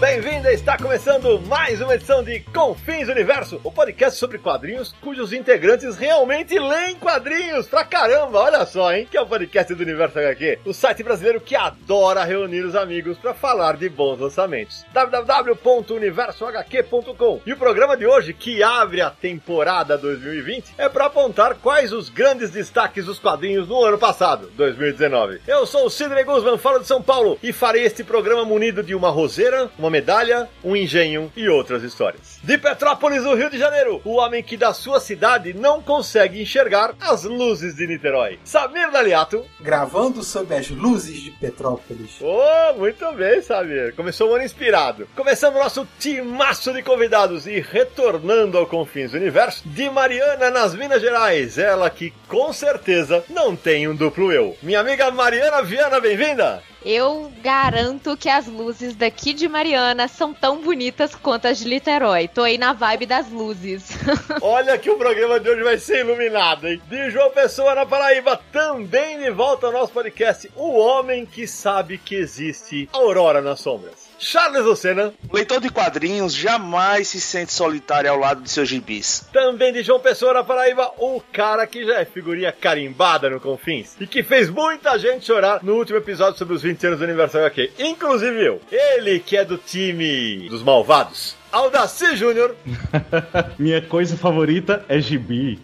Bem-vindo, Está começando mais uma edição de Confins Universo, o podcast sobre quadrinhos cujos integrantes realmente leem quadrinhos pra caramba, olha só, hein? Que é o podcast do Universo HQ, o site brasileiro que adora reunir os amigos para falar de bons lançamentos. www.universohq.com E o programa de hoje, que abre a temporada 2020, é para apontar quais os grandes destaques dos quadrinhos no ano passado, 2019. Eu sou o Sidney Guzman, falo de São Paulo e farei este programa munido de uma roseira, uma medalha, um engenho e outras histórias. De Petrópolis, no Rio de Janeiro, o homem que da sua cidade não consegue enxergar as luzes de Niterói. Samir Daliato. Gravando sob as luzes de Petrópolis. Oh, muito bem, Samir. Começou o ano inspirado. Começando o nosso timaço de convidados e retornando ao Confins do Universo, de Mariana nas Minas Gerais. Ela que com certeza não tem um duplo eu. Minha amiga Mariana Viana, bem-vinda! Eu garanto que as luzes daqui de Mariana são tão bonitas quanto as de Niterói. Tô aí na vibe das luzes. Olha que o programa de hoje vai ser iluminado, hein? De João Pessoa na Paraíba, também de volta ao nosso podcast, o homem que sabe que existe aurora nas sombras. Charles Lucena. O leitor de quadrinhos jamais se sente solitário ao lado de seus gibis. Também de João Pessoa na Paraíba, o cara que já é figurinha carimbada no Confins e que fez muita gente chorar no último episódio sobre os 20 anos do aniversário aqui, inclusive eu. Ele que é do time dos malvados. Aldaci Júnior. Minha coisa favorita é gibi.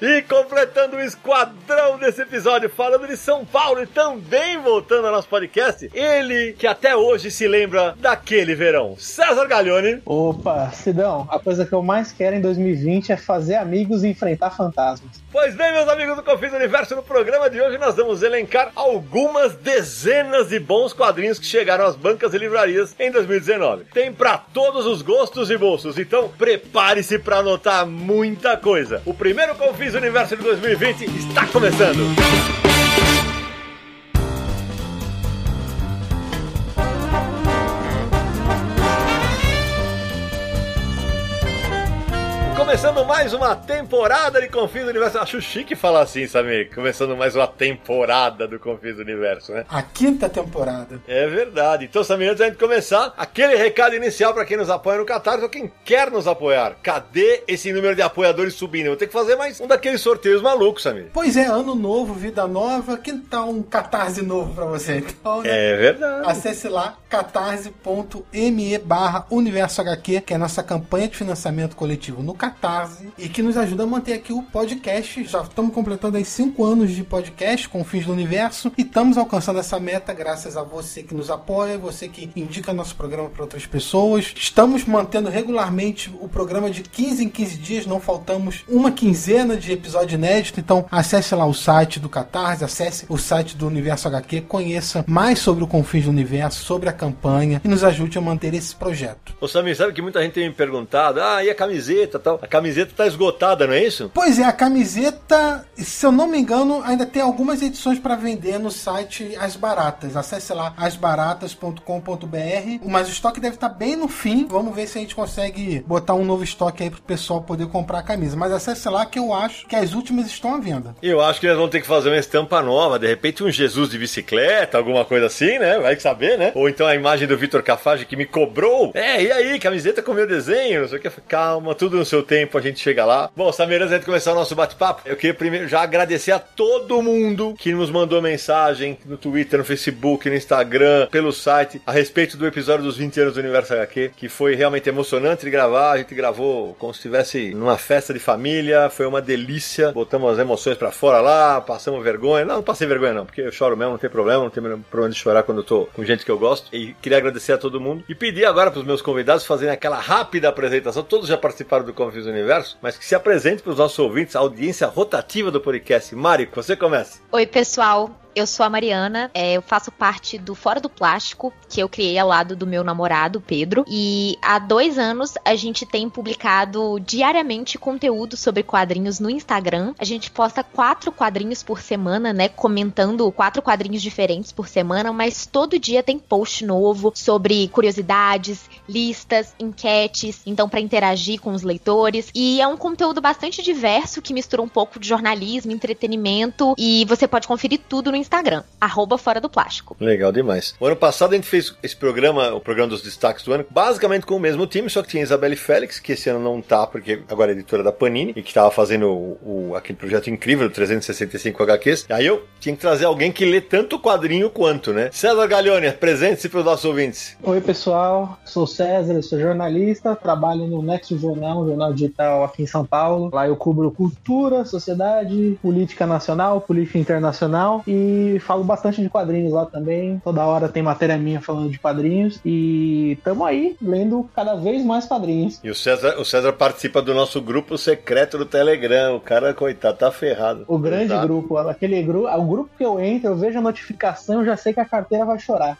e completando o esquadrão desse episódio, falando de São Paulo e também voltando ao nosso podcast, ele que até hoje se lembra daquele verão, César Gaglione. Opa, Sidão, a coisa que eu mais quero em 2020 é fazer amigos e enfrentar fantasmas. Pois bem, meus amigos do Confins Universo, no programa de hoje nós vamos elencar algumas dezenas de bons quadrinhos que chegaram às bancas e livrarias em 2019. Tem para todos os gostos e bolsos, então prepare-se para anotar muita coisa. O primeiro Confins Universo de 2020 está começando. Começando mais uma temporada de Confins do Universo. Acho chique falar assim, sabe? Começando mais uma temporada do Confins do Universo, né? A quinta temporada. É verdade. Então, Samir, antes da gente começar, aquele recado inicial para quem nos apoia no Catarse ou quem quer nos apoiar. Cadê esse número de apoiadores subindo? Eu vou ter que fazer mais um daqueles sorteios malucos, Samir. Pois é, ano novo, vida nova. Que tal um catarse novo para você? Então, né? É verdade. Acesse lá catarse.me barra Universo HQ, que é a nossa campanha de financiamento coletivo no Catarse e que nos ajuda a manter aqui o podcast. Já estamos completando aí cinco anos de podcast com fins do universo e estamos alcançando essa meta graças a você que nos apoia, você que indica nosso programa para outras pessoas. Estamos mantendo regularmente o programa de 15 em 15 dias, não faltamos uma quinzena de episódio inédito, então acesse lá o site do Catarse, acesse o site do Universo HQ, conheça mais sobre o Confins do Universo, sobre a campanha e nos ajude a manter esse projeto. Ô Samir, sabe que muita gente tem me perguntado, ah, e a camiseta tal? Camiseta tá esgotada, não é isso? Pois é, a camiseta, se eu não me engano, ainda tem algumas edições para vender no site As Baratas. Acesse lá asbaratas.com.br, mas o estoque deve estar bem no fim. Vamos ver se a gente consegue botar um novo estoque aí pro pessoal poder comprar a camisa. Mas acesse lá que eu acho que as últimas estão à venda. Eu acho que eles vão ter que fazer uma estampa nova, de repente um Jesus de bicicleta, alguma coisa assim, né? Vai saber, né? Ou então a imagem do Vitor Cafage que me cobrou. É, e aí, camiseta com meu desenho, não sei o que. Calma, tudo no seu tempo, a gente chega lá. Bom, Samir, antes de começar o nosso bate-papo, eu queria primeiro já agradecer a todo mundo que nos mandou mensagem no Twitter, no Facebook, no Instagram, pelo site, a respeito do episódio dos 20 anos do Universo HQ, que foi realmente emocionante de gravar. A gente gravou como se estivesse numa festa de família, foi uma delícia. Botamos as emoções para fora lá, passamos vergonha. Não, não passei vergonha não, porque eu choro mesmo, não tem problema, não tem problema de chorar quando eu tô com gente que eu gosto. E queria agradecer a todo mundo e pedir agora para os meus convidados fazerem aquela rápida apresentação. Todos já participaram do Confis Universo universo, mas que se apresente para os nossos ouvintes, a audiência rotativa do podcast. Mari, você começa. Oi, pessoal. Eu sou a Mariana, é, eu faço parte do Fora do Plástico, que eu criei ao lado do meu namorado, Pedro. E há dois anos a gente tem publicado diariamente conteúdo sobre quadrinhos no Instagram. A gente posta quatro quadrinhos por semana, né? Comentando quatro quadrinhos diferentes por semana, mas todo dia tem post novo sobre curiosidades, listas, enquetes, então para interagir com os leitores. E é um conteúdo bastante diverso que mistura um pouco de jornalismo, entretenimento e você pode conferir tudo no Instagram, arroba Fora do Plástico. Legal demais. O ano passado a gente fez esse programa, o programa dos destaques do ano, basicamente com o mesmo time, só que tinha Isabelle Félix, que esse ano não tá, porque agora é editora da Panini, e que tava fazendo o, o, aquele projeto incrível, 365 HQs. Aí eu tinha que trazer alguém que lê tanto quadrinho quanto, né? César Galhone, presente-se para os nossos ouvintes. Oi, pessoal. Sou César, eu sou jornalista, trabalho no Nexo Jornal, um jornal digital aqui em São Paulo. Lá eu cubro cultura, sociedade, política nacional, política internacional e falo bastante de quadrinhos lá também. Toda hora tem matéria minha falando de quadrinhos. E tamo aí, lendo cada vez mais quadrinhos. E o César, o César participa do nosso grupo secreto do Telegram. O cara, coitado, tá ferrado. O grande Exato. grupo, aquele grupo, o grupo que eu entro, eu vejo a notificação, eu já sei que a carteira vai chorar.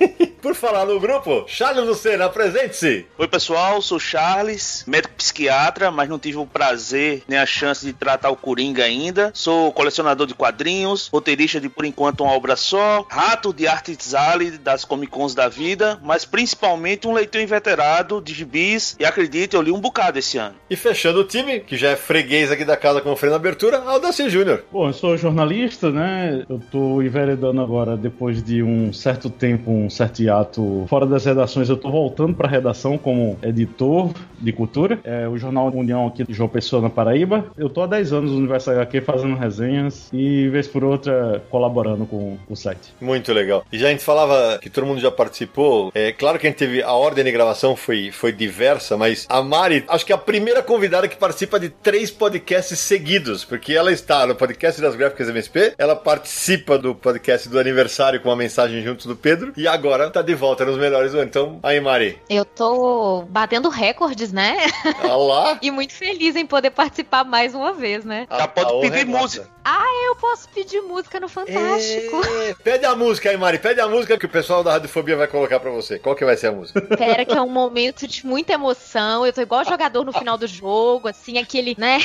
Por falar no grupo, Charles Lucena, apresente-se. Oi, pessoal, sou Charles, médico psiquiatra, mas não tive o prazer nem a chance de tratar o Coringa ainda. Sou colecionador de quadrinhos, roteirista de por enquanto uma obra só, rato de arte Zali das Comic Cons da vida, mas principalmente um leitor inveterado de gibis e acredite, eu li um bocado esse ano. E fechando o time, que já é freguês aqui da casa com o freio na abertura, Aldacir Júnior. Bom, eu sou jornalista, né? Eu tô enveredando agora, depois de um certo tempo, um certo hiato fora das redações, eu tô voltando pra redação como editor de cultura. É o Jornal União aqui de João Pessoa, na Paraíba. Eu tô há 10 anos no Universo HQ fazendo resenhas e, vez por outra, colaborando com o site. Muito legal. E já a gente falava que todo mundo já participou. É claro que a gente teve. A ordem de gravação foi, foi diversa, mas a Mari, acho que é a primeira convidada que participa de três podcasts seguidos, porque ela está no podcast das gráficas MSP, ela participa do podcast do aniversário com uma mensagem junto do Pedro, e agora tá de volta nos melhores. Então, aí, Mari. Eu tô batendo recordes, né? Olha lá. e muito feliz em poder participar mais uma vez, né? Já A- pode a honra pedir música. Ah, eu posso pedir música no Fantástico. É, Pede a música aí, Mari. Pede a música que o pessoal da Radiofobia vai colocar pra você. Qual que vai ser a música? Pera, que é um momento de muita emoção. Eu tô igual jogador no final do jogo, assim, aquele, né?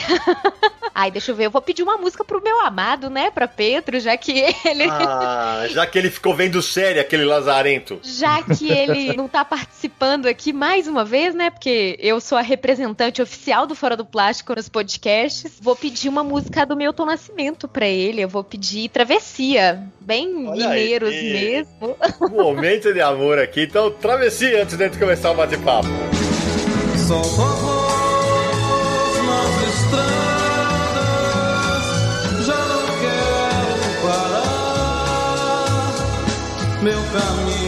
Ai, deixa eu ver. Eu vou pedir uma música pro meu amado, né? Pra Pedro, já que ele. Ah, já que ele ficou vendo série, aquele lazarento. Já que ele não tá participando aqui mais uma vez, né? Porque eu sou a representante oficial do Fora do Plástico nos podcasts. Vou pedir uma música do Milton Nascimento pra ele. Eu vou pedir Travessia. Bem Olha aí. mineiros mesmo. Um momento de amor aqui. Então, travessia antes de a gente começar o bate-papo. Parar. Meu caminho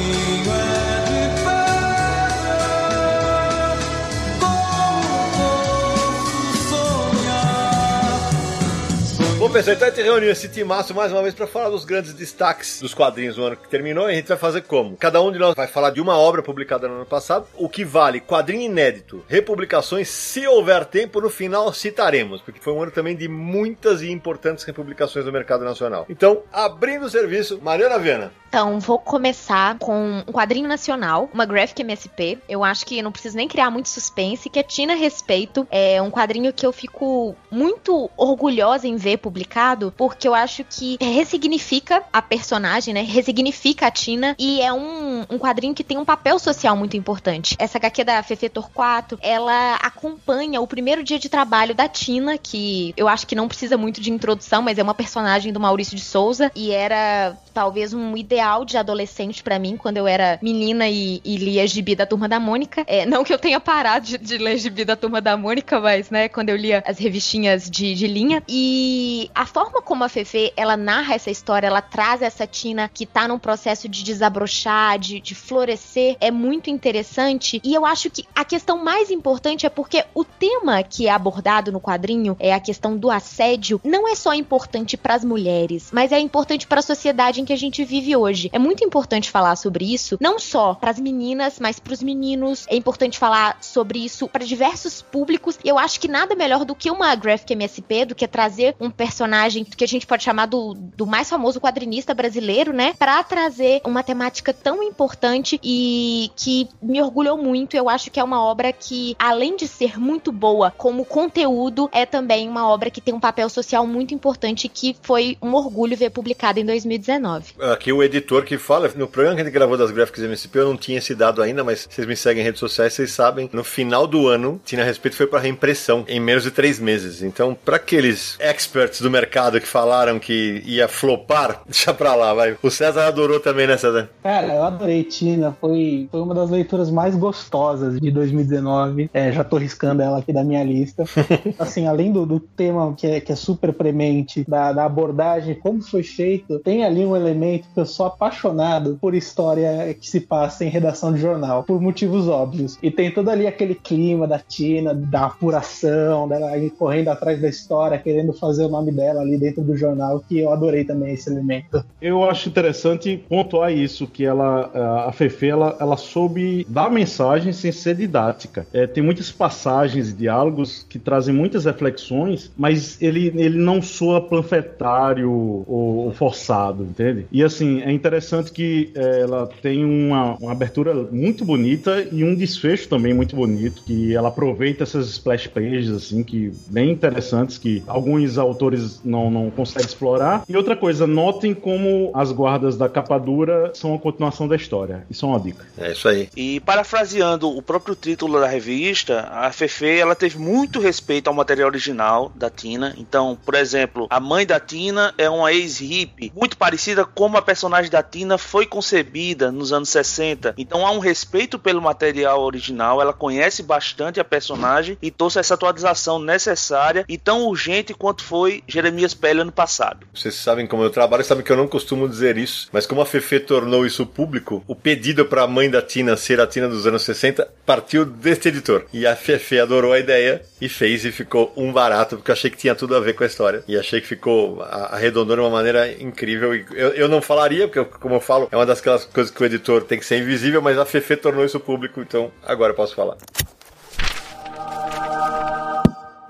Bom, pessoal, então a gente reuniu esse timaço mais uma vez para falar dos grandes destaques dos quadrinhos do ano que terminou. E a gente vai fazer como? Cada um de nós vai falar de uma obra publicada no ano passado, o que vale quadrinho inédito, republicações, se houver tempo, no final citaremos, porque foi um ano também de muitas e importantes republicações no mercado nacional. Então, abrindo o serviço, Mariana Viana. Então, vou começar com um quadrinho nacional, uma Graphic MSP. Eu acho que não preciso nem criar muito suspense, que é Tina Respeito. É um quadrinho que eu fico muito orgulhosa em ver publicado, porque eu acho que ressignifica a personagem, né? Ressignifica a Tina e é um, um quadrinho que tem um papel social muito importante. Essa HQ da Fefe Torquato, ela acompanha o primeiro dia de trabalho da Tina, que eu acho que não precisa muito de introdução, mas é uma personagem do Maurício de Souza e era talvez um ideal de adolescente pra mim quando eu era menina e, e lia gibi da Turma da Mônica. É, não que eu tenha parado de, de ler gibi da Turma da Mônica, mas, né, quando eu lia as revistinhas de, de linha. E a forma como a Fefe, ela narra essa história, ela traz essa Tina que tá num processo de desabrochar, de, de florescer, é muito interessante. E eu acho que a questão mais importante é porque o tema que é abordado no quadrinho, é a questão do assédio, não é só importante pras mulheres, mas é importante pra sociedade que a gente vive hoje. É muito importante falar sobre isso, não só para as meninas, mas para os meninos. É importante falar sobre isso para diversos públicos. E eu acho que nada melhor do que uma graphic MSP, do que trazer um personagem que a gente pode chamar do, do mais famoso quadrinista brasileiro, né? Para trazer uma temática tão importante e que me orgulhou muito. Eu acho que é uma obra que, além de ser muito boa como conteúdo, é também uma obra que tem um papel social muito importante que foi um orgulho ver publicada em 2019. Aqui o editor que fala, no programa que a gente gravou das Graphics MSP, eu não tinha esse dado ainda, mas vocês me seguem em redes sociais, vocês sabem, no final do ano, Tina Respeito foi para reimpressão em menos de três meses. Então, para aqueles experts do mercado que falaram que ia flopar, deixa pra lá, vai. O César adorou também, né, César? Cara, eu adorei Tina. Foi, foi uma das leituras mais gostosas de 2019. É, já tô riscando ela aqui da minha lista. assim, além do, do tema que é, que é super premente, da, da abordagem, como foi feito, tem ali um elemento que eu sou apaixonado por história que se passa em redação de jornal, por motivos óbvios. E tem todo ali aquele clima da Tina, da apuração, dela correndo atrás da história, querendo fazer o nome dela ali dentro do jornal, que eu adorei também esse elemento. Eu acho interessante pontuar isso, que ela, a Fefe, ela, ela soube dar mensagem sem ser didática. É, tem muitas passagens, diálogos que trazem muitas reflexões, mas ele, ele não soa panfletário ou, ou forçado, entende? E assim, é interessante que é, ela tem uma, uma abertura muito bonita e um desfecho também muito bonito, que ela aproveita essas splash pages, assim, que bem interessantes, que alguns autores não, não conseguem explorar. E outra coisa, notem como as guardas da capa dura são a continuação da história. Isso é uma dica. É isso aí. E parafraseando o próprio título da revista, a Fefe ela teve muito respeito ao material original da Tina. Então, por exemplo, a mãe da Tina é uma ex-hippie, muito parecida como a personagem da Tina foi concebida nos anos 60. Então há um respeito pelo material original, ela conhece bastante a personagem e trouxe essa atualização necessária e tão urgente quanto foi Jeremias Pele ano passado. Vocês sabem como eu trabalho, sabem que eu não costumo dizer isso, mas como a Fefe tornou isso público, o pedido para a mãe da Tina ser a Tina dos anos 60 partiu deste editor. E a Fefe adorou a ideia e fez e ficou um barato, porque eu achei que tinha tudo a ver com a história. E achei que ficou, arredondou de uma maneira incrível. E eu, eu não falaria, porque, como eu falo, é uma das coisas que o editor tem que ser invisível, mas a Fefe tornou isso público, então agora eu posso falar.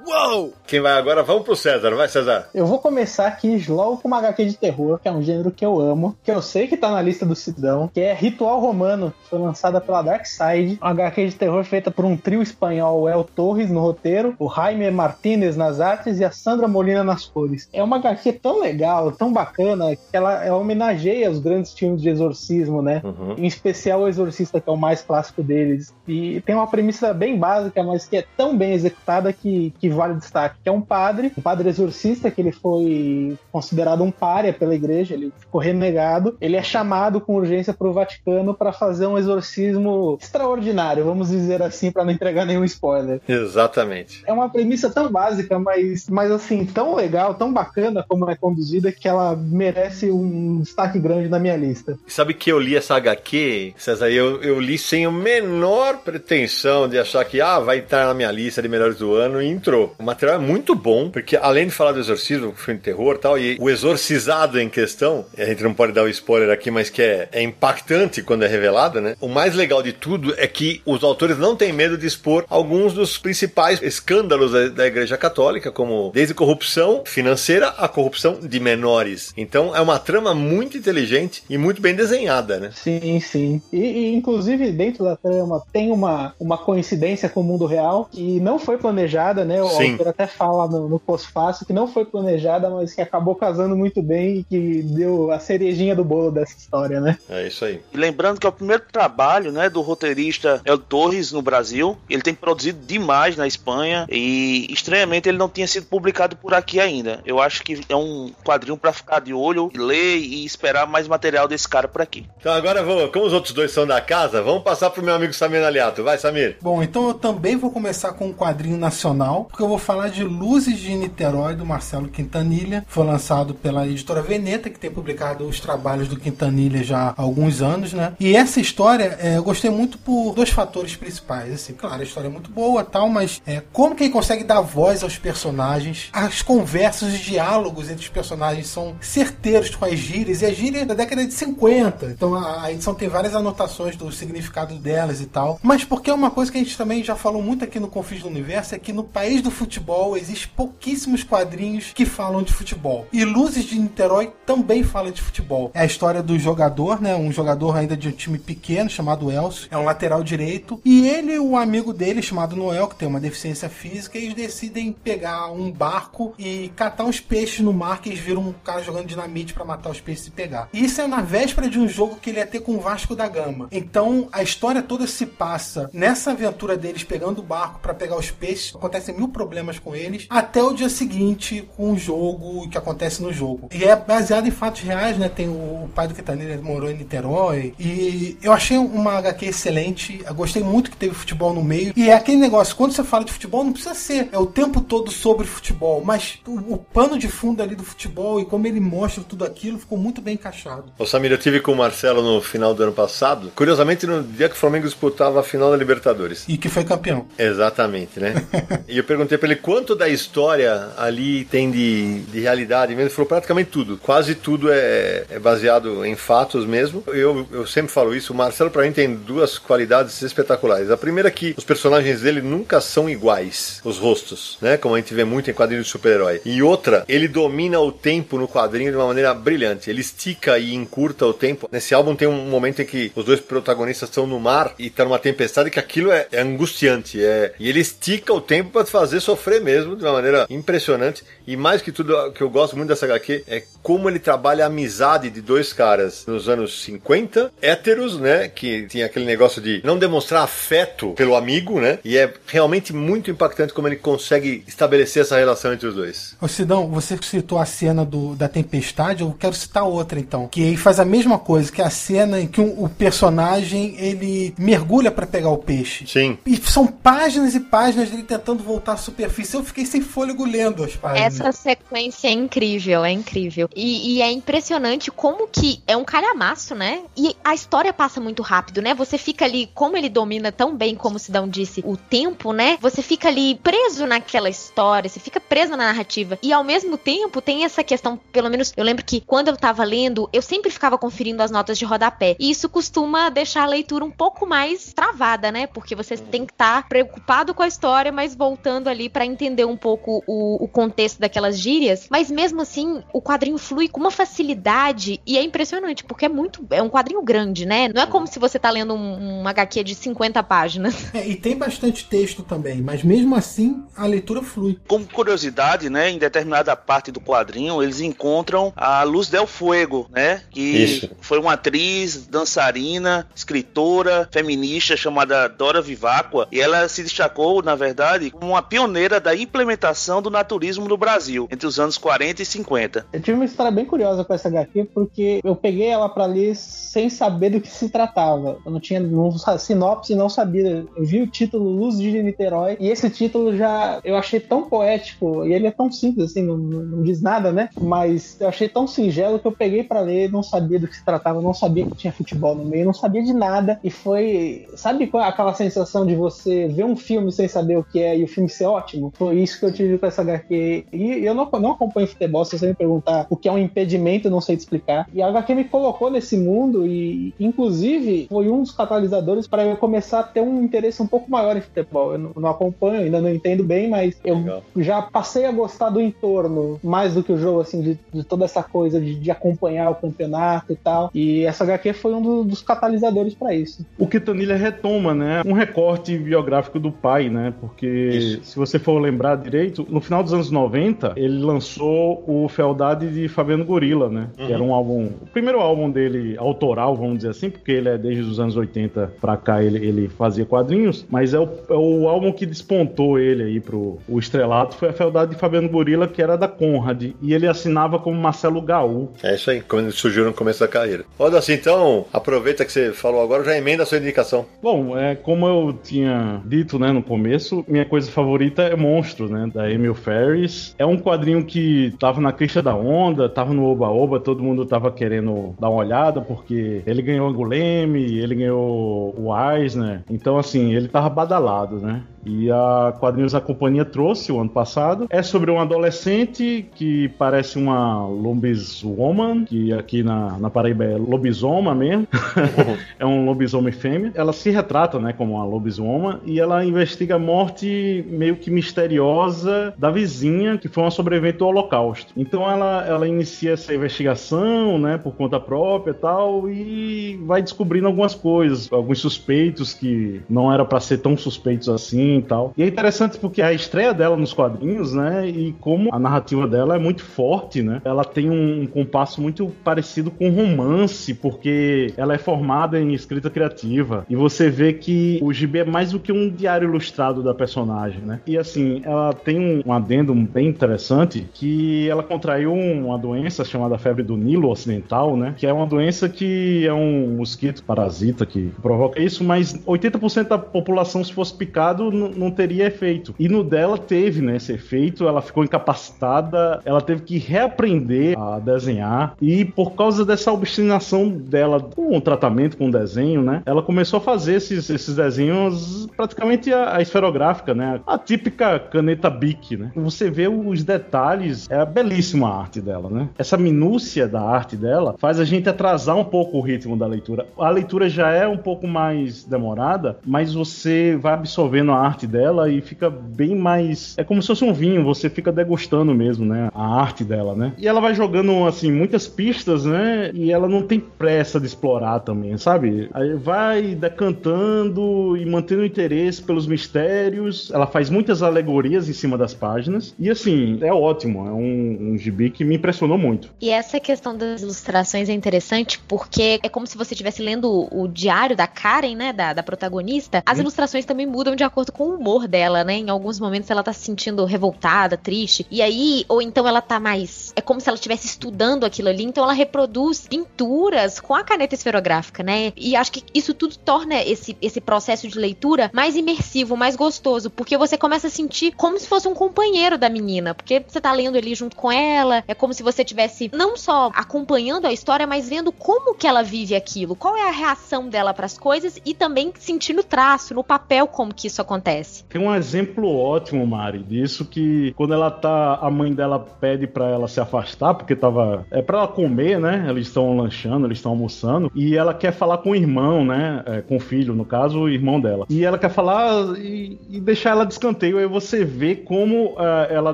Uou! Quem vai agora? Vamos pro César, vai César. Eu vou começar aqui logo com uma HQ de terror, que é um gênero que eu amo, que eu sei que tá na lista do Sidão, que é Ritual Romano, que foi lançada pela Dark Side. Uma HQ de terror feita por um trio espanhol, o El Torres no roteiro, o Jaime Martinez nas artes e a Sandra Molina nas cores. É uma HQ tão legal, tão bacana, que ela, ela homenageia os grandes filmes de exorcismo, né? Uhum. Em especial o Exorcista, que é o mais clássico deles. E tem uma premissa bem básica, mas que é tão bem executada que, que vale destaque, que é um padre, um padre exorcista, que ele foi considerado um pária pela igreja, ele ficou renegado. Ele é chamado com urgência para o Vaticano para fazer um exorcismo extraordinário, vamos dizer assim, para não entregar nenhum spoiler. Exatamente. É uma premissa tão básica, mas, mas assim, tão legal, tão bacana como é conduzida, que ela merece um destaque grande na minha lista. Sabe que eu li essa HQ, César, eu, eu li sem a menor pretensão de achar que ah, vai entrar na minha lista de melhores do ano e entrou. O material é muito bom, porque além de falar do exorcismo, filme de terror e tal, e o exorcizado em questão, a gente não pode dar o spoiler aqui, mas que é, é impactante quando é revelado, né? O mais legal de tudo é que os autores não têm medo de expor alguns dos principais escândalos da, da Igreja Católica, como desde corrupção financeira a corrupção de menores. Então é uma trama muito inteligente e muito bem desenhada, né? Sim, sim. E, e, inclusive dentro da trama tem uma, uma coincidência com o mundo real que não foi planejada, né? Sim. autor até fala no, no pós-fácil que não foi planejada, mas que acabou casando muito bem e que deu a cerejinha do bolo dessa história, né? É isso aí. E lembrando que é o primeiro trabalho, né, do roteirista El Torres no Brasil. Ele tem produzido demais na Espanha e estranhamente ele não tinha sido publicado por aqui ainda. Eu acho que é um quadrinho para ficar de olho, ler e esperar mais material desse cara por aqui. Então agora vou, como os outros dois são da casa, vamos passar pro meu amigo Samir Aliato. Vai, Samir. Bom, então eu também vou começar com um quadrinho nacional, porque eu vou falar de Luzes de Niterói, do Marcelo Quintanilha. Foi lançado pela editora Veneta, que tem publicado os trabalhos do Quintanilha já há alguns anos, né? E essa história é, eu gostei muito por dois fatores principais. Assim, claro, a história é muito boa tal, mas é, como que ele consegue dar voz aos personagens, as conversas, os diálogos entre os personagens são certeiros com as gírias, e a gíria é da década de 50. Então a, a edição tem várias anotações do significado delas e tal. Mas porque é uma coisa que a gente também já falou muito aqui no Confins do Universo, é que no país do futebol existe pouquíssimos quadrinhos que falam de futebol. E Luzes de Niterói também fala de futebol. É a história do jogador, né? Um jogador ainda de um time pequeno chamado Elcio. É um lateral direito. E ele e o amigo dele, chamado Noel, que tem uma deficiência física, eles decidem pegar um barco e catar uns peixes no mar que eles viram um cara jogando dinamite para matar os peixes e pegar. E isso é na véspera de um jogo que ele ia ter com o Vasco da Gama. Então a história toda se passa nessa aventura deles pegando o barco para pegar os peixes. Acontecem mil problemas com eles até o dia seguinte com o jogo e o que acontece no jogo. E é baseado em fatos reais, né? Tem o, o pai do Quintanilha morou em Niterói e eu achei uma HQ excelente. Eu gostei muito que teve futebol no meio. E é aquele negócio, quando você fala de futebol, não precisa ser é o tempo todo sobre futebol, mas o, o pano de fundo ali do futebol e como ele mostra tudo aquilo ficou muito bem encaixado. Ô Samir, eu tive com o Marcelo no final do ano passado, curiosamente no dia que o Flamengo disputava a final da Libertadores. E que foi campeão. Exatamente, né? e eu perguntei pra ele quanto da história ali tem de, de realidade mesmo. Ele falou praticamente tudo. Quase tudo é, é baseado em fatos mesmo. Eu, eu sempre falo isso. O Marcelo, pra mim, tem duas qualidades espetaculares. A primeira é que os personagens dele nunca são iguais, os rostos, né? Como a gente vê muito em quadrinhos de super-herói. E outra, ele domina o tempo no quadrinho de uma maneira brilhante. Ele estica e encurta o tempo. Nesse álbum tem um momento em que os dois protagonistas estão no mar e tá numa tempestade que aquilo é, é angustiante. É, e ele estica o tempo para te fazer sofrer mesmo de uma maneira impressionante. E mais que tudo, o que eu gosto muito dessa HQ é como ele trabalha a amizade de dois caras nos anos 50, héteros, né? Que tinha aquele negócio de não demonstrar afeto pelo amigo, né? E é realmente muito impactante como ele consegue estabelecer essa relação entre os dois. Ô Sidão, você citou a cena do, da tempestade, eu quero citar outra então. Que ele faz a mesma coisa, que é a cena em que um- o personagem ele mergulha para pegar o peixe. Sim. E são páginas e páginas dele tentando voltar superfície. Eu fiquei sem fôlego lendo as páginas. Essa sequência é incrível, é incrível. E, e é impressionante como que é um calhamaço, né? E a história passa muito rápido, né? Você fica ali, como ele domina tão bem, como o Sidão disse, o tempo, né? Você fica ali preso naquela história, você fica preso na narrativa. E ao mesmo tempo tem essa questão, pelo menos eu lembro que quando eu tava lendo, eu sempre ficava conferindo as notas de rodapé. E isso costuma deixar a leitura um pouco mais travada, né? Porque você tem que estar preocupado com a história, mas voltando ali pra entender um pouco o, o contexto daquelas gírias. Mas mesmo assim, o quadrinho flui com uma facilidade e é impressionante, porque é muito. É um quadrinho grande, né? Não é como se você tá lendo um, um HQ de 50 páginas. É, e tem bastante texto também, mas mesmo assim a leitura flui. Como curiosidade, né, em determinada parte do quadrinho, eles encontram a Luz Del Fuego, né, que Isso. foi uma atriz, dançarina, escritora, feminista chamada Dora Vivacqua, e ela se destacou, na verdade, como uma pioneira da implementação do naturismo no Brasil, entre os anos 40 e 50. Eu tive uma história bem curiosa com essa HQ, porque eu peguei ela pra ler sem saber do que se tratava. Eu não tinha sa- sinopse, não sabia. Eu vi o título Luz de Niterói, e esse título já eu achei tão poético, e ele é tão simples assim, não, não- diz nada, né? Mas eu achei tão singelo que eu peguei pra ler, não sabia do que se tratava, não sabia que tinha futebol no meio, não sabia de nada, e foi. Sabe qual é aquela sensação de você ver um filme sem saber o que é e o filme ser ótimo? Foi isso que eu tive com essa HQ. E eu não, não acompanho futebol, se você me perguntar o que é um impedimento, eu não sei te explicar. E a HQ me colocou nesse mundo e, inclusive, foi um dos catalisadores para eu começar a ter um interesse um pouco maior em futebol. Eu não, não acompanho, ainda não entendo bem, mas eu Legal. já passei a gostar do entorno mais do que o jogo, assim, de, de toda essa coisa de, de acompanhar o campeonato e tal. E essa HQ foi um do- dos catalisadores para isso. O Quintanilha retoma, né, um recorte biográfico do pai, né, porque Isso. se você for lembrar direito, no final dos anos 90, ele lançou o Fealdade de Fabiano Gorila, né, que era um álbum, o primeiro álbum dele autoral, vamos dizer assim, porque ele é desde os anos 80 pra cá, ele, ele fazia quadrinhos, mas é o, é o álbum que despontou ele aí pro o estrelato, foi a Fealdade de Fabiano Gorila, que era da Conrad, e ele assinava como Marcelo Gaú, É isso aí, como ele surgiu no começo da carreira. Olha assim, então, aproveita que você falou agora, já emenda a sua indicação. Bom, é, como eu tinha dito né, no começo, minha coisa favorita favorita é Monstro, né? Da Emil Ferris. É um quadrinho que tava na crista da onda, tava no Oba-Oba, todo mundo tava querendo dar uma olhada, porque ele ganhou o Anguleme, ele ganhou o Eisner. Então, assim, ele tava badalado, né? E a Quadrinhos da Companhia trouxe o ano passado. É sobre um adolescente que parece uma lobiswoman, que aqui na, na Paraíba é lobisoma mesmo. é um lobisomem fêmea. Ela se retrata, né, como uma lobisoma e ela investiga a morte meio que misteriosa da vizinha, que foi uma sobrevivente do Holocausto. Então ela, ela inicia essa investigação, né, por conta própria e tal, e vai descobrindo algumas coisas, alguns suspeitos que não era para ser tão suspeitos assim e tal. E é interessante porque a estreia dela nos quadrinhos, né, e como a narrativa dela é muito forte, né, ela tem um, um compasso muito parecido com romance, porque ela é formada em escrita criativa, e você vê que o gibi é mais do que um diário ilustrado da personagem, né? E assim, ela tem um, um adendo bem interessante que ela contraiu uma doença chamada febre do Nilo Ocidental, né? Que é uma doença que é um mosquito parasita que provoca isso, mas 80% da população, se fosse picado, não teria efeito. E no dela teve, né, esse efeito, ela ficou incapacitada, ela teve que reaprender a desenhar, e por causa dessa obstinação dela com o tratamento, com o desenho, né, ela começou a fazer esses, esses desenhos praticamente a, a esferográfica, né, a típica caneta Bic, né. Você vê os detalhes, é belíssima a arte dela, né. Essa minúcia da arte dela faz a gente atrasar um pouco o ritmo da leitura. A leitura já é um pouco mais demorada, mas você vai absorvendo a arte dela e fica bem mais. É como se fosse um vinho, você fica degustando mesmo, né? A arte dela, né? E ela vai jogando, assim, muitas pistas, né? E ela não tem pressa de explorar também, sabe? Aí vai decantando e mantendo o interesse pelos mistérios. Ela faz muitas alegorias em cima das páginas. E, assim, é ótimo. É um, um gibi que me impressionou muito. E essa questão das ilustrações é interessante porque é como se você estivesse lendo o, diário da Karen, né, da, da protagonista. As ilustrações também mudam de acordo com o humor dela, né? Em alguns momentos ela tá se sentindo revoltada, triste. E aí, ou então ela tá mais. É como se ela estivesse estudando aquilo ali. Então ela reproduz pinturas com a caneta esferográfica, né? E acho que isso tudo torna esse, esse processo de leitura mais imersivo, mais gostoso. Porque você começa a sentir como se fosse um companheiro da menina. Porque você tá lendo ali junto com ela. É como se você tivesse não só acompanhando a história, mas vendo como que ela vive aquilo. Qual é a reação dela pras coisas e também sentindo traço no papel como que isso acontece. Tem um exemplo ótimo, Mari, disso que quando ela tá, a mãe dela pede pra ela se afastar porque tava é para ela comer, né? Eles estão lanchando, eles estão almoçando e ela quer falar com o irmão, né? É, com o filho, no caso, o irmão dela. E ela quer falar e, e deixar ela de escanteio. Aí você vê como é, ela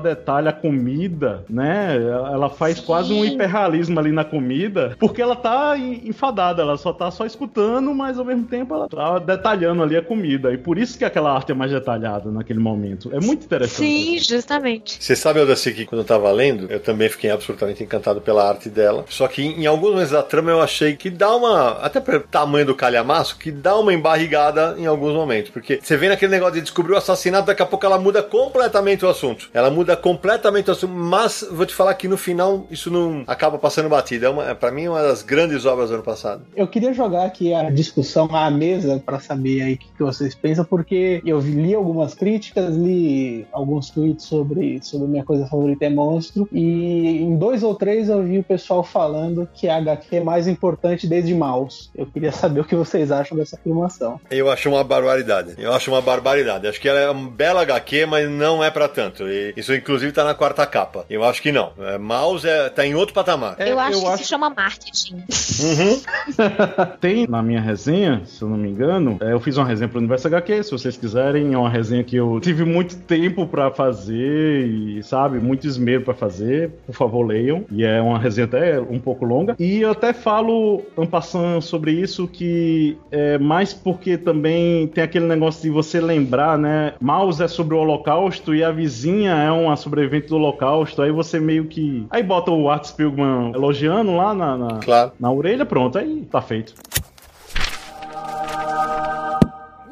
detalha a comida, né? Ela faz Sim. quase um hiperrealismo ali na comida, porque ela tá en- enfadada, ela só tá só escutando, mas ao mesmo tempo ela tá detalhando ali a comida. E por isso que aquela arte é mais detalhada naquele momento. É muito interessante. Sim, justamente. Você sabe, Odaci, que quando eu tava lendo, eu também fiquei absolutamente encantado pela arte dela. Só que em alguns momentos da trama eu achei que dá uma. Até pelo tamanho do calhamaço, que dá uma embarrigada em alguns momentos. Porque você vê naquele negócio de descobrir o assassinato, daqui a pouco ela muda completamente o assunto. Ela muda completamente o assunto. Mas vou te falar que no final isso não acaba passando batida. É uma, pra mim, é uma das grandes obras do ano passado. Eu queria jogar aqui a discussão à mesa para saber aí o que, que vocês pensam, porque eu vi- li algumas críticas, li alguns tweets sobre, sobre minha coisa favorita é monstro, e em dois ou três eu vi o pessoal falando que a HQ é mais importante desde Maus. Eu queria saber o que vocês acham dessa afirmação. Eu acho uma barbaridade. Eu acho uma barbaridade. Acho que ela é uma bela HQ, mas não é pra tanto. E isso, inclusive, tá na quarta capa. Eu acho que não. É, Mouse é, tá em outro patamar. É, eu acho eu que acho- se chama marketing. Uhum. Tem na minha resenha, se eu não me engano, é, eu fiz uma resenha pro Universo HQ, se vocês quiserem, é uma resenha que eu tive muito tempo pra fazer e, sabe, muito esmero pra fazer. Por favor, leiam. E é uma resenha até um pouco longa. E eu até falo, en passant, sobre isso, que é mais porque também tem aquele negócio de você lembrar, né? Mouse é sobre o Holocausto e a vizinha é uma sobrevivente do Holocausto. Aí você meio que. Aí bota o Art Spiegelman elogiando lá na, na, Claro. na orelha, pronto, aí tá feito.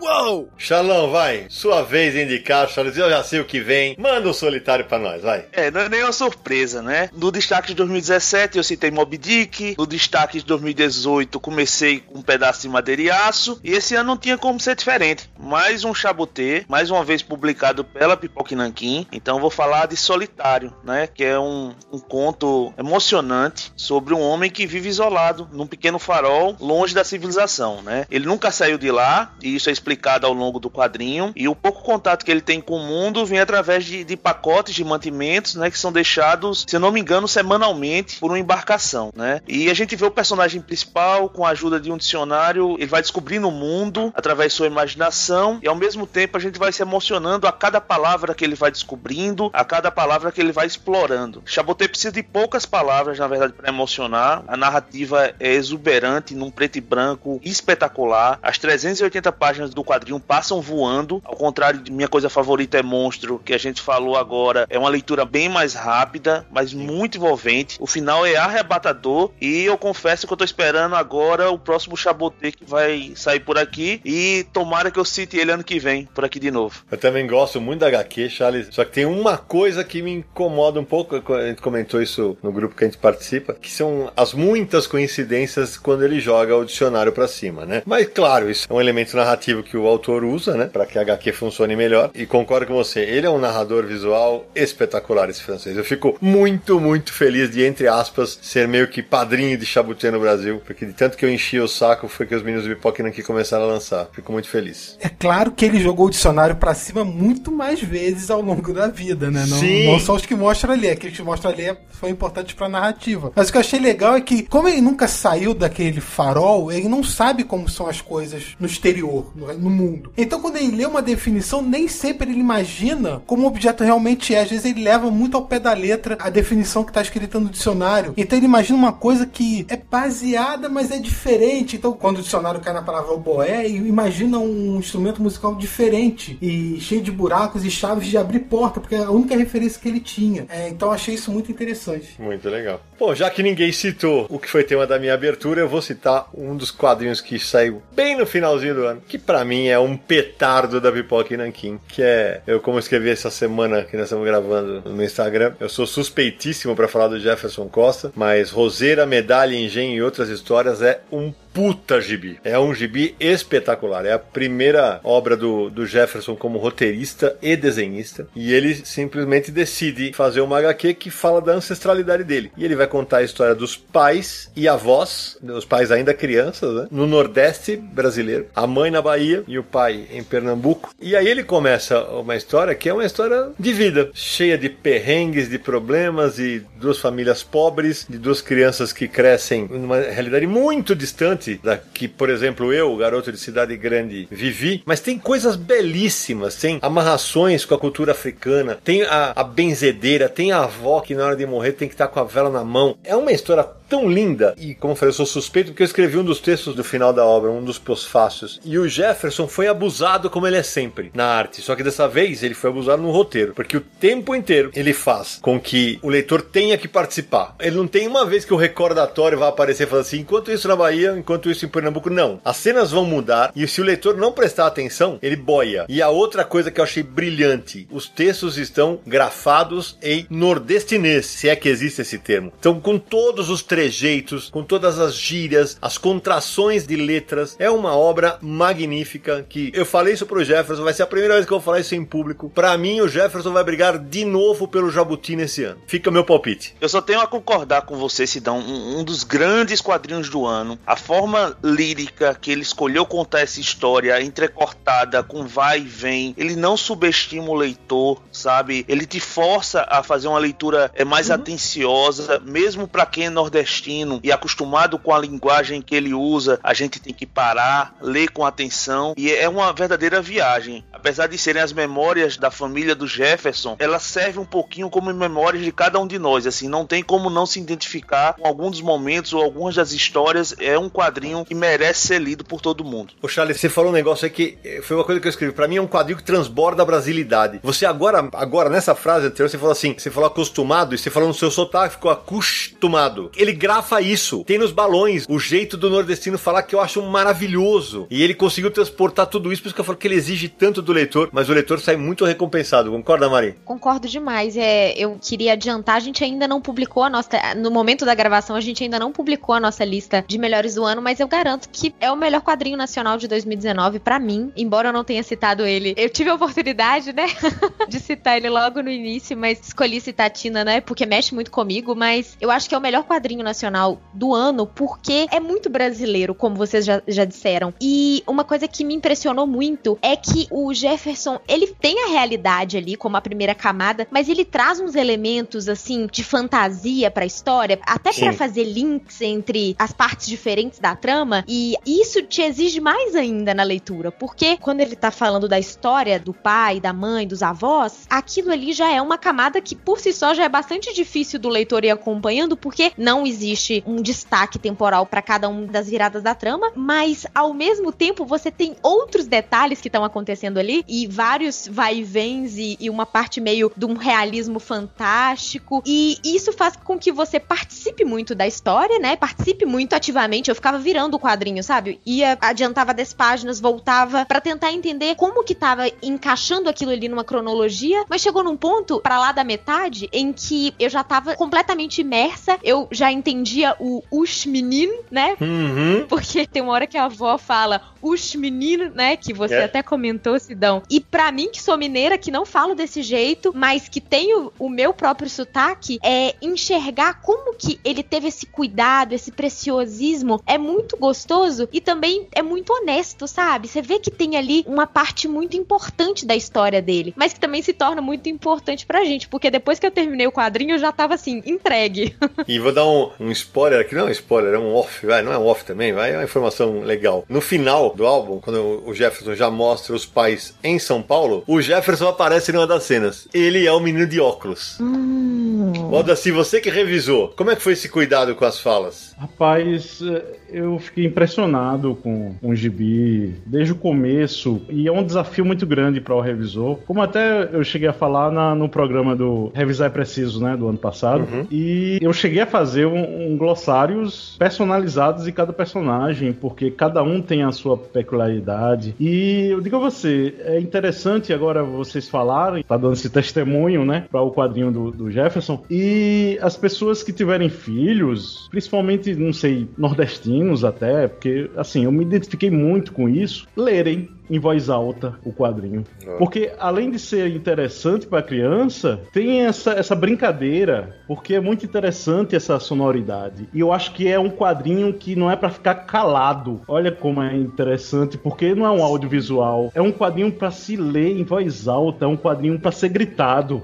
Uou! Xalão, vai. Sua vez de indicar, Charles. Eu já sei o que vem. Manda um solitário pra nós, vai. É, não é nenhuma surpresa, né? No destaque de 2017 eu citei Moby Dick, no destaque de 2018 comecei com um pedaço de madeira e aço, e esse ano não tinha como ser diferente. Mais um chabutê, mais uma vez publicado pela Pipoque Nanquim, então vou falar de Solitário, né? Que é um, um conto emocionante sobre um homem que vive isolado num pequeno farol, longe da civilização, né? Ele nunca saiu de lá, e isso é explicado ao longo do quadrinho, e o pouco contato que ele tem com o mundo vem através de, de pacotes de mantimentos, né? Que são deixados, se não me engano, semanalmente por uma embarcação, né? E a gente vê o personagem principal com a ajuda de um dicionário, ele vai descobrindo o mundo através de sua imaginação e ao mesmo tempo a gente vai se emocionando a cada palavra que ele vai descobrindo, a cada palavra que ele vai explorando. Chaboté precisa de poucas palavras, na verdade, para emocionar. A narrativa é exuberante, num preto e branco espetacular. As 380 páginas do quadrinho passam voando, ao contrário de minha coisa favorita é Monstro, que a gente falou agora, é uma leitura bem mais rápida, mas muito envolvente. O final é arrebatador e eu confesso que eu tô esperando agora o próximo Chaboté que vai sair por aqui e tomara que eu cite ele ano que vem por aqui de novo. Eu também gosto muito da HQ, Charles. Só que tem uma coisa que me incomoda um pouco. A gente comentou isso no grupo que a gente participa, que são as muitas coincidências quando ele joga o dicionário pra cima, né? Mas claro, isso é um elemento narrativo que o autor usa, né? Pra que a HQ funcione melhor. E concordo com você, ele é um narrador visual espetacular, esse francês. Eu fico muito, muito feliz de, entre aspas, ser meio que padrinho de Chabuté no Brasil, porque de tanto que eu enchi o saco foi que os meninos do Pipoca aqui começaram a lançar. Fico muito feliz. É claro que ele jogou o dicionário pra cima muito mais vezes ao longo da vida, né? Não, Sim. não só os que mostram ali. Aqueles que mostram ali foi importante pra narrativa. Mas o que eu achei legal é que, como ele nunca saiu daquele farol, ele não sabe como são as coisas no exterior, no, no mundo. Então, quando ele lê uma definição, nem sempre ele imagina como o objeto realmente é. Às vezes ele leva muito ao pé da letra a definição que está escrita no dicionário. Então ele imagina uma coisa que é baseada, mas é diferente. Então, quando o dicionário cai na palavra oboé, imagina um instrumento musical diferente e cheio de buracos e chaves de abrir porta, porque é a única referência que ele tinha. É, então achei isso muito interessante. Muito legal. Bom, já que ninguém citou o que foi tema da minha abertura, eu vou citar um dos quadrinhos que saiu bem no finalzinho do ano, que pra mim é um petardo da Pipoca e Nanquim, que é, eu como escrevi essa semana que nós estamos gravando no Instagram, eu sou suspeitíssimo pra falar do Jefferson Costa, mas Roseira, Medalha, Engenho e outras histórias é um puta gibi. É um gibi espetacular. É a primeira obra do, do Jefferson como roteirista e desenhista. E ele simplesmente decide fazer uma HQ que fala da ancestralidade dele. E ele vai contar a história dos pais e avós, os pais ainda crianças, né? No Nordeste brasileiro. A mãe na Bahia e o pai em Pernambuco. E aí ele começa uma história que é uma história de vida, cheia de perrengues, de problemas e duas famílias pobres, de duas crianças que crescem numa realidade muito distante da que, por exemplo, eu, garoto de cidade grande, vivi, mas tem coisas belíssimas, tem amarrações com a cultura africana, tem a, a benzedeira, tem a avó que na hora de morrer tem que estar com a vela na mão. É uma história tão linda, e como eu falei, eu sou suspeito porque eu escrevi um dos textos do final da obra, um dos pós-fácios, e o Jefferson foi abusado como ele é sempre na arte, só que dessa vez ele foi abusado no roteiro, porque o tempo inteiro ele faz com que o leitor tenha que participar. Ele não tem uma vez que o recordatório vai aparecer e falar assim, enquanto isso na Bahia, enquanto isso em Pernambuco, não. As cenas vão mudar, e se o leitor não prestar atenção, ele boia. E a outra coisa que eu achei brilhante, os textos estão grafados em nordestinês, se é que existe esse termo. Então, com todos os trejeitos, com todas as gírias, as contrações de letras, é uma obra magnífica que eu falei isso pro Jefferson, vai ser a primeira vez que eu vou falar isso em público. Pra mim, o Jefferson vai brigar de novo pelo Jabuti nesse ano. Fica meu palpite. Eu só tenho a concordar com você, Sidão, um, um dos grandes quadrinhos do ano. A forma lírica que ele escolheu contar essa história, entrecortada, com vai e vem, ele não subestima o leitor, sabe? Ele te força a fazer uma leitura é, mais atenciosa, mesmo para quem é nordestino e acostumado com a linguagem que ele usa, a gente tem que parar, ler com atenção, e é uma verdadeira viagem. Apesar de serem as memórias da família do Jefferson, ela serve um pouquinho como memórias de cada um de nós, assim, não tem como não se identificar com algum dos momentos ou algumas das histórias. É um quadrinho que merece ser lido por todo mundo. Ô Charles, você falou um negócio aí que eh, foi uma coisa que eu escrevi. Pra mim é um quadrinho que transborda a brasilidade. Você agora, agora nessa frase anterior, você falou assim, você falou acostumado e você falou no seu sotaque, ficou acostumado. Ele grafa isso. Tem nos balões o jeito do nordestino falar que eu acho maravilhoso. E ele conseguiu transportar tudo isso, por isso que eu falo que ele exige tanto do leitor, mas o leitor sai muito recompensado. Concorda, Mari? Concordo demais. É, eu queria adiantar, a gente ainda não publicou a nossa. No momento da gravação, a gente ainda não publicou a nossa lista de melhores do ano, mas eu garanto que é o melhor quadrinho nacional de 2019 pra mim. Embora eu não tenha citado ele, eu tive a oportunidade, né, de citar ele logo no início, mas escolhi citar Tina, né, porque mexe muito comigo. Mas eu acho que é o melhor quadrinho nacional do ano porque é muito brasileiro, como vocês já, já disseram. E uma coisa que me impressionou muito é que o Jefferson, ele tem a realidade ali como a primeira camada, mas ele traz uns elementos assim de fantasia pra história, até pra fazer links entre as partes diferentes da trama, e isso te exige mais ainda na leitura, porque quando ele tá falando da história do pai, da mãe, dos avós, aquilo ali já é uma camada que por si só já é bastante difícil do leitor ir acompanhando, porque não existe um destaque temporal pra cada uma das viradas da trama, mas ao mesmo tempo você tem outros detalhes que estão acontecendo ali e vários vai e vens e, e uma parte meio de um realismo fantástico e isso faz com que você participe muito da história, né? Participe muito ativamente. Eu ficava virando o quadrinho, sabe? Ia, adiantava 10 páginas, voltava pra tentar entender como que tava encaixando aquilo ali numa cronologia, mas chegou num ponto pra lá da metade em que eu já tava completamente imersa, eu já entendia o Ush Menino, né? Uhum. Porque tem uma hora que a avó fala os meninos, né? Que você É. até comentou, Sidão. E pra mim, que sou mineira, que não falo desse jeito, mas que tenho o meu próprio sotaque, é enxergar como que ele teve esse cuidado, esse preciosismo. É muito gostoso e também é muito honesto, sabe? Você vê que tem ali uma parte muito importante da história dele, mas que também se torna muito importante pra gente, porque depois que eu terminei o quadrinho, eu já tava assim, entregue. E vou dar um, um spoiler aqui, não é um spoiler, é um off, vai, não é um off também, vai, é uma informação legal. No final do álbum, quando o Jefferson já mostra os pais em São Paulo, o Jefferson aparece numa das cenas. Ele é o menino de óculos. Modaci, você que revisou, como é que foi esse cuidado com as falas? Rapaz, eh, eu fiquei impressionado com, com o gibi desde o começo e é um desafio muito grande para o revisor. Como até eu cheguei a falar na- no programa do Revisar é Preciso, né, do ano passado. E eu cheguei a fazer um, um glossários personalizados de cada personagem, porque cada um tem a sua peculiaridade. E eu digo a você, é interessante agora vocês falarem, tá dando esse testemunho, né, para o quadrinho do, do Jefferson. E as pessoas que tiverem filhos, principalmente, não sei, nordestinos até, porque assim, eu me identifiquei muito com isso, lerem em voz alta o quadrinho. Porque além de ser interessante para criança, tem essa, essa brincadeira, porque é muito interessante essa sonoridade. E eu acho que é um quadrinho que não é para ficar calado. Olha como é interessante, porque não é um audiovisual, é um quadrinho para se ler em voz alta, é um quadrinho para ser gritado.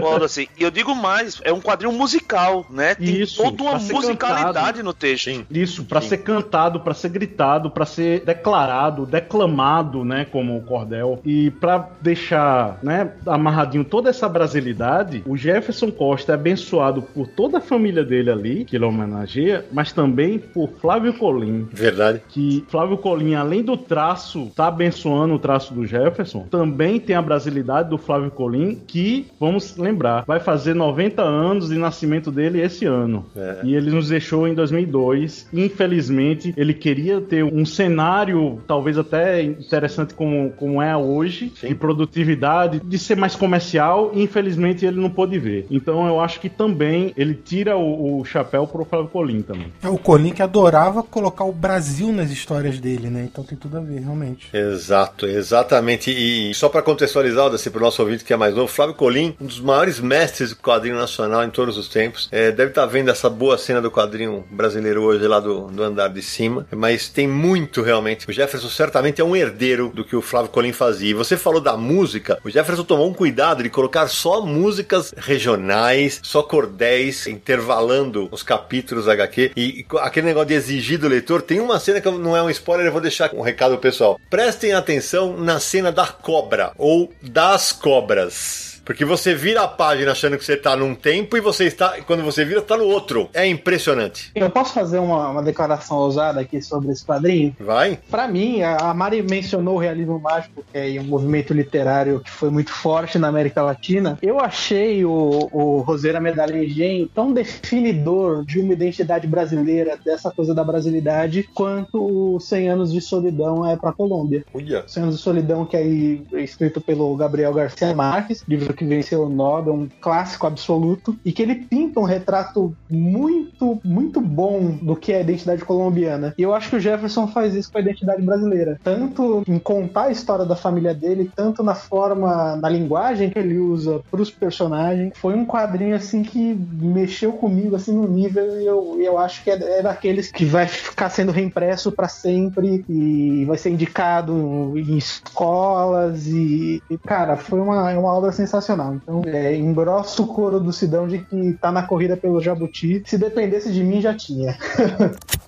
Modo assim. E eu digo mais, é um quadrinho musical, né? Tem Isso, toda uma musicalidade cantado. no texto. Isso, pra ser cantado, pra ser gritado, pra ser declarado, declamado, né, como o cordel. E pra deixar, né, amarradinho toda essa brasilidade, o Jefferson Costa é abençoado por toda a família dele ali, que ele homenageia, mas também por Flávio Colim. Verdade. Que Flávio Colim, além do traço, tá abençoando o traço do Jefferson, também tem a brasilidade do Flávio Colim, que, vamos lembrar, vai fazer 90 anos de nascimento dele esse ano. É. E ele nos deixou em 2002. Infelizmente, ele queria ter um cenário, talvez até interessante como, como é hoje, Sim. de produtividade, de ser mais comercial, e infelizmente ele não pôde ver. Então eu acho que também ele tira o, o chapéu pro Flávio Colim também. É o Colin que adorava colocar o Brasil nas histórias dele, né? Então tem tudo a ver, realmente. Exato, exatamente. E só para contextualizar, assim, para o nosso ouvinte que é mais novo, Flávio Colim, um dos maiores mestres do quadrinho nacional em todos os tempos, é, deve estar vendo essa boa cena do quadrinho brasileiro hoje lá do, do andar de cima, mas tem muito realmente. O Jefferson certamente é um herdeiro do que o Flávio Colim fazia. E você falou da música, o Jefferson tomou um cuidado de colocar só músicas regionais, só cordéis, intervalando os capítulos HQ. E, e aquele negócio de exigir do leitor, tem uma cena que não é um spoiler, eu vou deixar um recado pessoal. Prestem atenção na cena da cobra, ou das cobras. Porque você vira a página achando que você tá num tempo e você está, quando você vira, tá no outro. É impressionante. Eu posso fazer uma, uma declaração ousada aqui sobre esse quadrinho? Vai? Pra mim, a Mari mencionou o realismo mágico, que é um movimento literário que foi muito forte na América Latina. Eu achei o, o Roseira Medalha Engenho tão definidor de uma identidade brasileira, dessa coisa da brasilidade, quanto o 100 Anos de Solidão é pra Colômbia. Olha. 100 Anos de Solidão, que é aí é escrito pelo Gabriel Garcia Marques, livro que venceu o Nobel, um clássico absoluto, e que ele pinta um retrato muito, muito bom do que é a identidade colombiana. E eu acho que o Jefferson faz isso com a identidade brasileira. Tanto em contar a história da família dele, tanto na forma, na linguagem que ele usa pros personagens. Foi um quadrinho, assim, que mexeu comigo, assim, no nível, e eu, eu acho que é, é daqueles que vai ficar sendo reimpresso para sempre e vai ser indicado em escolas e, e, cara, foi uma, uma obra sensacional. Então, é, engrosso o couro do Sidão de que tá na corrida pelo Jabuti. Se dependesse de mim, já tinha.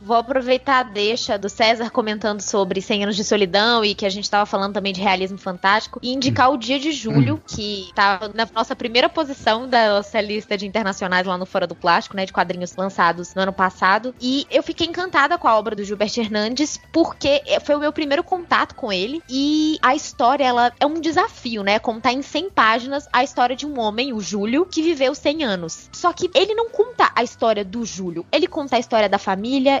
Vou aproveitar a deixa do César comentando sobre 100 anos de solidão e que a gente tava falando também de realismo fantástico e indicar o dia de julho, que tava na nossa primeira posição da nossa lista de internacionais lá no Fora do Plástico, né, de quadrinhos lançados no ano passado. E eu fiquei encantada com a obra do Gilbert Hernandes porque foi o meu primeiro contato com ele e a história, ela é um desafio, né, contar em 100 páginas a história de um homem, o Júlio, que viveu 100 anos. Só que ele não conta a história do Júlio, ele conta a história da família,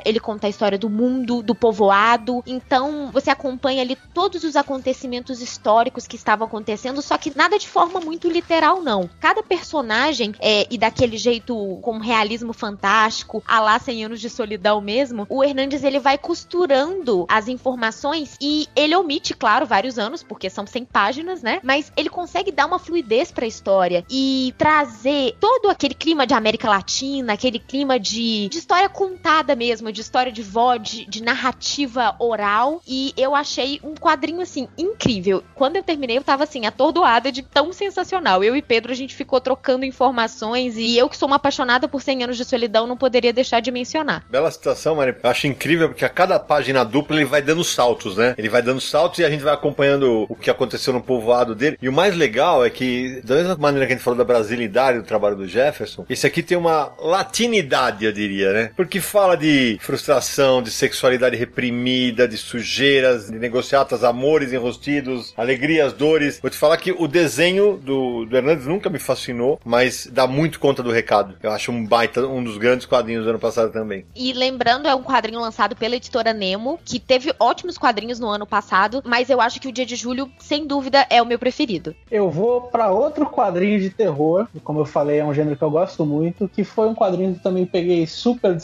ele conta a história do mundo, do povoado. Então você acompanha ali todos os acontecimentos históricos que estavam acontecendo, só que nada de forma muito literal, não. Cada personagem, é, e daquele jeito com realismo fantástico, a lá 100 anos de solidão mesmo, o Hernandes ele vai costurando as informações e ele omite, claro, vários anos, porque são 100 páginas, né? Mas ele consegue dar uma fluidez pra história e trazer todo aquele clima de América Latina, aquele clima de, de história contada mesmo, de história de voz, de, de narrativa oral. E eu achei um quadrinho, assim, incrível. Quando eu terminei, eu tava, assim, atordoada de tão sensacional. Eu e Pedro, a gente ficou trocando informações. E eu, que sou uma apaixonada por 100 anos de solidão, não poderia deixar de mencionar. Bela situação, Mari. Eu acho incrível porque a cada página dupla ele vai dando saltos, né? Ele vai dando saltos e a gente vai acompanhando o que aconteceu no povoado dele. E o mais legal é que, da mesma maneira que a gente falou da brasilidade do trabalho do Jefferson, esse aqui tem uma latinidade, eu diria, né? Porque fala de frustração, de sexualidade reprimida, de sujeiras, de negociatas, amores enrostidos, alegrias, dores. Vou te falar que o desenho do, do Hernandes nunca me fascinou, mas dá muito conta do recado. Eu acho um baita, um dos grandes quadrinhos do ano passado também. E lembrando, é um quadrinho lançado pela editora Nemo, que teve ótimos quadrinhos no ano passado, mas eu acho que o Dia de Julho, sem dúvida, é o meu preferido. Eu vou pra outro quadrinho de terror, que, como eu falei, é um gênero que eu gosto muito, que foi um quadrinho que também peguei super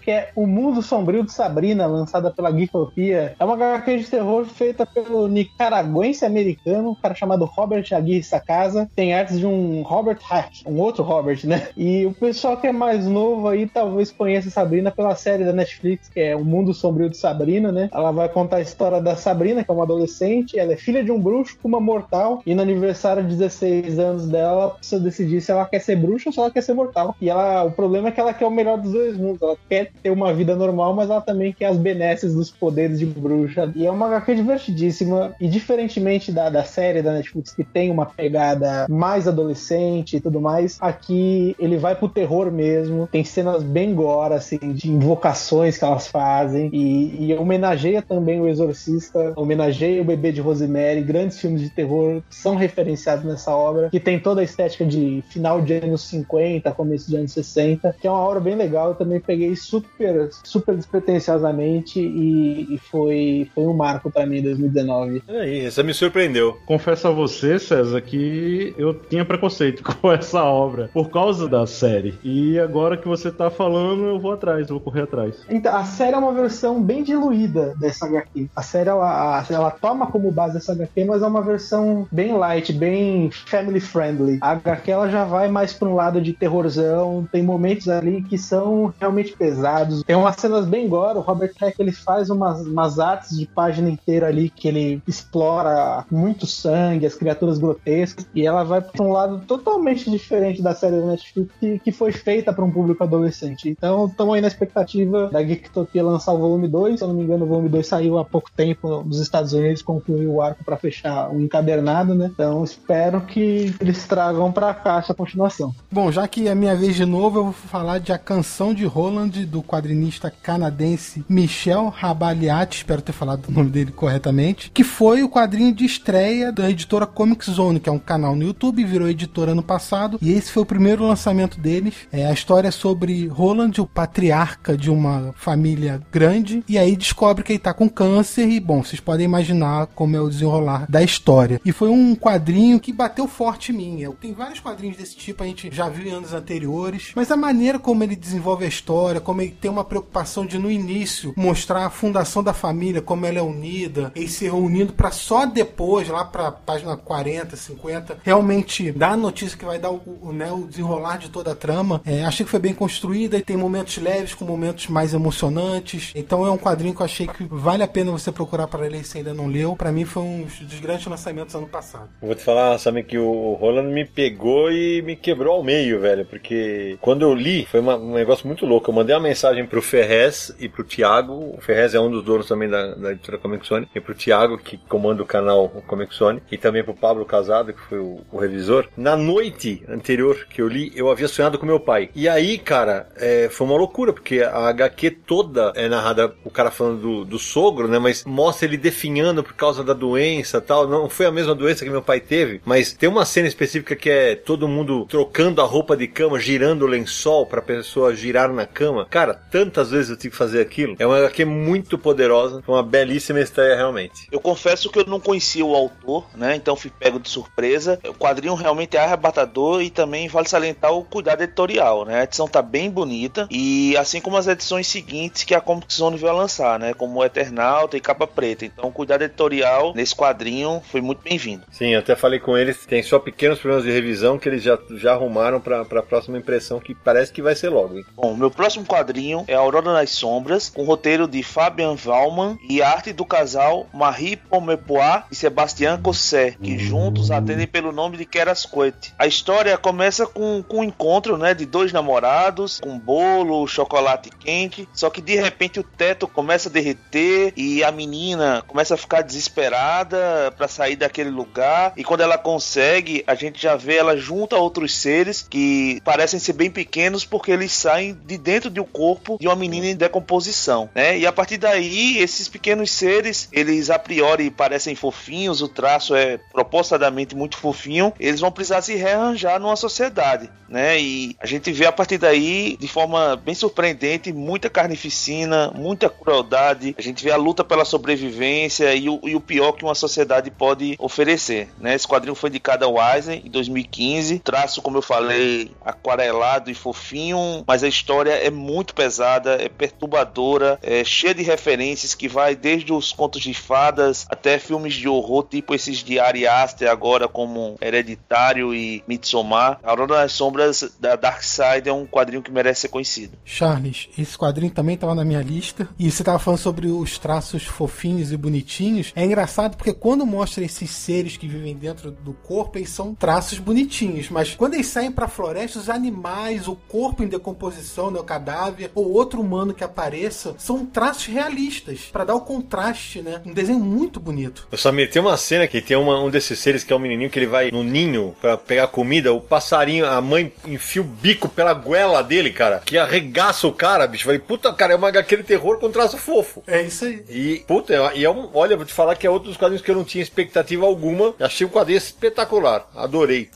que é O Mundo Sombrio de Sabrina, lançada pela Geekopia. É uma HQ de terror feita pelo nicaraguense americano, um cara chamado Robert Aguirre Sacasa. Tem artes de um Robert Hack, um outro Robert, né? E o pessoal que é mais novo aí talvez conheça Sabrina pela série da Netflix, que é O Mundo Sombrio de Sabrina, né? Ela vai contar a história da Sabrina, que é uma adolescente, ela é filha de um bruxo com uma mortal, e no aniversário de 16 anos dela, ela precisa decidir se ela quer ser bruxa ou se ela quer ser mortal. E ela, o problema é que ela quer o melhor dos dois mundos. Ela quer ter uma vida normal, mas ela também quer as benesses dos poderes de bruxa. E é uma HQ divertidíssima. E diferentemente da, da série da Netflix, que tem uma pegada mais adolescente e tudo mais, aqui ele vai pro terror mesmo. Tem cenas bem gore, assim, de invocações que elas fazem. E, e homenageia também o Exorcista, homenageia o Bebê de Rosemary. Grandes filmes de terror são referenciados nessa obra, que tem toda a estética de final de anos 50, começo de anos 60, que é uma obra bem legal. Eu também peguei super, super despretensiosamente e, e foi, foi um marco pra mim em 2019. E aí, essa me surpreendeu. Confesso a você, César, que eu tinha preconceito com essa obra por causa da série. E agora que você tá falando, eu vou atrás, vou correr atrás. Então, a série é uma versão bem diluída dessa HQ. A série, ela, ela toma como base essa HQ, mas é uma versão bem light, bem family friendly. A HQ, ela já vai mais pra um lado de terrorzão, tem momentos ali que são realmente extremamente pesados. Tem umas cenas bem gore. O Robert Heck ele faz umas, umas artes de página inteira ali que ele explora muito sangue, as criaturas grotescas. E ela vai pra um lado totalmente diferente da série da Netflix que, que foi feita para um público adolescente. Então estamos aí na expectativa da Geektopia lançar o volume 2. Se eu não me engano, o volume 2 saiu há pouco tempo nos Estados Unidos, concluiu o arco para fechar o encadernado, né? Então espero que eles tragam pra cá essa continuação. Bom, já que é minha vez de novo, eu vou falar de A Canção de Roland, do quadrinista canadense Michel Rabaliati, espero ter falado o nome dele corretamente, que foi o quadrinho de estreia da editora Comic Zone, que é um canal no YouTube, virou editora ano passado, e esse foi o primeiro lançamento deles. É a história sobre Roland, o patriarca de uma família grande, e aí descobre que ele tá com câncer, e bom, vocês podem imaginar como é o desenrolar da história. E foi um quadrinho que bateu forte em mim. Tem vários quadrinhos desse tipo, a gente já viu em anos anteriores, mas a maneira como ele desenvolve a história, como ele tem uma preocupação de no início mostrar a fundação da família, como ela é unida, e se reunindo para só depois, lá pra página 40, 50, realmente dar a notícia que vai dar o, o, né, o desenrolar de toda a trama. É, achei que foi bem construída e tem momentos leves com momentos mais emocionantes. Então é um quadrinho que eu achei que vale a pena você procurar para ler se ainda não leu. Para mim foi um dos grandes lançamentos ano passado. Vou te falar, Sammy, que o Roland me pegou e me quebrou ao meio, velho. Porque quando eu li, foi uma- um negócio muito louco. Eu mandei uma mensagem pro Ferrez e pro Thiago. O Ferrez é um dos donos também da, da editora Comic Zone. E pro Thiago, que comanda o canal Comic Zone. E também pro Pablo Casado, que foi o, o revisor. Na noite anterior que eu li, eu havia sonhado com meu pai. E aí, cara, é, foi uma loucura, porque a HQ toda é narrada, o cara falando do, do sogro, né? Mas mostra ele definhando por causa da doença tal. Não foi a mesma doença que meu pai teve, mas tem uma cena específica que é todo mundo trocando a roupa de cama, girando o lençol pra pessoa girar na cama. Cara, tantas vezes eu tive que fazer aquilo. É uma HQ muito poderosa, foi uma belíssima estreia realmente. Eu confesso que eu não conhecia o autor, né? Então fui pego de surpresa. O quadrinho realmente é arrebatador e também vale salientar o cuidado editorial, né? A edição tá bem bonita e assim como as edições seguintes que a Comic Zone veio a lançar, né? Como o Eternauta e Capa Preta. Então o cuidado editorial nesse quadrinho foi muito bem-vindo. Sim, até falei com eles, tem só pequenos problemas de revisão que eles já, já arrumaram pra, pra próxima impressão, que parece que vai ser logo, hein? Bom, meu próximo quadrinho é Aurora nas Sombras, com roteiro de Fabian Wallman e arte do casal Marie Pomepois e Sebastian Cosset, que juntos atendem pelo nome de Kerascoete. A história começa com, com um encontro né, de dois namorados, com bolo, chocolate quente, só que de repente o teto começa a derreter e a menina começa a ficar desesperada para sair daquele lugar, e quando ela consegue, a gente já vê ela junto a outros seres que parecem ser bem pequenos porque eles saem de dentro do corpo de uma menina em decomposição, né? E a partir daí, esses pequenos seres, eles a priori parecem fofinhos, o traço é propositadamente muito fofinho, eles vão precisar se rearranjar numa sociedade, né? E a gente vê a partir daí, de forma bem surpreendente, muita carnificina, muita crueldade, a gente vê a luta pela sobrevivência e o, e o pior que uma sociedade pode oferecer, né? Esse quadrinho foi indicado ao Eisner em 2015, traço, como eu falei, aquarelado e fofinho, mas a história é muito pesada, é perturbadora, é cheia de referências que vai desde os contos de fadas até filmes de horror, tipo esses de Ari Aster agora como Hereditário e Midsommar. A Aurora das Sombras da Dark Side é um quadrinho que merece ser conhecido. Charles, esse quadrinho também estava na minha lista. E você estava falando sobre os traços fofinhos e bonitinhos. É engraçado porque quando mostra esses seres que vivem dentro do corpo, eles são traços bonitinhos. Mas quando eles saem pra floresta, os animais, o corpo em decomposição, né, cadáver, ou outro humano que apareça, são traços realistas. Pra dar o contraste, né? Um desenho muito bonito. Eu só tem uma cena que tem uma- um desses seres que é um menininho que ele vai no ninho pra pegar comida, o passarinho, a mãe enfia o bico pela goela dele, cara, que arregaça o cara, bicho. Falei, puta, cara, é uma de terror com traço fofo. É isso aí. E, puta, é- e é um, olha, vou te falar que é outro dos quadrinhos que eu não tinha expectativa alguma. Achei o quadrinho espetacular. Adorei.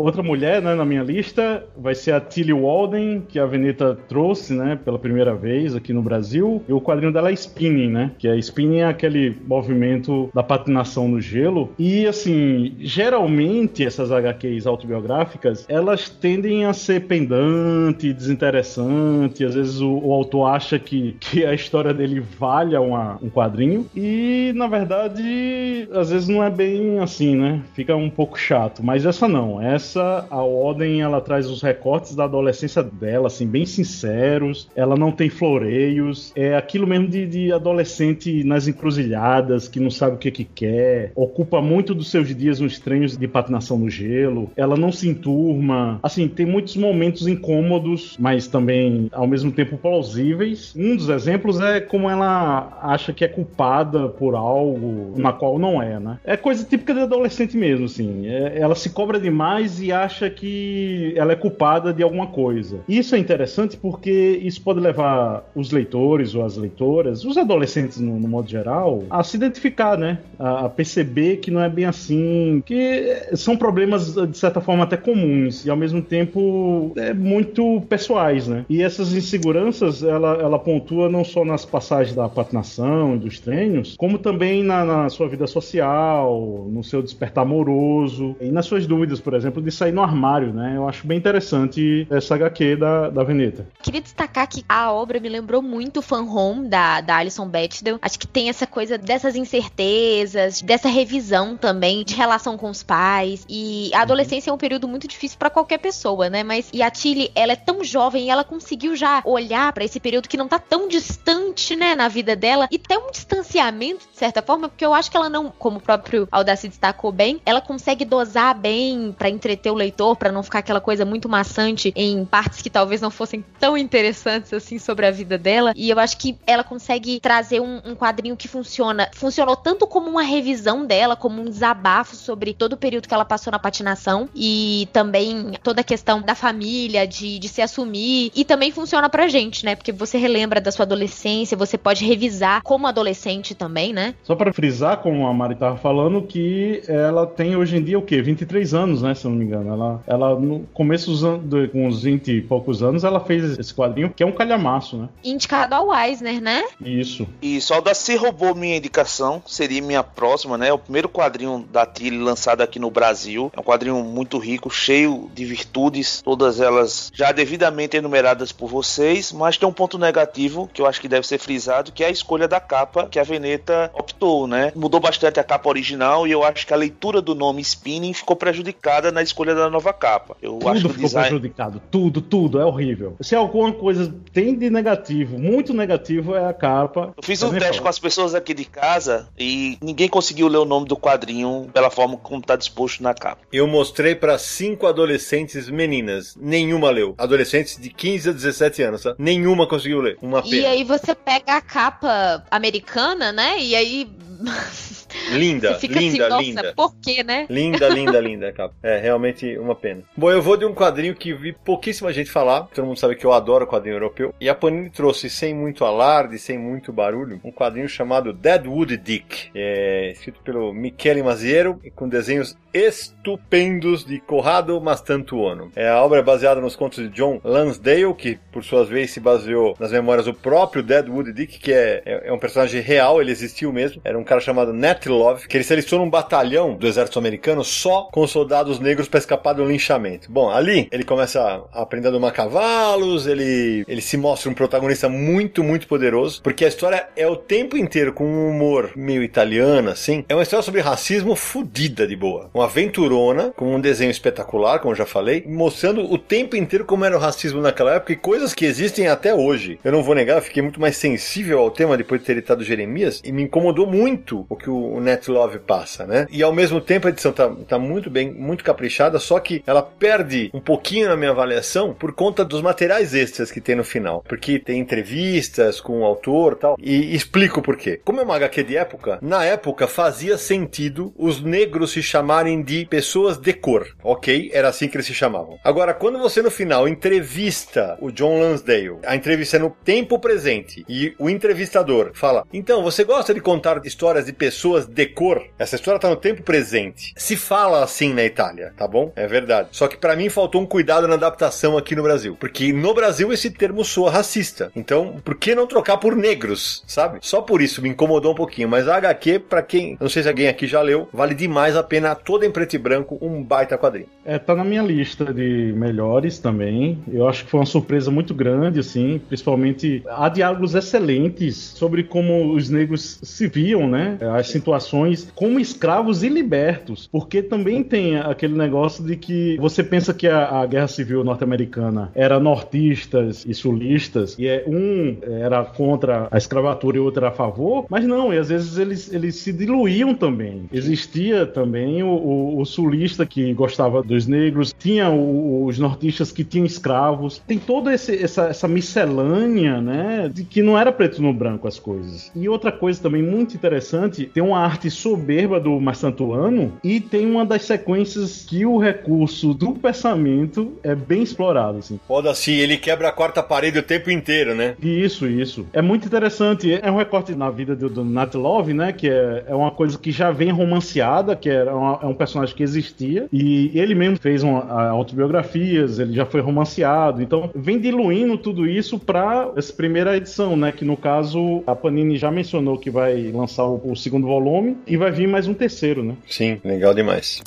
Outra mulher, né, na minha lista vai ser a Tilly Walden, que a Veneta trouxe, né, pela primeira vez aqui no Brasil. E o quadrinho dela é Spinning, né? Que a Spinning é aquele movimento da patinação no gelo. E, assim, geralmente essas HQs autobiográficas, elas tendem a ser pendante, desinteressante. Às vezes o, o autor acha que, que a história dele valha uma- um quadrinho. E, na verdade, às vezes não é bem assim, né? Fica um pouco chato. Mas essa não. Essa a Oden ela traz os recortes da adolescência dela, assim, bem sinceros. Ela não tem floreios. É aquilo mesmo de, de adolescente nas encruzilhadas, que não sabe o que, que quer. Ocupa muito dos seus dias nos treinos de patinação no gelo. Ela não se enturma. Assim, tem muitos momentos incômodos, mas também, ao mesmo tempo, plausíveis. Um dos exemplos é como ela acha que é culpada por algo na qual não é, né? É coisa típica de adolescente mesmo, assim. É- ela se cobra demais e acha que ela é culpada de alguma coisa. Isso é interessante porque isso pode levar os leitores ou as leitoras, os adolescentes no, no modo geral, a se identificar, né? A, a perceber que não é bem assim, que são problemas de certa forma até comuns e ao mesmo tempo é muito pessoais, né? E essas inseguranças ela, ela pontua não só nas passagens da patinação e dos treinos, como também na, na sua vida social, no seu despertar amoroso e nas suas dúvidas, por exemplo, de sair no armário, né? Eu acho bem interessante essa HQ da, da Veneta. Queria destacar que a obra me lembrou muito Fan Home da, da Alison Bechdel. Acho que tem essa coisa dessas incertezas, dessa revisão também de relação com os pais. E a adolescência é um período muito difícil pra qualquer pessoa, né? Mas e a Tilly, ela é tão jovem e ela conseguiu já olhar pra esse período que não tá tão distante, né, na vida dela e tem um distanciamento de certa forma, porque eu acho que ela não, como o próprio Audace destacou bem, ela consegue dosar bem pra entreter o leitor, pra não ficar aquela coisa muito maçante em partes que talvez não fossem tão interessantes assim sobre a vida dela. E eu acho que ela consegue trazer um, um quadrinho que funciona, funcionou tanto como uma revisão dela, como um desabafo sobre todo o período que ela passou na patinação e também toda a questão da família, de, de se assumir. E também funciona pra gente, né? Porque você relembra da sua adolescência, você pode revisar como adolescente também, né? Só para frisar, como a Mari tava falando, que ela tem hoje em dia o quê? 23 anos, né? Se não me engano. Ela, ela no começo dos anos, de- com uns 20 e poucos anos, ela fez esse quadrinho, que é um calhamaço, né? Indicado ao Eisner, né? Isso. E só da se roubou minha indicação, seria minha próxima, né? É o primeiro quadrinho da Tilly lançado aqui no Brasil. É um quadrinho muito rico, cheio de virtudes, todas elas já devidamente enumeradas por vocês, mas tem um ponto negativo que eu acho que deve ser frisado, que é a escolha da capa que a Veneta optou, né? Mudou bastante a capa original e eu acho que a leitura do nome Spinning ficou prejudicada na escolha da nova capa. Eu acho Tudo que o ficou design prejudicado. Tudo, tudo. É horrível. Se alguma coisa tem de negativo, muito negativo, é a capa. Eu fiz Mas um teste com as pessoas aqui de casa e ninguém conseguiu ler o nome do quadrinho pela forma como tá disposto na capa. Eu mostrei pra cinco adolescentes meninas. Nenhuma leu. Adolescentes de 15 a 17 anos, tá? Nenhuma conseguiu ler. Uma E pena. aí você pega a capa americana, né? E aí Linda, você fica linda, assim, nossa, linda. por quê, né? Linda, linda, linda capa. É, realmente uma pena. Bom, eu vou de um quadrinho que vi pouquíssima gente falar. Todo mundo sabe que eu adoro quadrinho europeu. E a Panini trouxe, sem muito alarde, sem muito barulho, um quadrinho chamado Deadwood Dick. É escrito pelo Michele Maziero e com desenhos estupendos de Corrado Mastantuono. É, a obra é baseada nos contos de John Lansdale, que por sua vez se baseou nas memórias do próprio Deadwood Dick, que é, é, é um personagem real, ele existiu mesmo. Era um cara chamado Nat Love, que ele seleciona um batalhão do exército americano só com soldados negros para escapar do linchamento. Bom, ali ele começa a aprender a domar cavalos, ele, ele se mostra um protagonista muito, muito poderoso, porque a história é o tempo inteiro com um humor meio italiano, assim. É uma história sobre racismo fudida de boa. Uma aventurona, com um desenho espetacular, como eu já falei, mostrando o tempo inteiro como era o racismo naquela época e coisas que existem até hoje. Eu não vou negar, eu fiquei muito mais sensível ao tema depois de ter editado Jeremias e me incomodou muito o que o Net Love passa, né? E ao mesmo tempo a edição tá, tá muito bem, muito caprichada, só que ela perde um pouquinho na minha avaliação por conta dos materiais extras que tem no final. Porque tem entrevistas com o autor tal, e explico por quê. Como é uma HQ de época, na época fazia sentido os negros se chamarem de pessoas de cor, ok? Era assim que eles se chamavam. Agora, quando você no final entrevista o John Lansdale, a entrevista é no tempo presente, e o entrevistador fala: Então, você gosta de contar histórias de pessoas de cor? Essa história tá no tempo presente. Se fala assim na Itália, tá bom? É verdade. Só que pra mim faltou um cuidado na adaptação aqui no Brasil. Porque no Brasil esse termo soa racista. Então, por que não trocar por negros, sabe? Só por isso me incomodou um pouquinho. Mas a HQ, pra quem, não sei se alguém aqui já leu, vale demais a pena, toda em preto e branco, um baita quadrinho. É, tá na minha lista de melhores também. Eu acho que foi uma surpresa muito grande, assim, principalmente há diálogos excelentes sobre como os negros se viam, né? As situações situações como escravos e libertos, porque também tem aquele negócio de que você pensa que a, a guerra civil norte-americana era nortistas e sulistas, e é, um era contra a escravatura e outro era a favor, mas não, e às vezes eles, eles se diluíam também. Existia também o, o, o sulista que gostava dos negros, tinha o, os nortistas que tinham escravos, tem toda esse, essa, essa miscelânea, né, de que não era preto no branco as coisas. E outra coisa também muito interessante, tem uma arte soberba do Massantuano e tem uma das sequências que o recurso do pensamento é bem explorado, assim. Foda-se, ele quebra a quarta parede o tempo inteiro, né? Isso, isso. É muito interessante. É um recorte na vida do, do Nat Love, né? Que é, é uma coisa que já vem romanceada, que é, uma, é um personagem que existia. E ele mesmo fez uma, autobiografias, ele já foi romanceado. Então, vem diluindo tudo isso para essa primeira edição, né? Que no caso, a Panini já mencionou que vai lançar o, o segundo volume e vai vir mais um terceiro, né? Sim, legal demais.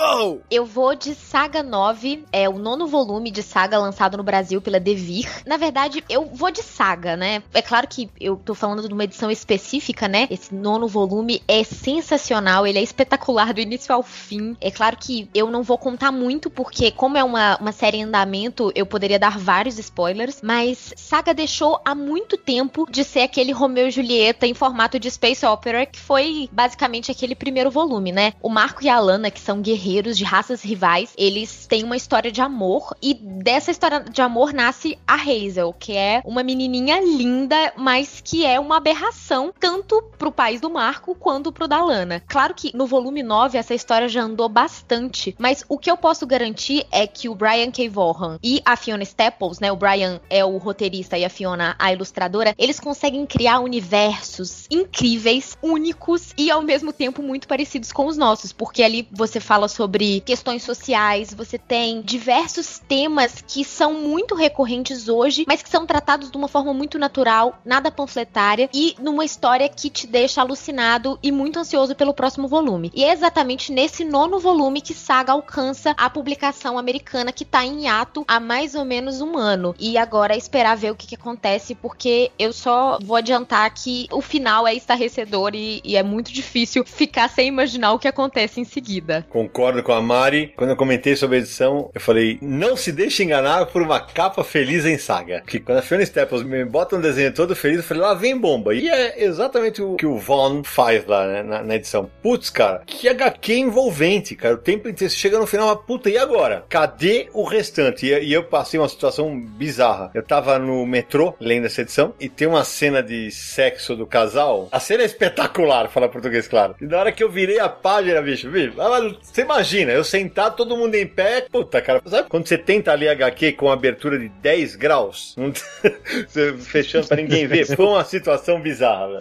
Uou! Eu vou de Saga 9, é o nono volume de Saga lançado no Brasil pela Devir. Na verdade, eu vou de Saga, né? É claro que eu tô falando de uma edição específica, né? Esse nono volume é sensacional, ele é espetacular do início ao fim. É claro que eu não vou contar muito, porque como é uma, uma série em andamento, eu poderia dar vários spoilers, mas Saga deixou há muito tempo de ser aquele Romeu e Julieta em formato de space opera, que foi basicamente aquele primeiro volume, né? O Marco e a Alana, que são guerreiros guerreiros de raças rivais, eles têm uma história de amor e dessa história de amor nasce a Hazel, que é uma menininha linda, mas que é uma aberração tanto pro país do Marco quanto pro da Lana. Claro que no volume 9 essa história já andou bastante, mas o que eu posso garantir é que o Brian K. Vaughan e a Fiona Staples, né, o Brian é o roteirista e a Fiona a ilustradora, eles conseguem criar universos incríveis, únicos e ao mesmo tempo muito parecidos com os nossos, porque ali você fala sobre sobre questões sociais, você tem diversos temas que são muito recorrentes hoje, mas que são tratados de uma forma muito natural, nada panfletária e numa história que te deixa alucinado e muito ansioso pelo próximo volume. E é exatamente nesse nono volume que Saga alcança a publicação americana que tá em ato há mais ou menos um ano. E agora é esperar ver o que, que acontece, porque eu só vou adiantar que o final é estarrecedor e, e é muito difícil ficar sem imaginar o que acontece em seguida. Concordo concordo com a Mari. Quando eu comentei sobre a edição, eu falei: não se deixe enganar por uma capa feliz em saga. Que quando a Fiona Staples me bota um desenho todo feliz, eu falei: lá vem bomba. E é exatamente o que o Vaughn faz lá né, na, na, edição. Putz, cara, que HQ envolvente, cara. O tempo inteiro. Você chega no final, uma puta, e agora? Cadê o restante? E, e eu passei uma situação bizarra. Eu tava no metrô lendo essa edição e tem uma cena de sexo do casal. A cena é espetacular, falar português, claro. E na hora que eu virei a página, bicho, bicho você imagina eu sentado, todo mundo em pé. Puta, cara, sabe quando você tenta ler HQ com abertura de 10 graus? fechando pra ninguém ver? Foi uma situação bizarra, velho.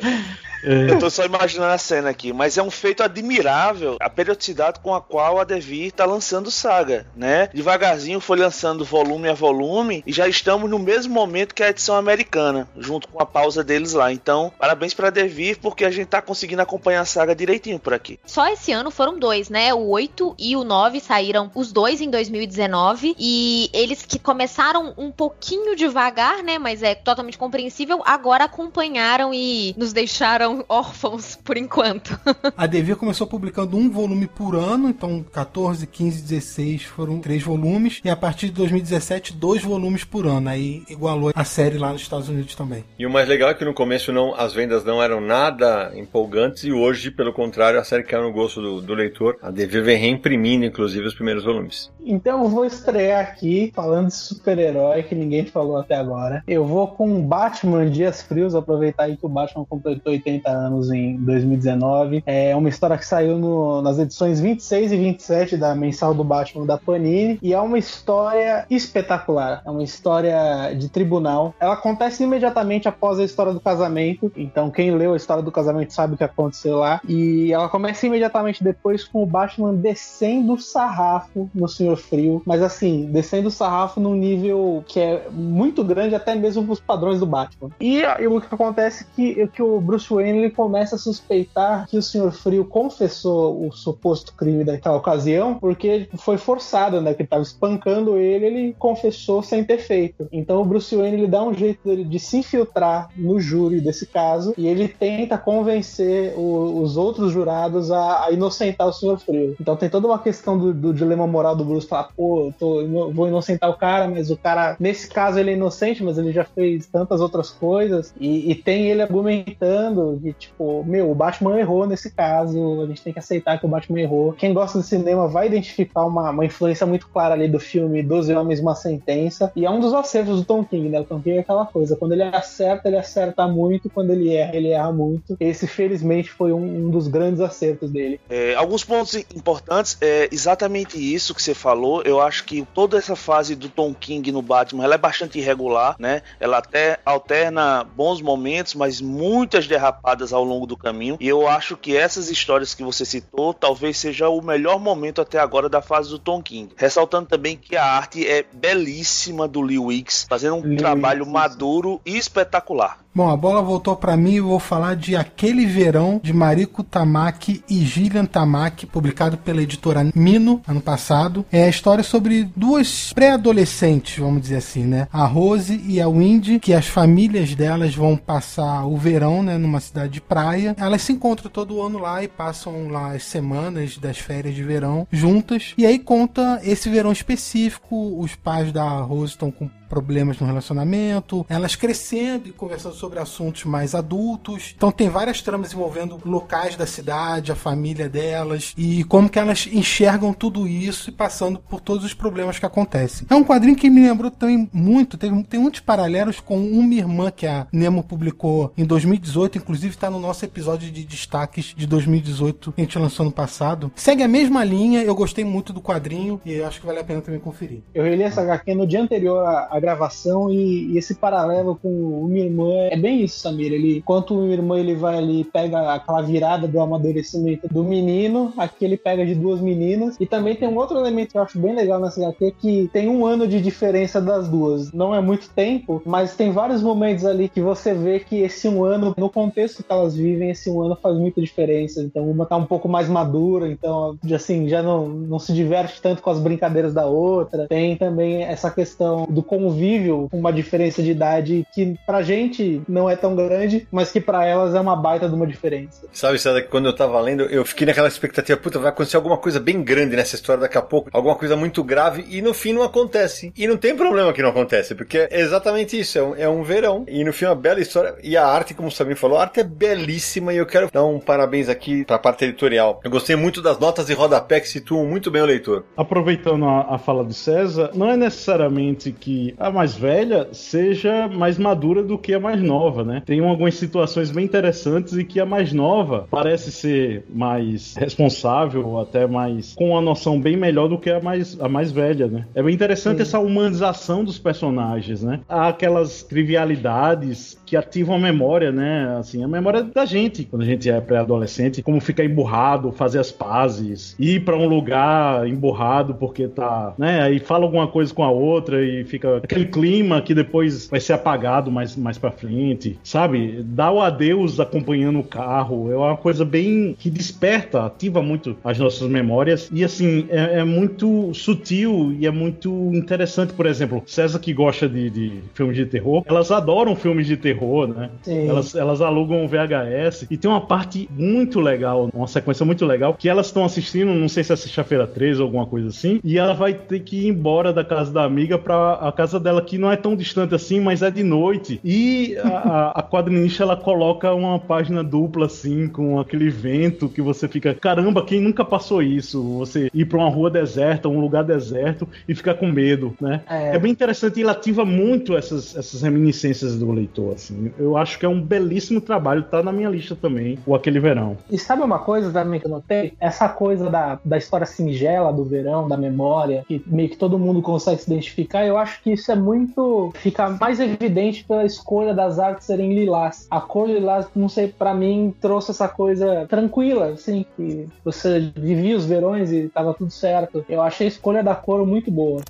Eu tô só imaginando a cena aqui, mas é um feito admirável a periodicidade com a qual a Devir tá lançando saga, né? Devagarzinho foi lançando volume a volume e já estamos no mesmo momento que a edição americana, junto com a pausa deles lá. Então, parabéns pra Devir porque a gente tá conseguindo acompanhar a saga direitinho por aqui. Só esse ano foram dois, né? O 8 e o 9 saíram os dois em 2019 e eles que começaram um pouquinho devagar, né? Mas é totalmente compreensível, agora acompanharam e nos deixaram órfãos por enquanto. a Devir começou publicando um volume por ano, então 14, 15, 16 foram três volumes, e a partir de 2017, dois volumes por ano. Aí igualou a série lá nos Estados Unidos também. E o mais legal é que no começo não, as vendas não eram nada empolgantes, e hoje, pelo contrário, a série caiu no gosto do, do leitor. A Devir vem reimprimindo, inclusive, os primeiros volumes. Então eu vou estrear aqui falando de super-herói que ninguém falou até agora. Eu vou com Batman Dias Frios, aproveitar aí que o Batman completou 80 30 anos em 2019. É uma história que saiu no, nas edições 26 e 27 da mensal do Batman da Panini e é uma história espetacular. É uma história de tribunal. Ela acontece imediatamente após a história do casamento. Então quem leu a história do casamento sabe o que aconteceu lá. E ela começa imediatamente depois com o Batman descendo o sarrafo no Senhor Frio, mas assim, descendo o sarrafo num nível que é muito grande até mesmo os padrões do Batman. E, e o que acontece é que, que o Bruce Wayne Ele começa a suspeitar que o Senhor Frio confessou o suposto crime daquela ocasião porque foi forçado, né? Que ele tava espancando ele, ele confessou sem ter feito. Então o Bruce Wayne ele dá um jeito dele de se infiltrar no júri desse caso e ele tenta convencer o- os outros jurados a, a inocentar o Senhor Frio. Então tem toda uma questão do, do dilema moral do Bruce falar, pô, eu tô, vou inocentar o cara, mas o cara, nesse caso, ele é inocente, mas ele já fez tantas outras coisas. E, e tem ele argumentando que, tipo, meu, o Batman errou nesse caso, a gente tem que aceitar que o Batman errou. Quem gosta de cinema vai identificar uma, uma influência muito clara ali do filme Doze Homens, Uma Sentença. E é um dos acertos do Tom King, né? O Tom King é aquela coisa, quando ele acerta, ele acerta muito, quando ele erra, ele erra muito. Esse, felizmente, foi um, um dos grandes acertos dele. É, alguns pontos importantes é exatamente isso que você falou. Eu acho que toda essa fase do Tom King no Batman ela é bastante irregular, né? Ela até alterna bons momentos, mas muitas derrapadas ao longo do caminho. E eu acho que essas histórias que você citou talvez seja o melhor momento até agora da fase do Tom King. Ressaltando também que a arte é belíssima do Lee Wicks, fazendo um Lee trabalho Wicks, maduro e espetacular. Bom, a bola voltou pra mim e vou falar de Aquele Verão de Mariko Tamaki e Gillian Tamaki, publicado pela editora Mino ano passado. É a história sobre duas pré-adolescentes, vamos dizer assim, né? A Rose e a Windy, que as famílias delas vão passar o verão, né, numa cidade de praia. Elas se encontram todo ano lá e passam lá as semanas das férias de verão juntas. E aí conta esse verão específico, os pais da Rose estão com problemas no relacionamento, elas crescendo e conversando sobre assuntos mais adultos. Então tem várias tramas envolvendo locais da cidade, a família delas e como que elas enxergam tudo isso e passando por todos os problemas que acontecem. É um quadrinho que me lembrou também muito, tem, tem muitos paralelos com Uma Irmã que a Nemo publicou em 2018, inclusive está no nosso episódio de destaques de 2018 que a gente lançou no passado. Segue a mesma linha, eu gostei muito do quadrinho e acho que vale a pena também conferir. Eu reli essa HQ no dia anterior à, gravação e, e esse paralelo com o Minha Irmã é bem isso, Samir. Ele, enquanto o Minha Irmã ele vai ali, pega aquela virada do amadurecimento do menino, aqui ele pega de duas meninas. E também tem um outro elemento que eu acho bem legal nessa HQ, que tem um ano de diferença das duas. Não é muito tempo, mas tem vários momentos ali que você vê que esse um ano, no contexto que elas vivem, esse um ano faz muita diferença. Então uma tá um pouco mais madura, então assim, já não, não se diverte tanto com as brincadeiras da outra. Tem também essa questão do convívio com uma diferença de idade que pra gente não é tão grande, mas que pra elas é uma baita de uma diferença. Sabe, César, que quando eu tava lendo, eu fiquei naquela expectativa, puta, vai acontecer alguma coisa bem grande nessa história daqui a pouco, alguma coisa muito grave, e no fim não acontece. E não tem problema que não acontece, porque é exatamente isso, é um, é um verão. E no fim é uma bela história, e a arte, como o Samir falou, a arte é belíssima, e eu quero dar um parabéns aqui pra parte editorial. Eu gostei muito das notas e rodapé que situam muito bem o leitor. Aproveitando a, a fala de César, não é necessariamente que a mais velha seja mais madura do que a mais nova, né? Tem algumas situações bem interessantes e que a mais nova parece ser mais responsável, ou até mais com uma noção bem melhor do que a mais, a mais velha, né? É bem interessante essa humanização dos personagens, né? Há aquelas trivialidades que ativam a memória, né? Assim, a memória da gente quando a gente é pré-adolescente, como ficar emburrado, fazer as pazes, ir pra um lugar emburrado porque tá, né? Aí fala alguma coisa com a outra e fica aquele clima que depois vai ser apagado mais, mais pra frente, sabe? Dá o adeus acompanhando o carro, é uma coisa bem que desperta, ativa muito as nossas memórias e assim, é, é muito sutil e é muito interessante, por exemplo, César que gosta de, de filmes de terror, elas adoram filmes de terror, né? Sim. Elas, elas alugam o VHS e tem uma parte muito legal, uma sequência muito legal, que elas estão assistindo, não sei se é sexta-feira 13 ou alguma coisa assim, e ela vai ter que ir embora da casa da amiga pra a casa dela, que não é tão distante assim, mas é de noite. E a, a, a quadrinista ela coloca uma página dupla assim, com aquele vento que você fica, caramba, quem nunca passou isso? Você ir pra uma rua deserta, um lugar deserto e ficar com medo, né? É. É bem interessante e ele ativa muito essas, essas reminiscências do leitor, assim. Eu acho que é um belíssimo trabalho, tá na minha lista também, o Aquele Verão. E sabe uma coisa também que eu notei? Essa coisa da, da história singela do verão, da memória, que meio que todo mundo consegue se identificar, eu acho que isso é muito. fica mais evidente pela escolha das artes serem lilás. A cor lilás, não sei, pra mim trouxe essa coisa tranquila, assim, que você vivia os verões e tava tudo certo. Eu achei a escolha da cor muito boa.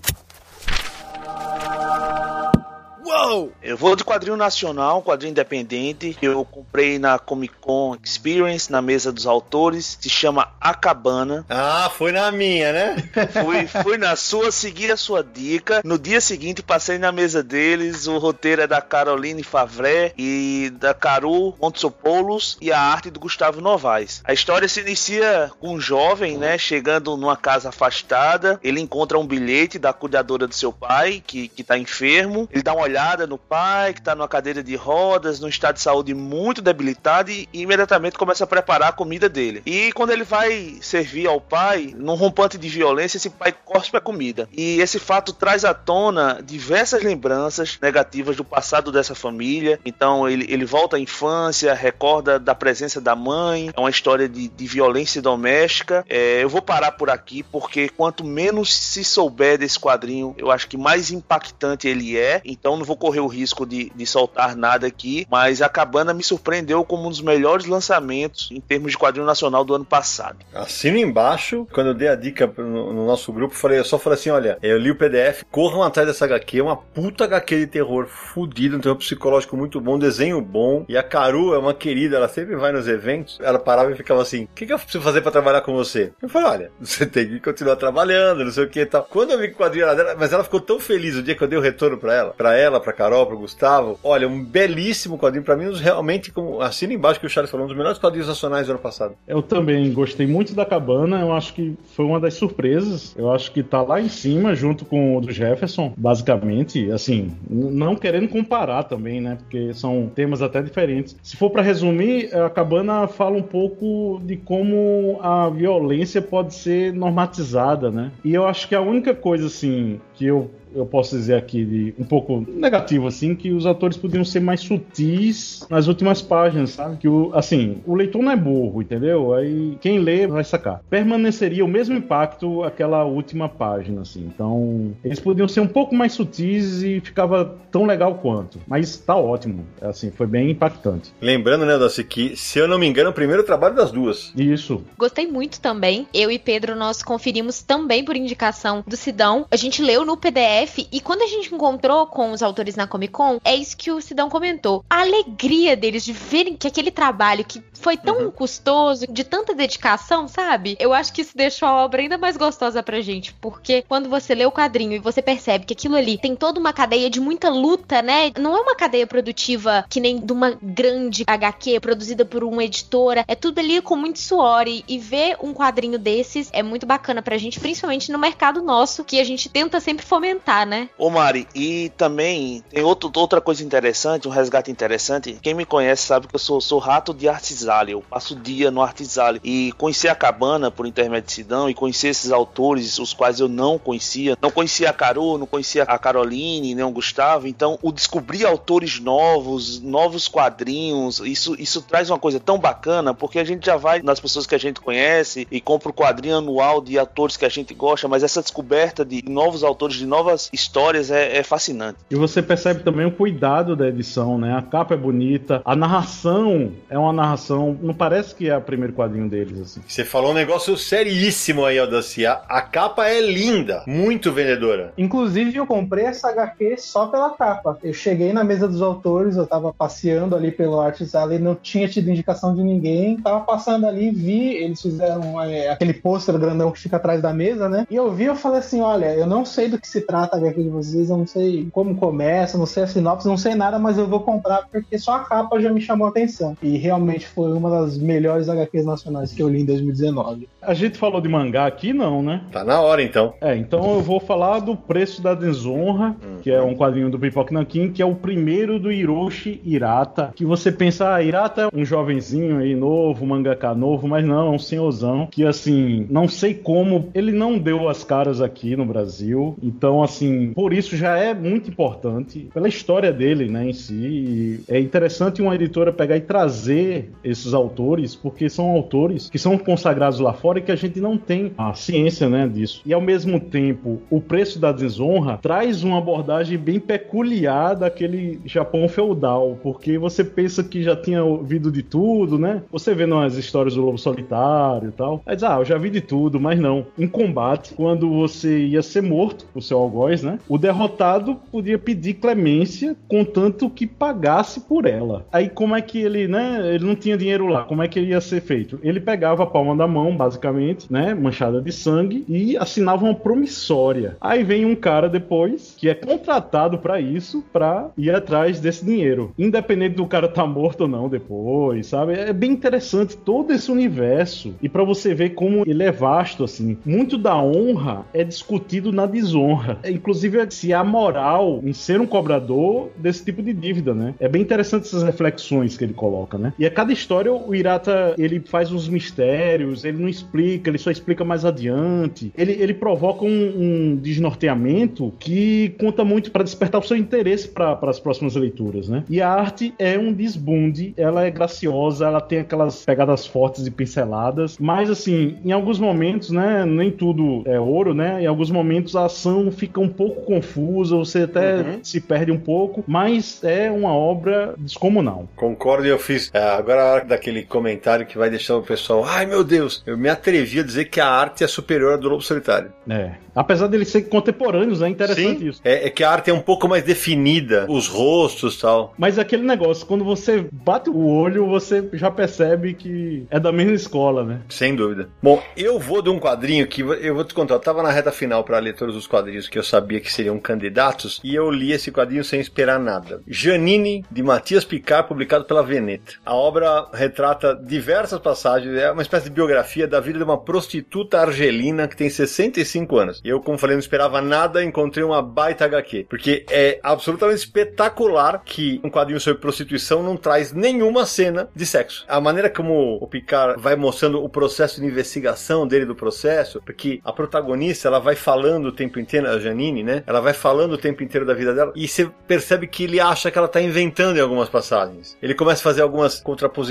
Go! Eu vou de quadrinho nacional, quadrinho independente. Eu comprei na Comic Con Experience, na mesa dos autores. Se chama A Cabana. Ah, foi na minha, né? Fui, fui na sua, segui a sua dica. No dia seguinte, passei na mesa deles. O roteiro é da Caroline Favré e da Caru Montsopoulos e a arte do Gustavo Novaes. A história se inicia com um jovem, né, chegando numa casa afastada. Ele encontra um bilhete da cuidadora do seu pai, que, que tá enfermo. Ele dá uma olhada no pai, que tá numa cadeira de rodas, num estado de saúde muito debilitado, e imediatamente começa a preparar a comida dele. E quando ele vai servir ao pai, num rompante de violência, esse pai cospe a comida. E esse fato traz à tona diversas lembranças negativas do passado dessa família. Então ele, ele volta à infância, recorda da presença da mãe, é uma história de, de violência doméstica. É, eu vou parar por aqui porque quanto menos se souber desse quadrinho, eu acho que mais impactante ele é. Então não vou correr o risco de, de soltar nada aqui, mas a Cabana me surpreendeu como um dos melhores lançamentos em termos de quadrinho nacional do ano passado. Assino embaixo, quando eu dei a dica no, no nosso grupo, falei, eu só falei assim: olha, eu li o PDF, corram atrás dessa HQ, é uma puta HQ de terror fudido, um terror psicológico muito bom, desenho bom. E a Caru é uma querida, ela sempre vai nos eventos, ela parava e ficava assim: o que, que eu preciso fazer pra trabalhar com você? Eu falei, olha, você tem que continuar trabalhando, não sei o que e tal. Quando eu vi que o quadrinho dela, mas ela ficou tão feliz o dia que eu dei o retorno pra ela, pra ela, pra Carol, pro Gustavo. Olha, um belíssimo quadrinho, pra mim, realmente, como assina embaixo que o Charles falou, um dos melhores quadrinhos nacionais do ano passado. Eu também gostei muito da cabana, eu acho que foi uma das surpresas. Eu acho que tá lá em cima, junto com o do Jefferson, basicamente. Assim, não querendo comparar também, né? Porque são temas até diferentes. Se for pra resumir, a cabana fala um pouco de como a violência pode ser normatizada, né? E eu acho que a única coisa, assim, que eu eu posso dizer aqui de um pouco negativo assim que os atores podiam ser mais sutis nas últimas páginas, sabe? Que o assim, o leitor não é burro, entendeu? Aí quem lê vai sacar. Permaneceria o mesmo impacto aquela última página assim. Então, eles podiam ser um pouco mais sutis e ficava tão legal quanto. Mas tá ótimo. Assim, foi bem impactante. Lembrando, né, Dossi, que, se eu não me engano, é o primeiro trabalho das duas. Isso. Gostei muito também. Eu e Pedro, nós conferimos também por indicação do Sidão. A gente leu no PDF e quando a gente encontrou com os autores na Comic Con, é isso que o Sidão comentou. A alegria deles de verem que aquele trabalho que foi tão custoso, de tanta dedicação, sabe? Eu acho que isso deixou a obra ainda mais gostosa pra gente, porque quando você lê o quadrinho e você percebe que aquilo ali tem toda uma cadeia de muita luta, né? Não é uma cadeia produtiva que nem de uma grande HQ produzida por uma editora, é tudo ali com muito suor e, e ver um quadrinho desses é muito bacana pra gente, principalmente no mercado nosso, que a gente tenta sempre fomentar, né? Ô Mari, e também tem outro, outra coisa interessante, um resgate interessante. Quem me conhece sabe que eu sou, sou rato de Artisale. Eu passo o dia no Artisale. E conhecer a cabana por intermédio de Sidão e conhecer esses autores, os quais eu não conhecia. Não conhecia a Caru, não conhecia a Caroline, nem o Gustavo. Então, o descobrir autores novos, novos quadrinhos, isso, isso traz uma coisa tão bacana, porque a gente já vai nas pessoas que a gente conhece e compra o quadrinho anual de atores que a gente gosta, mas essa descoberta de novos autores, de novas histórias é, é fascinante. E você percebe também o cuidado da edição, né? A capa é bonita, a narração é uma narração. Não parece que é o primeiro quadrinho deles, assim. Você falou um negócio seríssimo aí, Aldacir. A, a capa é linda, muito vendedora. Inclusive, eu comprei essa HQ só pela capa. Eu cheguei na mesa dos autores, eu tava passeando ali pelo Arts Alley, não tinha tido indicação de ninguém, tava passando ali, vi, eles fizeram é, aquele pôster grandão que fica atrás da mesa, né? E eu vi, eu falei assim, olha, eu não sei do que se trata a HQ de vocês, eu não sei como começa, não sei a sinopse, não sei nada, mas eu vou comprar porque só a capa já me chamou a atenção. E realmente foi uma das melhores HQs nacionais que eu li em 2019. A gente falou de mangá aqui, não, né? Tá na hora então. É, então eu vou falar do Preço da Desonra, que é um quadrinho do Pipoque Nankin, que é o primeiro do Hiroshi Hirata. Que você pensa, ah, Hirata é um jovenzinho aí novo, mangaka novo, mas não, é um senhorzão que, assim, não sei como, ele não deu as caras aqui no Brasil. Então, assim, por isso já é muito importante, pela história dele, né, em si. É interessante uma editora pegar e trazer esses autores, porque são autores que são consagrados lá fora e que a gente não tem a ciência, né, disso. E ao mesmo tempo, o preço da desonra traz uma abordagem bem peculiar daquele Japão feudal, porque você pensa que já tinha ouvido de tudo, né? Você vê nas histórias do Lobo Solitário e tal, mas ah, eu já vi de tudo, mas não. Em combate, quando você ia ser morto, o seu algoz né? O derrotado podia pedir clemência, contanto que pagasse por ela. Aí como é que ele, né? Ele não tinha dinheiro lá. Como é que ele ia ser feito? Ele pegava a palma da mão, basicamente, né? Manchada de sangue e assinava uma promissória. Aí vem um cara depois que é contratado para isso, para ir atrás desse dinheiro, independente do cara tá morto ou não depois, sabe? É bem interessante todo esse universo e para você ver como ele é vasto assim. Muito da honra é discutido na desonra. É, inclusive se há moral em ser um cobrador desse tipo de dívida, né? É bem interessante essas reflexões que ele coloca, né? E a cada história o Irata ele faz uns mistérios, ele não explica, ele só explica mais adiante. Ele, ele provoca um, um desnorteamento que conta muito para despertar o seu interesse para as próximas leituras, né? E a arte é um desbunde, ela é graciosa, ela tem aquelas pegadas fortes e pinceladas, mas assim, em alguns momentos, né, nem tudo é ouro, né? Em alguns momentos a ação fica um pouco confusa, você até Uhum. se perde um pouco, mas é uma obra descomunal. Concordo, e eu fiz. é, agora a hora daquele comentário que vai deixar o pessoal. Ai meu Deus, eu me atrevi a dizer que a arte é superior à do Lobo Solitário. É. Apesar deles serem contemporâneos, é interessante Sim, isso. é, é que a arte é um pouco mais definida, os rostos e tal. Mas aquele negócio, quando você bate o olho, você já percebe que é da mesma escola, né? Sem dúvida. Bom, eu vou de um quadrinho que eu vou te contar. Eu tava na reta final para ler todos os quadrinhos que eu sabia que seriam candidatos e eu li esse quadrinho sem esperar nada. Janine, de Matias Picard, publicado pela Veneta. A obra retrata diversas passagens, é uma espécie de biografia da vida de uma prostituta argelina que tem 65 anos. Eu, como falei, não esperava nada, encontrei uma baita HQ. Porque é absolutamente espetacular que um quadrinho sobre prostituição não traz nenhuma cena de sexo. A maneira como o Picard vai mostrando o processo de investigação dele do processo, porque a protagonista ela vai falando o tempo inteiro, a Janine, né? Ela vai falando o tempo inteiro da vida dela e você percebe que ele acha que ela tá inventando em algumas passagens. Ele começa a fazer algumas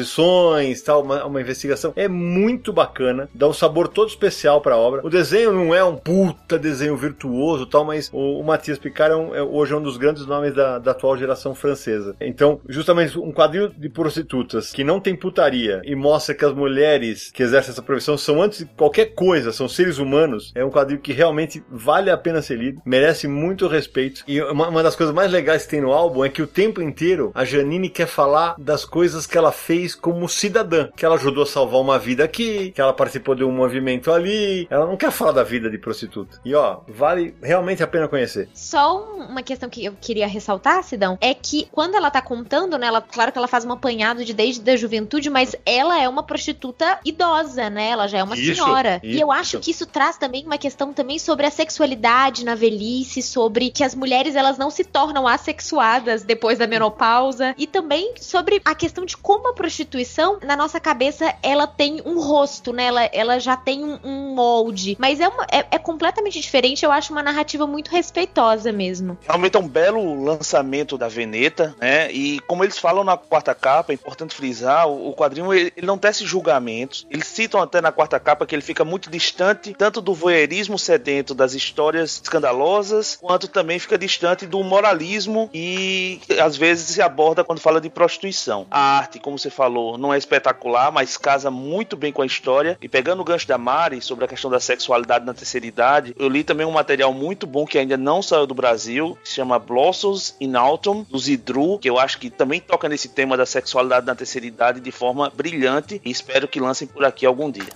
contraposições, tal, uma, uma investigação. É muito bacana, dá um sabor todo especial pra obra. O desenho não é um puta desenho virtuoso, tal, mas o, o Matias Picard é, um- é hoje um dos grandes nomes da, da atual geração francesa. Então, justamente um quadrinho de prostitutas que não tem putaria e mostra que as mulheres que exercem essa profissão são antes de qualquer coisa, são seres humanos. É um quadrinho que realmente vale a pena ser lido, merece muito respeito. E uma, uma das coisas mais legais que tem no álbum é que o tempo inteiro a Janine quer falar das coisas que ela fez como cidadã, que ela ajudou a salvar uma vida aqui, que ela participou de um movimento ali. Ela não quer falar da vida de prostituta. E ó, vale realmente a pena conhecer. Só um- uma questão que eu queria ressaltar, Sidão, é que quando ela tá contando, né? Ela, claro que ela faz um apanhado de desde a juventude, mas ela é uma prostituta idosa, né? Ela já é uma Isso, senhora. E eu isso. acho que isso traz também uma questão também sobre a sexualidade na velhice, sobre que as mulheres elas não se tornam assexuadas depois da menopausa e também sobre a questão de como a prostituição na nossa cabeça ela tem um rosto, né? Ela, ela já tem um, um molde, mas é, uma, é, é completamente diferente. Eu acho uma narrativa muito respeitosa mesmo. Realmente é um belo lançamento da Veneta, né? E como eles falam na quarta capa, é importante frisar, o o quadrinho ele, ele não tece julgamentos. Eles citam até na quarta capa que ele fica muito distante tanto do voyeurismo sedento das histórias escandalosas, quanto também fica distante do moralismo e às vezes se aborda quando fala de prostituição. A arte, como você falou, não é espetacular, mas casa muito bem com a história. E pegando o gancho da Mari sobre a questão da sexualidade na terceira idade, eu li também um material muito bom que ainda não saiu do Brasil, que se chama Blossoms in Autumn, do Zidru, que eu acho que também toca nesse tema da sexualidade na terceira idade de forma brilhante e espero que lancem por aqui algum dia.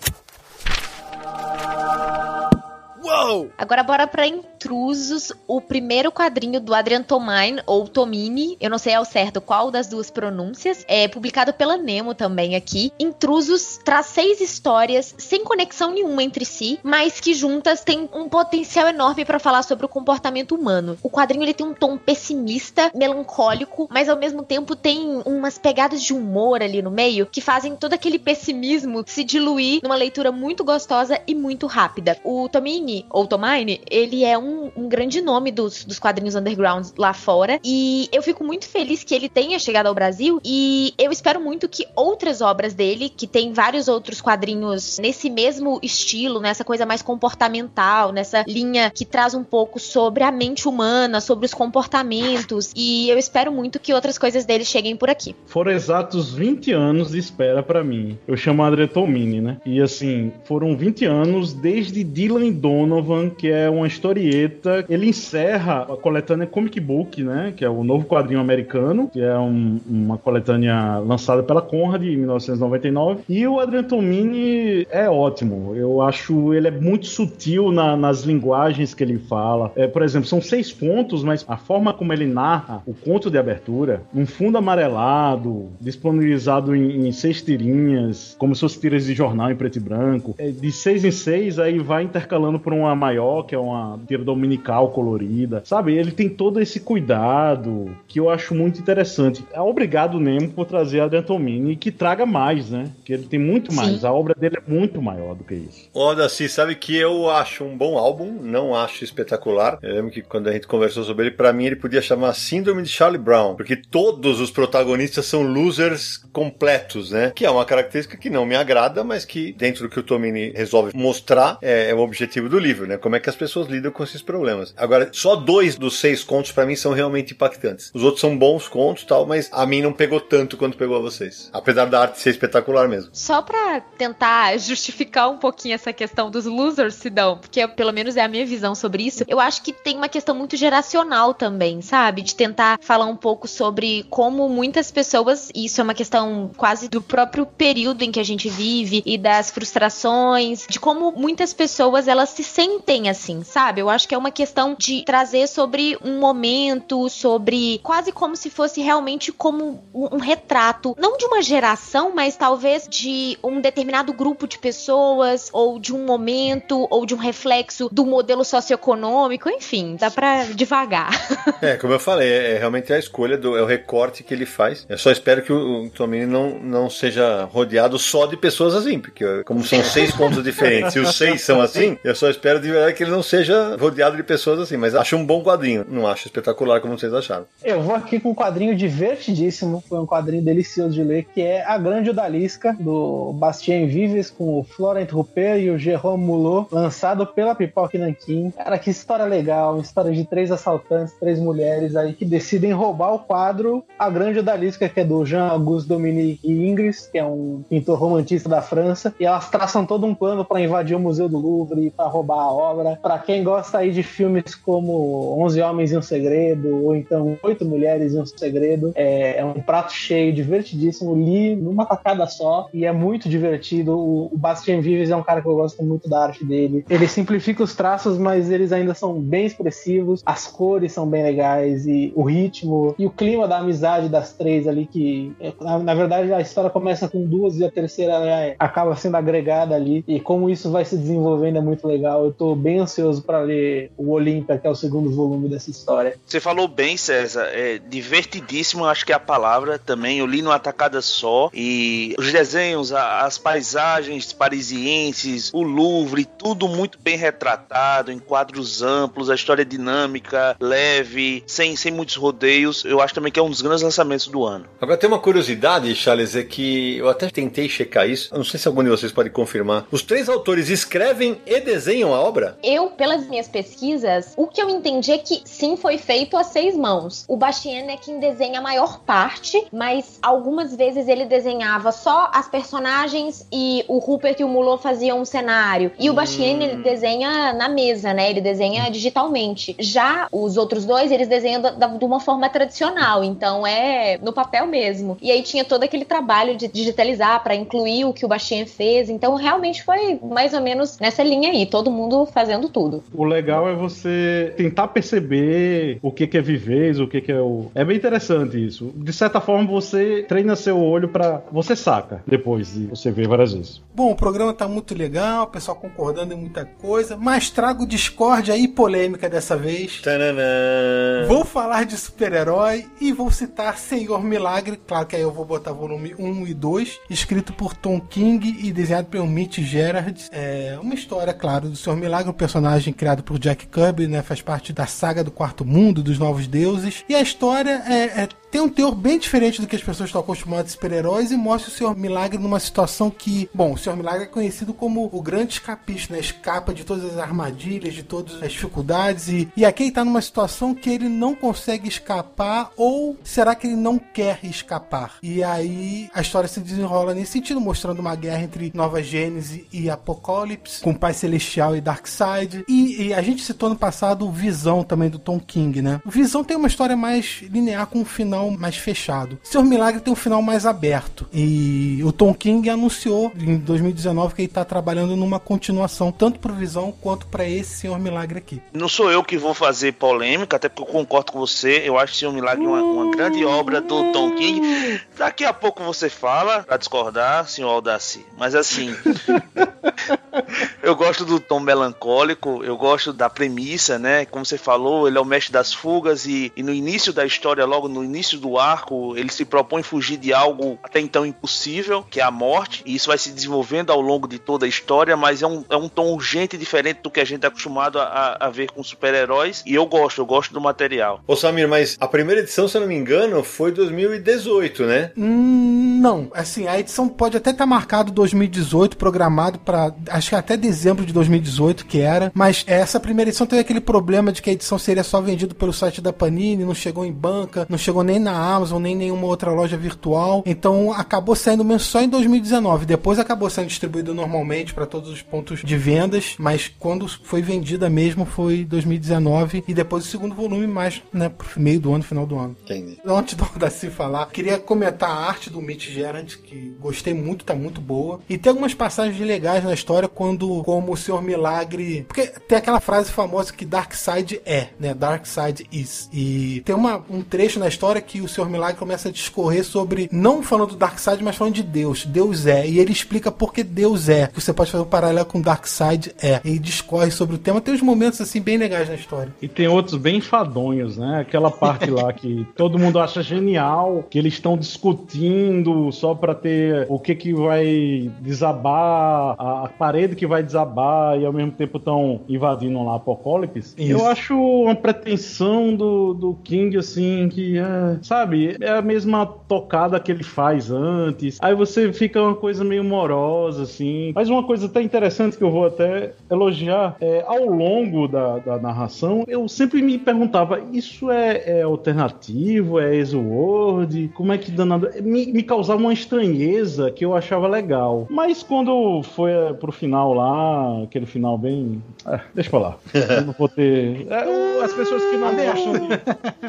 Agora bora pra Intrusos, o primeiro quadrinho do Adrian Tomine, ou Tomini, eu não sei ao certo qual das duas pronúncias, é publicado pela Nemo também aqui. Intrusos traz seis histórias sem conexão nenhuma entre si, mas que juntas têm um potencial enorme pra falar sobre o comportamento humano. O quadrinho ele tem um tom pessimista, melancólico, mas ao mesmo tempo tem umas pegadas de humor ali no meio que fazem todo aquele pessimismo se diluir numa leitura muito gostosa e muito rápida. O Tomini, ou Tomine, ele é um, um grande nome dos, dos quadrinhos underground lá fora. E eu fico muito feliz que ele tenha chegado ao Brasil. E eu espero muito que outras obras dele, que tem vários outros quadrinhos nesse mesmo estilo, nessa coisa mais comportamental, nessa linha que traz um pouco sobre a mente humana, sobre os comportamentos. E eu espero muito que outras coisas dele cheguem por aqui. Foram exatos 20 anos de espera pra mim. Eu chamo André Tomini, né? E assim, foram 20 anos desde Dylan Dona Donovan, que é uma historieta. Ele encerra a coletânea Comic Book, né? Que é o novo quadrinho americano, que é um- uma coletânea lançada pela Conrad em 1999. E o Adrian Tomini é ótimo. Eu acho ele é muito sutil na- nas linguagens que ele fala. É, por exemplo, são seis contos, mas a forma como ele narra o conto de abertura, um fundo amarelado, disponibilizado em, em seis tirinhas, como se fossem tiras de jornal em preto e branco. É, de seis em seis, aí vai intercalando por uma maior, que é uma tira dominical colorida. Sabe? Ele tem todo esse cuidado que eu acho muito interessante. É obrigado, Nemo, por trazer a Tomini e que traga mais, né? Que ele tem muito mais. Sim. A obra dele é muito maior do que isso. Ô, Daci, sabe que eu acho um bom álbum, não acho espetacular. Eu lembro que quando a gente conversou sobre ele, pra mim ele podia chamar Síndrome de Charlie Brown, porque todos os protagonistas são losers completos, né? Que é uma característica que não me agrada, mas que dentro do que o Tomini resolve mostrar é, é o objetivo do livro, né? Como é que as pessoas lidam com esses problemas. Agora, só dois dos seis contos pra mim são realmente impactantes. Os outros são bons contos, tal, mas a mim não pegou tanto quanto pegou a vocês. Apesar da arte ser espetacular mesmo. Só pra tentar justificar um pouquinho essa questão dos losers, Sidão, porque pelo menos é a minha visão sobre isso, eu acho que tem uma questão muito geracional também, sabe? De tentar falar um pouco sobre como muitas pessoas, e isso é uma questão quase do próprio período em que a gente vive e das frustrações, de como muitas pessoas elas se sentem assim, sabe? Eu acho que é uma questão de trazer sobre um momento, sobre quase como se fosse realmente como um, um retrato, não de uma geração, mas talvez de um determinado grupo de pessoas, ou de um momento, ou de um reflexo do modelo socioeconômico, enfim, dá pra devagar. É, como eu falei, é, é realmente a escolha, do, é o recorte que ele faz. Eu só espero que o, o Tomini não, não seja rodeado só de pessoas assim, porque como são seis contos diferentes e os seis são assim, eu só espero de verdade que ele não seja rodeado de pessoas assim. Mas acho um bom quadrinho, não acho espetacular como vocês acharam. Eu vou aqui com um quadrinho divertidíssimo, foi um quadrinho delicioso de ler, que é A Grande Odalisca, do Bastien Vives, com o Florent Rupert e o Jérôme Mulot, lançado pela Pipoca Nankin. Cara, que história legal, história de três assaltantes, três mulheres aí que decidem roubar o quadro A Grande Odalisca, que é do Jean-Auguste Dominique Ingres, que é um pintor romantista da França, e elas traçam todo um plano para invadir o Museu do Louvre, para roubar a obra. Para quem gosta aí de filmes como Onze Homens e um Segredo, ou então Oito Mulheres e um Segredo, é, é um prato cheio, divertidíssimo. Li numa tacada só e é muito divertido. O, o Bastien Vives é um cara que eu gosto muito da arte dele. Ele simplifica os traços, mas eles ainda são bem expressivos. As cores são bem legais e o ritmo e o clima da amizade das três ali que é, na, na verdade a história começa com duas e a terceira é, acaba sendo agregada ali e como isso vai se desenvolvendo é muito legal. Eu tô bem ansioso para ler o Olímpia, que é o segundo volume dessa história. Você falou bem, César. É divertidíssimo, acho que é a palavra também. Eu li numa tacada só. E os desenhos, as paisagens parisienses, o Louvre, tudo muito bem retratado, em quadros amplos, a história dinâmica, leve, sem, sem muitos rodeios. Eu acho também que é um dos grandes lançamentos do ano. Agora tem uma curiosidade, Charles, é que eu até tentei checar isso. Eu não sei se algum de vocês pode confirmar. Os três autores escrevem e desenham a obra? Eu, pelas minhas pesquisas, o que eu entendi é que sim, foi feito a seis mãos. O Bastien é quem desenha a maior parte, mas algumas vezes ele desenhava só as personagens e o Rupert e o Mulot faziam um cenário. E o Bastien, ele desenha na mesa, né? Ele desenha digitalmente. Já os outros dois, eles desenham da- da- de uma forma tradicional, então é no papel mesmo. E aí tinha todo aquele trabalho de digitalizar pra incluir o que o Bastien fez, então realmente foi mais ou menos nessa linha aí, todo mundo fazendo tudo. O legal é você tentar perceber o que que é vivez, o que que é o. É bem interessante isso. De certa forma, você treina seu olho pra. Você saca depois de você ver várias vezes. Bom, o programa tá muito legal, o pessoal concordando em muita coisa, mas trago discórdia e polêmica dessa vez. Tananã. Vou falar de super-herói e vou citar Senhor Milagre, claro que aí eu vou botar volume 1 e 2, escrito por Tom King e desenhado pelo Mitch Gerard. É uma história, claro, do Senhor Milagre, um personagem criado por Jack Kirby, né? Faz parte da saga do Quarto Mundo, dos Novos Deuses. E a história é, é tem um teor bem diferente do que as pessoas estão acostumadas a super-heróis e mostra o Senhor Milagre numa situação que, bom, o Senhor Milagre é conhecido como o grande escapista, né? Escapa de todas as armadilhas, de todas as dificuldades e, e aqui ele tá numa situação que ele não consegue escapar ou será que ele não quer escapar? E aí a história se desenrola nesse sentido, mostrando uma guerra entre Nova Gênese e Apocalipse, com Pai Celestial e Darkseid. E, e a gente citou no passado Visão também do Tom King, né? O Visão tem uma história mais linear com um final mais fechado. Senhor Milagre tem um final mais aberto. E o Tom King anunciou em 2019 que ele tá trabalhando numa continuação, tanto pro Visão quanto para esse Senhor Milagre aqui. Não sou eu que vou fazer polêmica, até porque eu concordo com você. Eu acho que o Milagre é uma, uma grande obra do Tom King. Daqui a pouco você fala, pra discordar, senhor Aldaci. Mas assim, eu gosto do tom melancólico, eu gosto da premissa, né? Como você falou, ele é o mestre das fugas e, e no início da história, logo no início do arco, ele se propõe fugir de algo até então impossível, que é a morte. E isso vai se desenvolvendo ao longo de toda a história, mas é um, é um tom urgente e diferente do que a gente é acostumado a, a ver com super-heróis. E eu gosto, eu gosto do material. Ô Samir, mas a primeira edição, se eu não me engano, foi 2018, né? Hum, não, assim, a edição pode até estar marcado 2018, programado para acho que até dezembro de 2018 que era, mas essa primeira edição teve aquele problema de que a edição seria só vendida pelo site da Panini, não chegou em banca, não chegou nem na Amazon, nem nenhuma outra loja virtual, então acabou saindo mesmo só em 2019. Depois acabou sendo distribuído normalmente para todos os pontos de vendas, mas quando foi vendida mesmo foi 2019 e depois o segundo volume mais, né, pro meio do ano, final do ano. Entendi. Antes do Daci falar, queria comentar a arte do Mitch Gerard, que gostei muito, tá muito boa. E tem algumas passagens legais na história quando, como o Senhor Milagre. Porque tem aquela frase famosa que Darkseid é, né? Darkseid is. E tem uma, um trecho na história que o Senhor Milagre começa a discorrer sobre, não falando do Darkseid, mas falando de Deus. Deus é. E ele explica por que Deus é. Você pode fazer um paralelo com Darkseid é. E discorre sobre o tema. Tem uns momentos assim bem legais na história. E tem outros bem enfadonhos, né? Aquela parte lá que todo mundo acha genial, que eles estão discutindo só pra ter o que que vai desabar, a, a parede que vai desabar e ao mesmo tempo estão invadindo lá Apocalipse. Isso. Eu acho uma pretensão do, do King, assim, que é, sabe, é a mesma tocada que ele faz antes. Aí você fica uma coisa meio morosa, assim. Mas uma coisa até interessante que eu vou até elogiar, é, ao longo da, da narração, eu sempre me perguntava, isso é, é alternativo, é Exworld? Como é que danado... Me, me causava uma estranheza que eu achava legal. Mas quando foi pro final lá, aquele final bem... É, deixa pra lá. Eu não vou ter... é, as pessoas que não gostam de...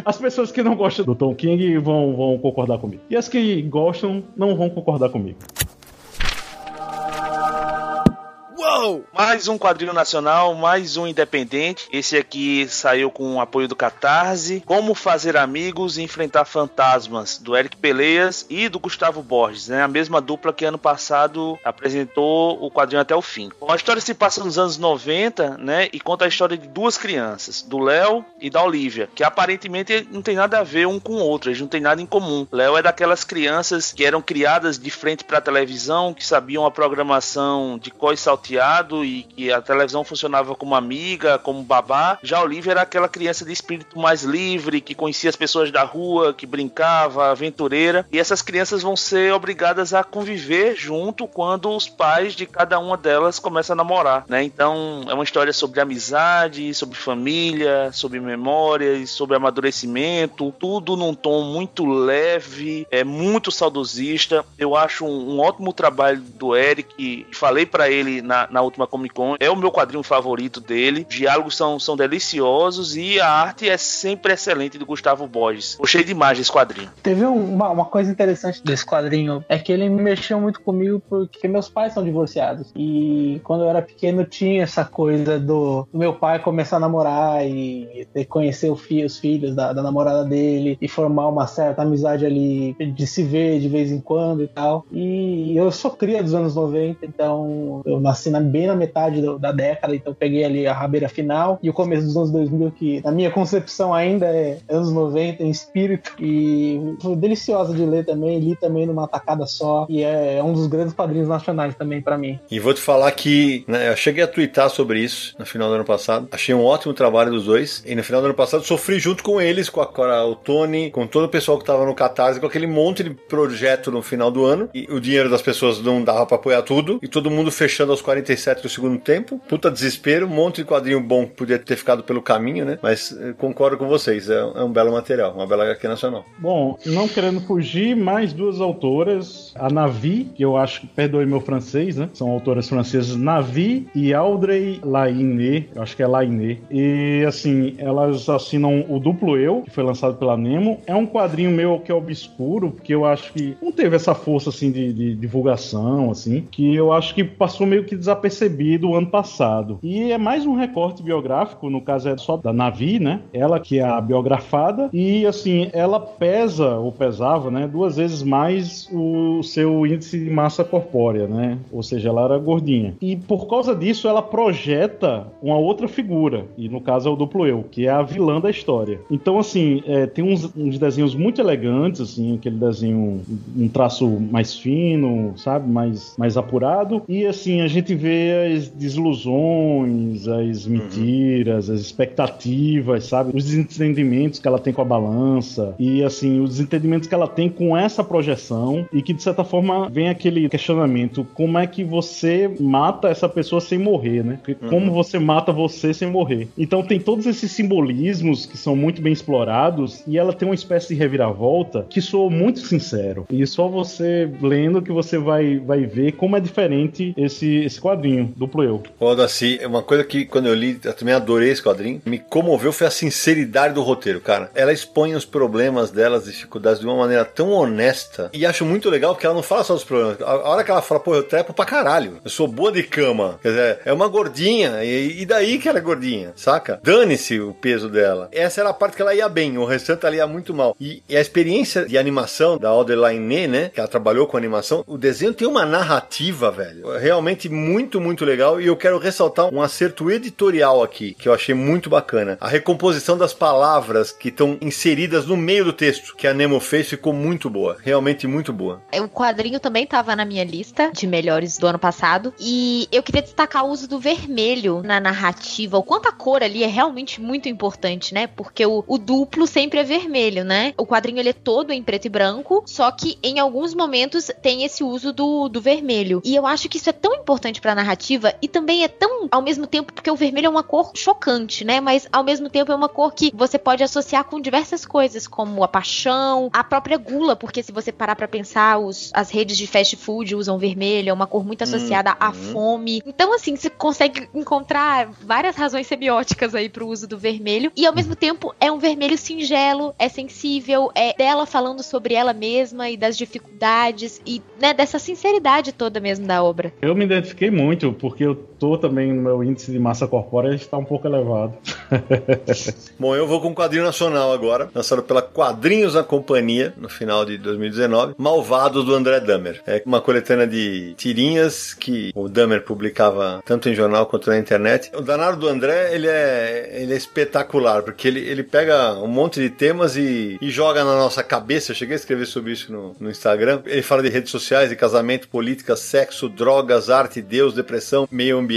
As pessoas que não gostam do Tom King vão, vão concordar comigo. E as que gostam não vão concordar comigo. Uou! Mais um quadrinho nacional, mais um independente. Esse aqui saiu com o apoio do Catarse. Como fazer amigos e enfrentar fantasmas, do Eric Peleias e do Gustavo Borges, né? A mesma dupla que ano passado apresentou o quadrinho até o fim. Bom, a história se passa nos anos 90, né? E conta a história de duas crianças, do Léo e da Olivia, que aparentemente não tem nada a ver um com o outro, eles não têm nada em comum. Léo é daquelas crianças que eram criadas de frente para a televisão, que sabiam a programação de coi salteado e que a televisão funcionava como amiga, como babá. Já Olivia era aquela criança de espírito mais livre, que conhecia as pessoas da rua, que brincava, aventureira. E essas crianças vão ser obrigadas a conviver junto quando os pais de cada uma delas começam a namorar, né? Então é uma história sobre amizade, sobre família, sobre memórias, sobre amadurecimento, tudo num tom muito leve, é muito saudosista. Eu acho um, um ótimo trabalho do Eric. Falei pra ele na, na última Comic Con, é o meu quadrinho favorito dele. Os diálogos são, são deliciosos e a arte é sempre excelente do Gustavo Borges. Gostei demais desse quadrinho. Teve um- uma, uma coisa interessante desse quadrinho, é que ele me mexeu muito comigo porque meus pais são divorciados. E quando eu era pequeno tinha essa coisa do, do meu pai começar a namorar e conhecer os filhos da, da namorada dele e formar uma certa amizade ali, de se ver de vez em quando e tal. E eu sou cria dos anos 90, então eu nasci na bem na metade do, da década, então peguei ali a rabeira final e o começo dos anos 2000, que na minha concepção ainda é anos 90 em espírito. E foi deliciosa de ler também, li também numa tacada só. E é, é um dos grandes quadrinhos nacionais também para mim. E vou te falar que né, eu cheguei a twittar sobre isso no final do ano passado. Achei um ótimo trabalho dos dois. E no final do ano passado sofri junto com eles, com, a, com a, o Tony, com todo o pessoal que tava no Catarse, com aquele monte de projeto no final do ano. E o dinheiro das pessoas não dava pra apoiar tudo. E todo mundo fechando aos 47 do segundo tempo. Puta desespero. Um monte de quadrinho bom que podia ter ficado pelo caminho, né? Mas eh, concordo com vocês. É, é um belo material. Uma bela HQ nacional. Bom, não querendo fugir, mais duas autoras. A Navi, que eu acho que, perdoe meu francês, né? São autoras francesas Navi e Audrey Lainé. Eu acho que é Lainé. E, assim, elas assinam o Duplo Eu, que foi lançado pela Nemo. É um quadrinho meu que é obscuro, porque eu acho que não teve essa força, assim, de, de divulgação, assim, que eu acho que passou meio que desapercebido o ano passado. E é mais um recorte biográfico, no caso é só da Navi, né? Ela que é a biografada. E, assim, ela pesa, ou pesava, né? Duas vezes mais o seu índice de massa corpórea, né? Ou seja, ela era gordinha. E por causa disso, ela projeta uma outra figura. E no caso é o duplo eu, que é a vilã da história. Então, assim, é, tem uns, uns, desenhos muito elegantes, assim, aquele desenho, um traço mais fino, sabe? Mais, mais apurado. E, assim, a gente vê as desilusões, as mentiras, as expectativas, sabe? Os desentendimentos que ela tem com a balança. E, assim, os desentendimentos que ela tem com essa projeção. E que, de certa forma, vem aquele questionamento: como é que você mata essa pessoa sem morrer, né? Como uhum. você mata você sem morrer. Então tem todos esses simbolismos que são muito bem explorados e ela tem uma espécie de reviravolta que soa muito sincero. E só você lendo que você vai, vai ver como é diferente esse, esse quadrinho, duplo eu. Ô, Daci, uma coisa que quando eu li, eu também adorei esse quadrinho, me comoveu foi a sinceridade do roteiro, cara. Ela expõe os problemas dela, as dificuldades de uma maneira tão honesta e acho muito legal porque ela não fala só dos problemas. A hora que ela fala, pô, eu trepo pra caralho, eu sou boa de cama, quer dizer, é uma gordinha e, daí que ela é gordinha, saca? Dane-se o peso dela. Essa era a parte que ela ia bem, o restante ela ia muito mal. E, e a experiência de animação da Audrey né, que ela trabalhou com animação, o desenho tem uma narrativa, velho, realmente muito, muito legal. E eu quero ressaltar um acerto editorial aqui, que eu achei muito bacana. A recomposição das palavras que estão inseridas no meio do texto, que a Nemo fez, ficou muito boa. Realmente muito boa. O quadrinho também estava na minha lista de melhores do ano passado. E eu queria destacar o uso do vermelho na narrativa. O quanto a cor ali é realmente muito importante, né? Porque o, o duplo sempre é vermelho, né? O quadrinho ele é todo em preto e branco, só que em alguns momentos tem esse uso do, do vermelho. E eu acho que isso é tão importante pra narrativa e também é tão, ao mesmo tempo, porque o vermelho é uma cor chocante, né? Mas ao mesmo tempo é uma cor que você pode associar com diversas coisas, como a paixão, a própria gula, porque se você parar pra pensar, os, as redes de fast food usam vermelho, é uma cor muito associada uhum. à fome. Então, assim, você consegue encontrar várias razões semióticas aí pro uso do vermelho. E ao mesmo tempo é um vermelho singelo, é sensível, é dela falando sobre ela mesma e das dificuldades e né, dessa sinceridade toda mesmo da obra. Eu me identifiquei muito, porque eu tô também no meu índice de massa corpórea está um pouco elevado. Bom, eu vou com um quadrinho nacional agora, lançado pela Quadrinhos na Companhia, no final de 2019, Malvados do André Dahmer. É uma coletânea de tirinhas que o Dahmer publicava tanto em jornal quanto na internet. O danado do André, ele é, ele é espetacular, porque ele, ele pega um monte de temas e, e joga na nossa cabeça. Eu cheguei a escrever sobre isso no, no Instagram. Ele fala de redes sociais, de casamento, política, sexo, drogas, arte, Deus, depressão, meio ambiente,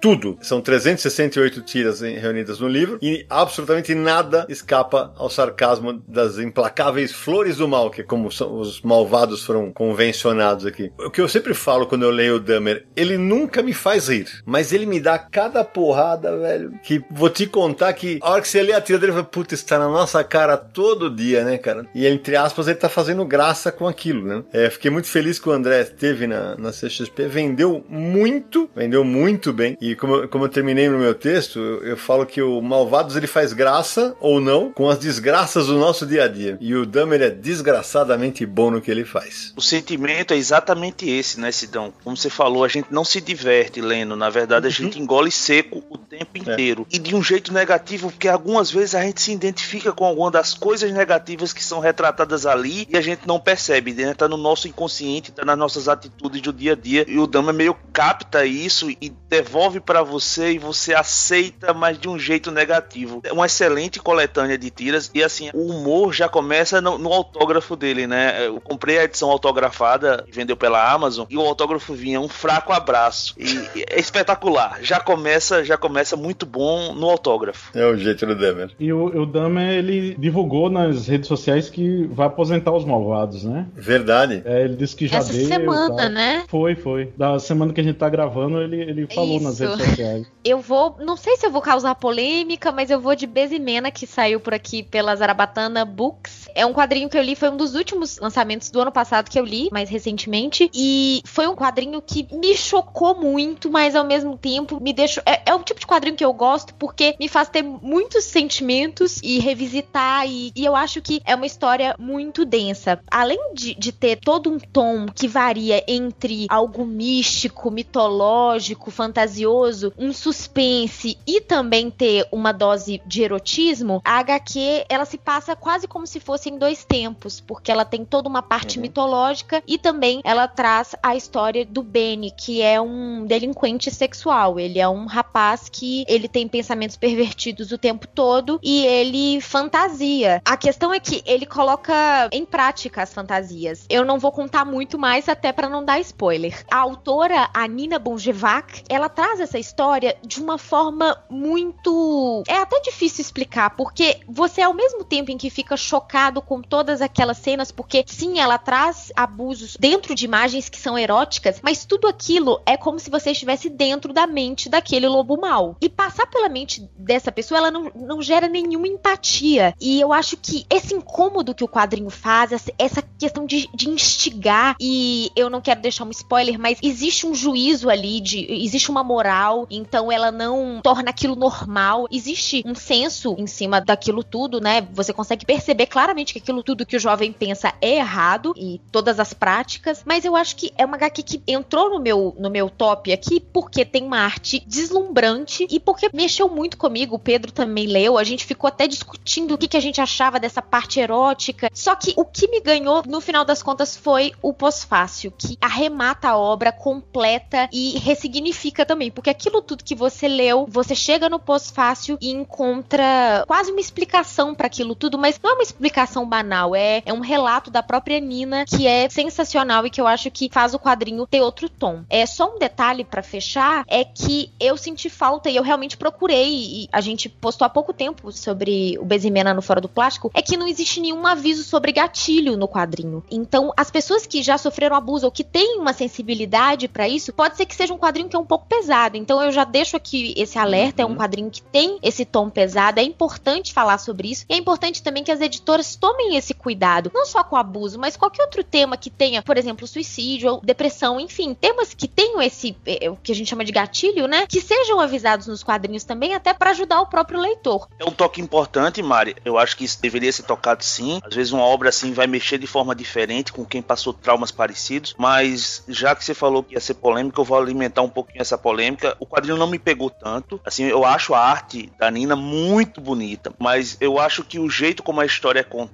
tudo. São 368 tiras reunidas no livro e absolutamente nada escapa ao sarcasmo das implacáveis flores do mal, que é como os malvados foram convencionados aqui. O que eu sempre falo quando eu leio o Dahmer, ele nunca me faz rir, mas ele me dá cada porrada, velho, que vou te contar que a hora que você lê a tira dele, puta, está na nossa cara todo dia, né, cara? E entre aspas, ele tá fazendo graça com aquilo, né? É, fiquei muito feliz que o André teve na, na CXP, vendeu muito, vendeu muito bem. E como, como eu terminei no meu texto, eu, eu falo que o Malvados ele faz graça ou não com as desgraças do nosso dia a dia. E o Dahmer é desgraçadamente bom no que ele faz. O sentimento é exatamente esse, né, Sidão? Como você falou, a gente não se diverte lendo, na verdade a gente engole seco o tempo é. inteiro. É. E de um jeito negativo, porque algumas vezes a gente se identifica com alguma das coisas negativas que são retratadas ali e a gente não percebe, né? Tá no nosso inconsciente, tá nas nossas atitudes do dia a dia. E o Dama meio capta isso e devolve pra você e você aceita, mas de um jeito negativo. É uma excelente coletânea de tiras e assim, o humor já começa no, no autógrafo dele, né? Eu comprei a edição autografada, vendeu pela Amazon, e o autógrafo vinha um fraco abraço. E, e é espetacular. Já começa, já começa muito bom no autógrafo. É o jeito do Demer. E o, o Dahmer, ele divulgou nas redes sociais que vai aposentar os malvados, né? Verdade. É, ele disse que já Essa deu. e semana, né? Foi, foi. Da semana que a gente tá gravando, ele, ele falou nas redes sociais. Eu vou, não sei se eu vou causar polêmica, mas eu vou de Bezimena, que saiu por aqui pela Zarabatana Books. É um quadrinho que eu li, foi um dos últimos lançamentos do ano passado que eu li, mais recentemente. E foi um quadrinho que me chocou muito, mas ao mesmo tempo me deixou. É, é o tipo de quadrinho que eu gosto porque me faz ter muitos sentimentos e revisitar. E, e eu acho que é uma história muito densa. Além de, de ter todo um tom que varia entre algo místico, mitológico, fantasioso, um suspense e também ter uma dose de erotismo, a HQ ela se passa quase como se fosse em dois tempos, porque ela tem toda uma parte mitológica e também ela traz a história do Benny, que é um delinquente sexual. Ele é um rapaz que ele tem pensamentos pervertidos o tempo todo e ele fantasia. A questão é que ele coloca em prática as fantasias. Eu não vou contar muito mais até para não dar spoiler. A autora, a Nina Bonjevac, ela traz essa história de uma forma muito é até difícil explicar, porque você ao mesmo tempo em que fica chocado com todas aquelas cenas, porque sim, ela traz abusos dentro de imagens que são eróticas, mas tudo aquilo é como se você estivesse dentro da mente daquele lobo mau. E passar pela mente dessa pessoa, ela não, não gera nenhuma empatia. E eu acho que esse incômodo que o quadrinho faz, essa questão de, de instigar, e eu não quero deixar um spoiler, mas existe um juízo ali, de, existe uma moral, então ela não torna aquilo normal. Existe um senso em cima daquilo tudo, né? Você consegue perceber claramente que aquilo tudo que o jovem pensa é errado e todas as práticas, mas eu acho que é uma HQ que entrou no meu, no meu top aqui porque tem uma arte deslumbrante e porque mexeu muito comigo. O Pedro também leu, a gente ficou até discutindo o que, que a gente achava dessa parte erótica. Só que o que me ganhou no final das contas foi o pós-fácil, que arremata a obra completa e ressignifica também, porque aquilo tudo que você leu, você chega no pós-fácil e encontra quase uma explicação para aquilo tudo, mas não é uma explicação banal, é, é um relato da própria Nina que é sensacional e que eu acho que faz o quadrinho ter outro tom. É só um detalhe para fechar, é que eu senti falta e eu realmente procurei e a gente postou há pouco tempo sobre o Bezimena no Fora do Plástico, é que não existe nenhum aviso sobre gatilho no quadrinho. Então, as pessoas que já sofreram abuso ou que têm uma sensibilidade para isso, pode ser que seja um quadrinho que é um pouco pesado. Então, eu já deixo aqui esse alerta, é um quadrinho que tem esse tom pesado, é importante falar sobre isso. E é importante também que as editoras tomem esse cuidado, não só com o abuso, mas qualquer outro tema que tenha, por exemplo, suicídio ou depressão, enfim, temas que tenham esse eh, o que a gente chama de gatilho, né? Que sejam avisados nos quadrinhos também, até para ajudar o próprio leitor. É um toque importante, Mari. Eu acho que isso deveria ser tocado sim. Às vezes uma obra assim vai mexer de forma diferente com quem passou traumas parecidos. Mas já que você falou que ia ser polêmica, eu vou alimentar um pouquinho essa polêmica. O quadrinho não me pegou tanto. Assim, eu acho a arte da Nina muito bonita. Mas eu acho que o jeito como a história é contada,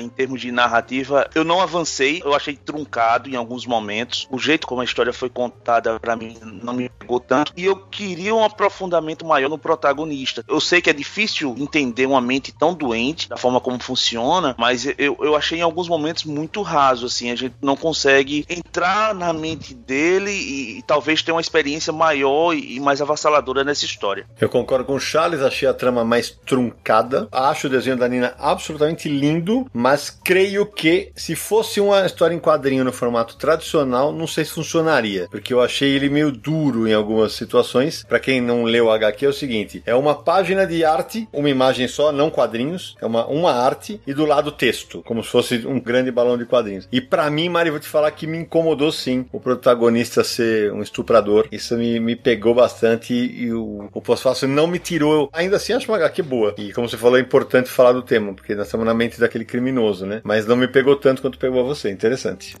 em termos de narrativa, eu não avancei. Eu achei truncado em alguns momentos. O jeito como a história foi contada, para mim, não me pegou tanto. E eu queria um aprofundamento maior no protagonista. Eu sei que é difícil entender uma mente tão doente, da forma como funciona, mas eu, eu achei em alguns momentos muito raso, assim, a gente não consegue entrar na mente dele e, e talvez ter uma experiência maior e, e mais avassaladora nessa história. Eu concordo com o Charles, achei a trama mais truncada. Acho o desenho da Nina absolutamente lindo, mas creio que se fosse uma história em quadrinho no formato tradicional, não sei se funcionaria, porque eu achei ele meio duro em algumas situações. Pra quem não leu o HQ é o seguinte, é uma página de arte, uma imagem só, não quadrinhos, é uma, uma arte e do lado texto, como se fosse um grande balão de quadrinhos. E pra mim, Mari, vou te falar que me incomodou sim o protagonista ser um estuprador. Isso me, me pegou bastante e, e o, o pós-fácil não me tirou. Ainda assim, acho uma HQ boa. E como você falou, é importante falar do tema, porque nós estamos na mente daquele criminoso, né? Mas não me pegou tanto quanto pegou a você. Interessante.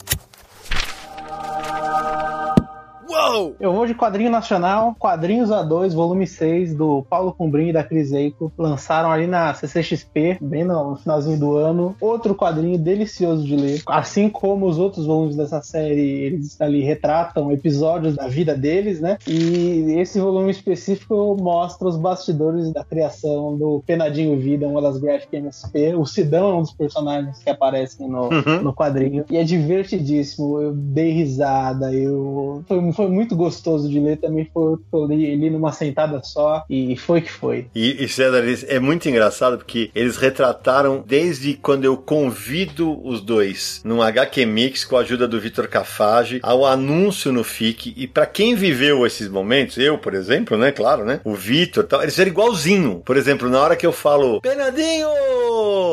Uou! Eu vou de quadrinho nacional, Quadrinhos A2, volume 6, do Paulo Cumbrim e da Cris Eico. Lançaram ali na CCXP, bem no finalzinho do ano. Outro quadrinho delicioso de ler. Assim como os outros volumes dessa série, eles ali retratam episódios da vida deles, né? E esse volume específico mostra os bastidores da criação do Penadinho Vida, uma das Graphic MSP. O Sidão é um dos personagens que aparecem no, Uhum. no quadrinho. E é divertidíssimo. Eu dei risada, eu. Foi, foi muito gostoso de ler. Também foi eu li, li numa sentada só. E foi que foi. E, e César, é muito engraçado porque eles retrataram desde quando eu convido os dois num HQ Mix com a ajuda do Vitor Cafage, ao anúncio no FIC. E pra quem viveu esses momentos, eu, por exemplo, né? Claro, né? O Vitor, tal, eles eram igualzinho. Por exemplo, na hora que eu falo,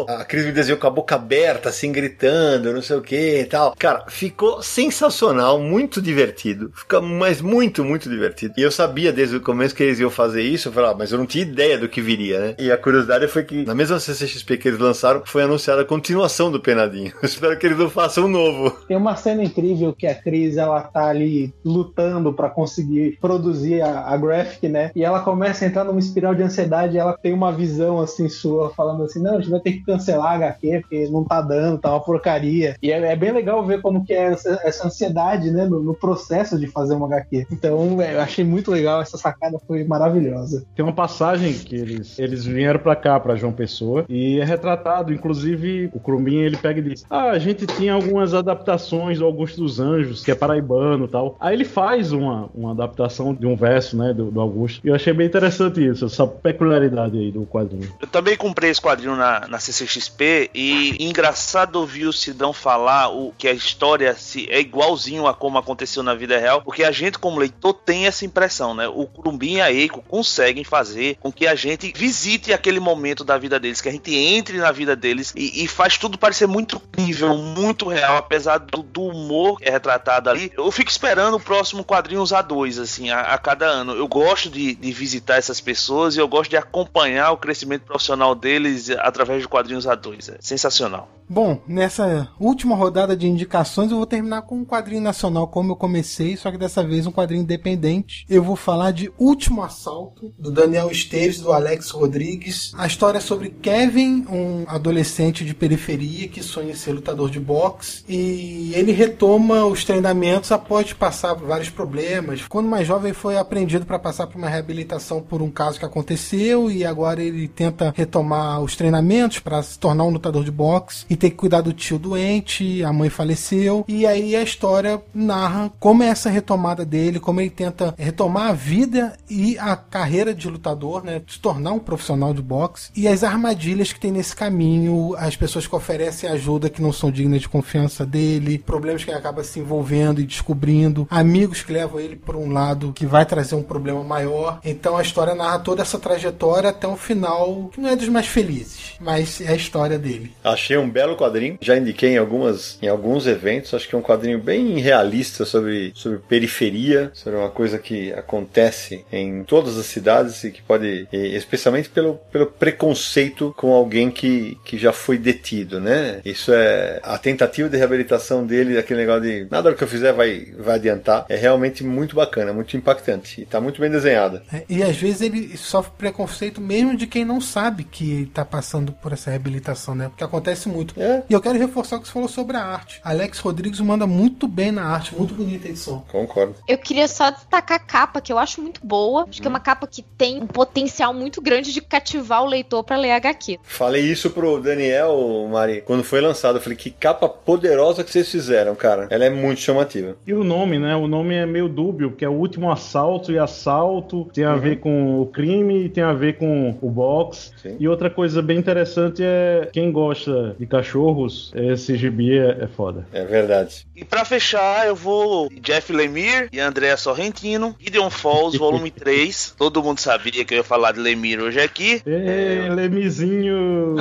A Cris me desenhou com a boca aberta, assim, gritando, não sei o que e tal. Cara, ficou sensacional, muito divertido. Fica, mas muito, muito divertido. E eu sabia desde o começo que eles iam fazer isso. Eu falei, ah, mas eu não tinha ideia do que viria, né? E a curiosidade foi que, na mesma CCXP que eles lançaram, foi anunciada a continuação do Penadinho. Eu espero que eles não façam um novo. Tem uma cena incrível que a Cris ela tá ali lutando pra conseguir produzir a, a graphic, né? E ela começa a entrar numa espiral de ansiedade e ela tem uma visão assim sua, falando assim: não, a gente vai ter que cancelar a HQ, porque não tá dando, tá uma porcaria. E é, é bem legal ver como que é essa, essa ansiedade, né, no, no processo de fazer uma HQ. Então, é, eu achei muito legal, essa sacada foi maravilhosa. Tem uma passagem que eles, eles vieram pra cá, pra João Pessoa, e é retratado, inclusive o Crumbinha ele pega e diz: Ah, a gente tinha algumas adaptações do Augusto dos Anjos, que é paraibano e tal. Aí ele faz uma, uma adaptação de um verso, né, do, do Augusto. E eu achei bem interessante isso, essa peculiaridade aí do quadrinho. Eu também comprei esse quadrinho na, na CCXP e engraçado ouvir o Sidão falar o que a história se, é igualzinho a como aconteceu na vida real, porque a gente, como leitor, tem essa impressão, né? O Curumbim e a Eiko conseguem fazer com que a gente visite aquele momento da vida deles, que a gente entre na vida deles e, e faz tudo parecer muito incrível, muito real, apesar do, do humor que é retratado ali. Eu fico esperando o próximo quadrinhos A2, assim, a, a cada ano. Eu gosto de, de visitar essas pessoas e eu gosto de acompanhar o crescimento profissional deles através de quadrinhos A2. É sensacional. Bom, nessa última rodada de indicações, eu vou terminar com um quadrinho nacional, como eu comecei, só que dessa vez um quadrinho independente. Eu vou falar de Último Assalto, do Daniel Esteves, do Alex Rodrigues. A história é sobre Kevin, um adolescente de periferia que sonha ser lutador de boxe, e ele retoma os treinamentos após passar por vários problemas. Quando mais jovem, foi apreendido para passar por uma reabilitação por um caso que aconteceu, e agora ele tenta retomar os treinamentos para se tornar um lutador de boxe ter que cuidar do tio doente, a mãe faleceu, e aí a história narra como é essa retomada dele, como ele tenta retomar a vida e a carreira de lutador, né, se tornar um profissional de boxe, e as armadilhas que tem nesse caminho, as pessoas que oferecem ajuda que não são dignas de confiança dele, problemas que ele acaba se envolvendo e descobrindo, amigos que levam ele por um lado que vai trazer um problema maior. Então a história narra toda essa trajetória até um final que não é dos mais felizes, mas é a história dele. Achei um belo quadrinho. Já indiquei em, algumas, em alguns eventos. Acho que é um quadrinho bem realista sobre, sobre periferia, sobre uma coisa que acontece em todas as cidades e que pode, especialmente pelo, pelo preconceito com alguém que, que já foi detido, né? Isso é a tentativa de reabilitação dele, aquele negócio de nada que eu fizer vai, vai adiantar. É realmente muito bacana, muito impactante e tá muito bem desenhada. É, e às vezes ele sofre preconceito mesmo de quem não sabe que está passando por essa reabilitação, né? Porque acontece muito. É. E eu quero reforçar o que você falou sobre a arte. Alex Rodrigues manda muito bem na arte, muito bonita a edição. Concordo. Eu queria só destacar a capa, que eu acho muito boa. Acho que é uma capa que tem um potencial muito grande de cativar o leitor pra ler HQ. Falei isso pro Daniel, Mari, quando foi lançado. Eu falei, que capa poderosa que vocês fizeram, cara. Ela é muito chamativa. E o nome, né? O nome é meio dúbio, porque é o último assalto e assalto tem a ver com o crime e tem a ver com o box. Sim. E outra coisa bem interessante é quem gosta de cachorros, esse gibi é, é foda. É verdade. E pra fechar, eu vou Jeff Lemire e Andrea Sorrentino, Gideon Falls, volume 3. Todo mundo sabia que eu ia falar de Lemire hoje aqui. Ei, Lemizinho!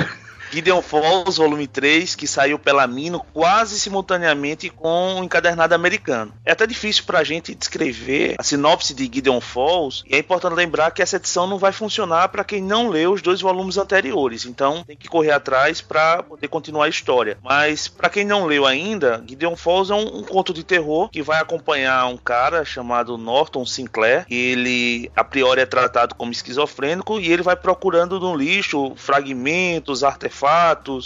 Gideon Falls, volume 3, que saiu pela Mino quase simultaneamente com o encadernado americano. É até difícil pra gente descrever a sinopse de Gideon Falls, e é importante lembrar que essa edição não vai funcionar para quem não leu os dois volumes anteriores, então tem que correr atrás para poder continuar a história. Mas para quem não leu ainda, Gideon Falls é um, um conto de terror que vai acompanhar um cara chamado Norton Sinclair, ele a priori é tratado como esquizofrênico e ele vai procurando no lixo fragmentos, artefatos,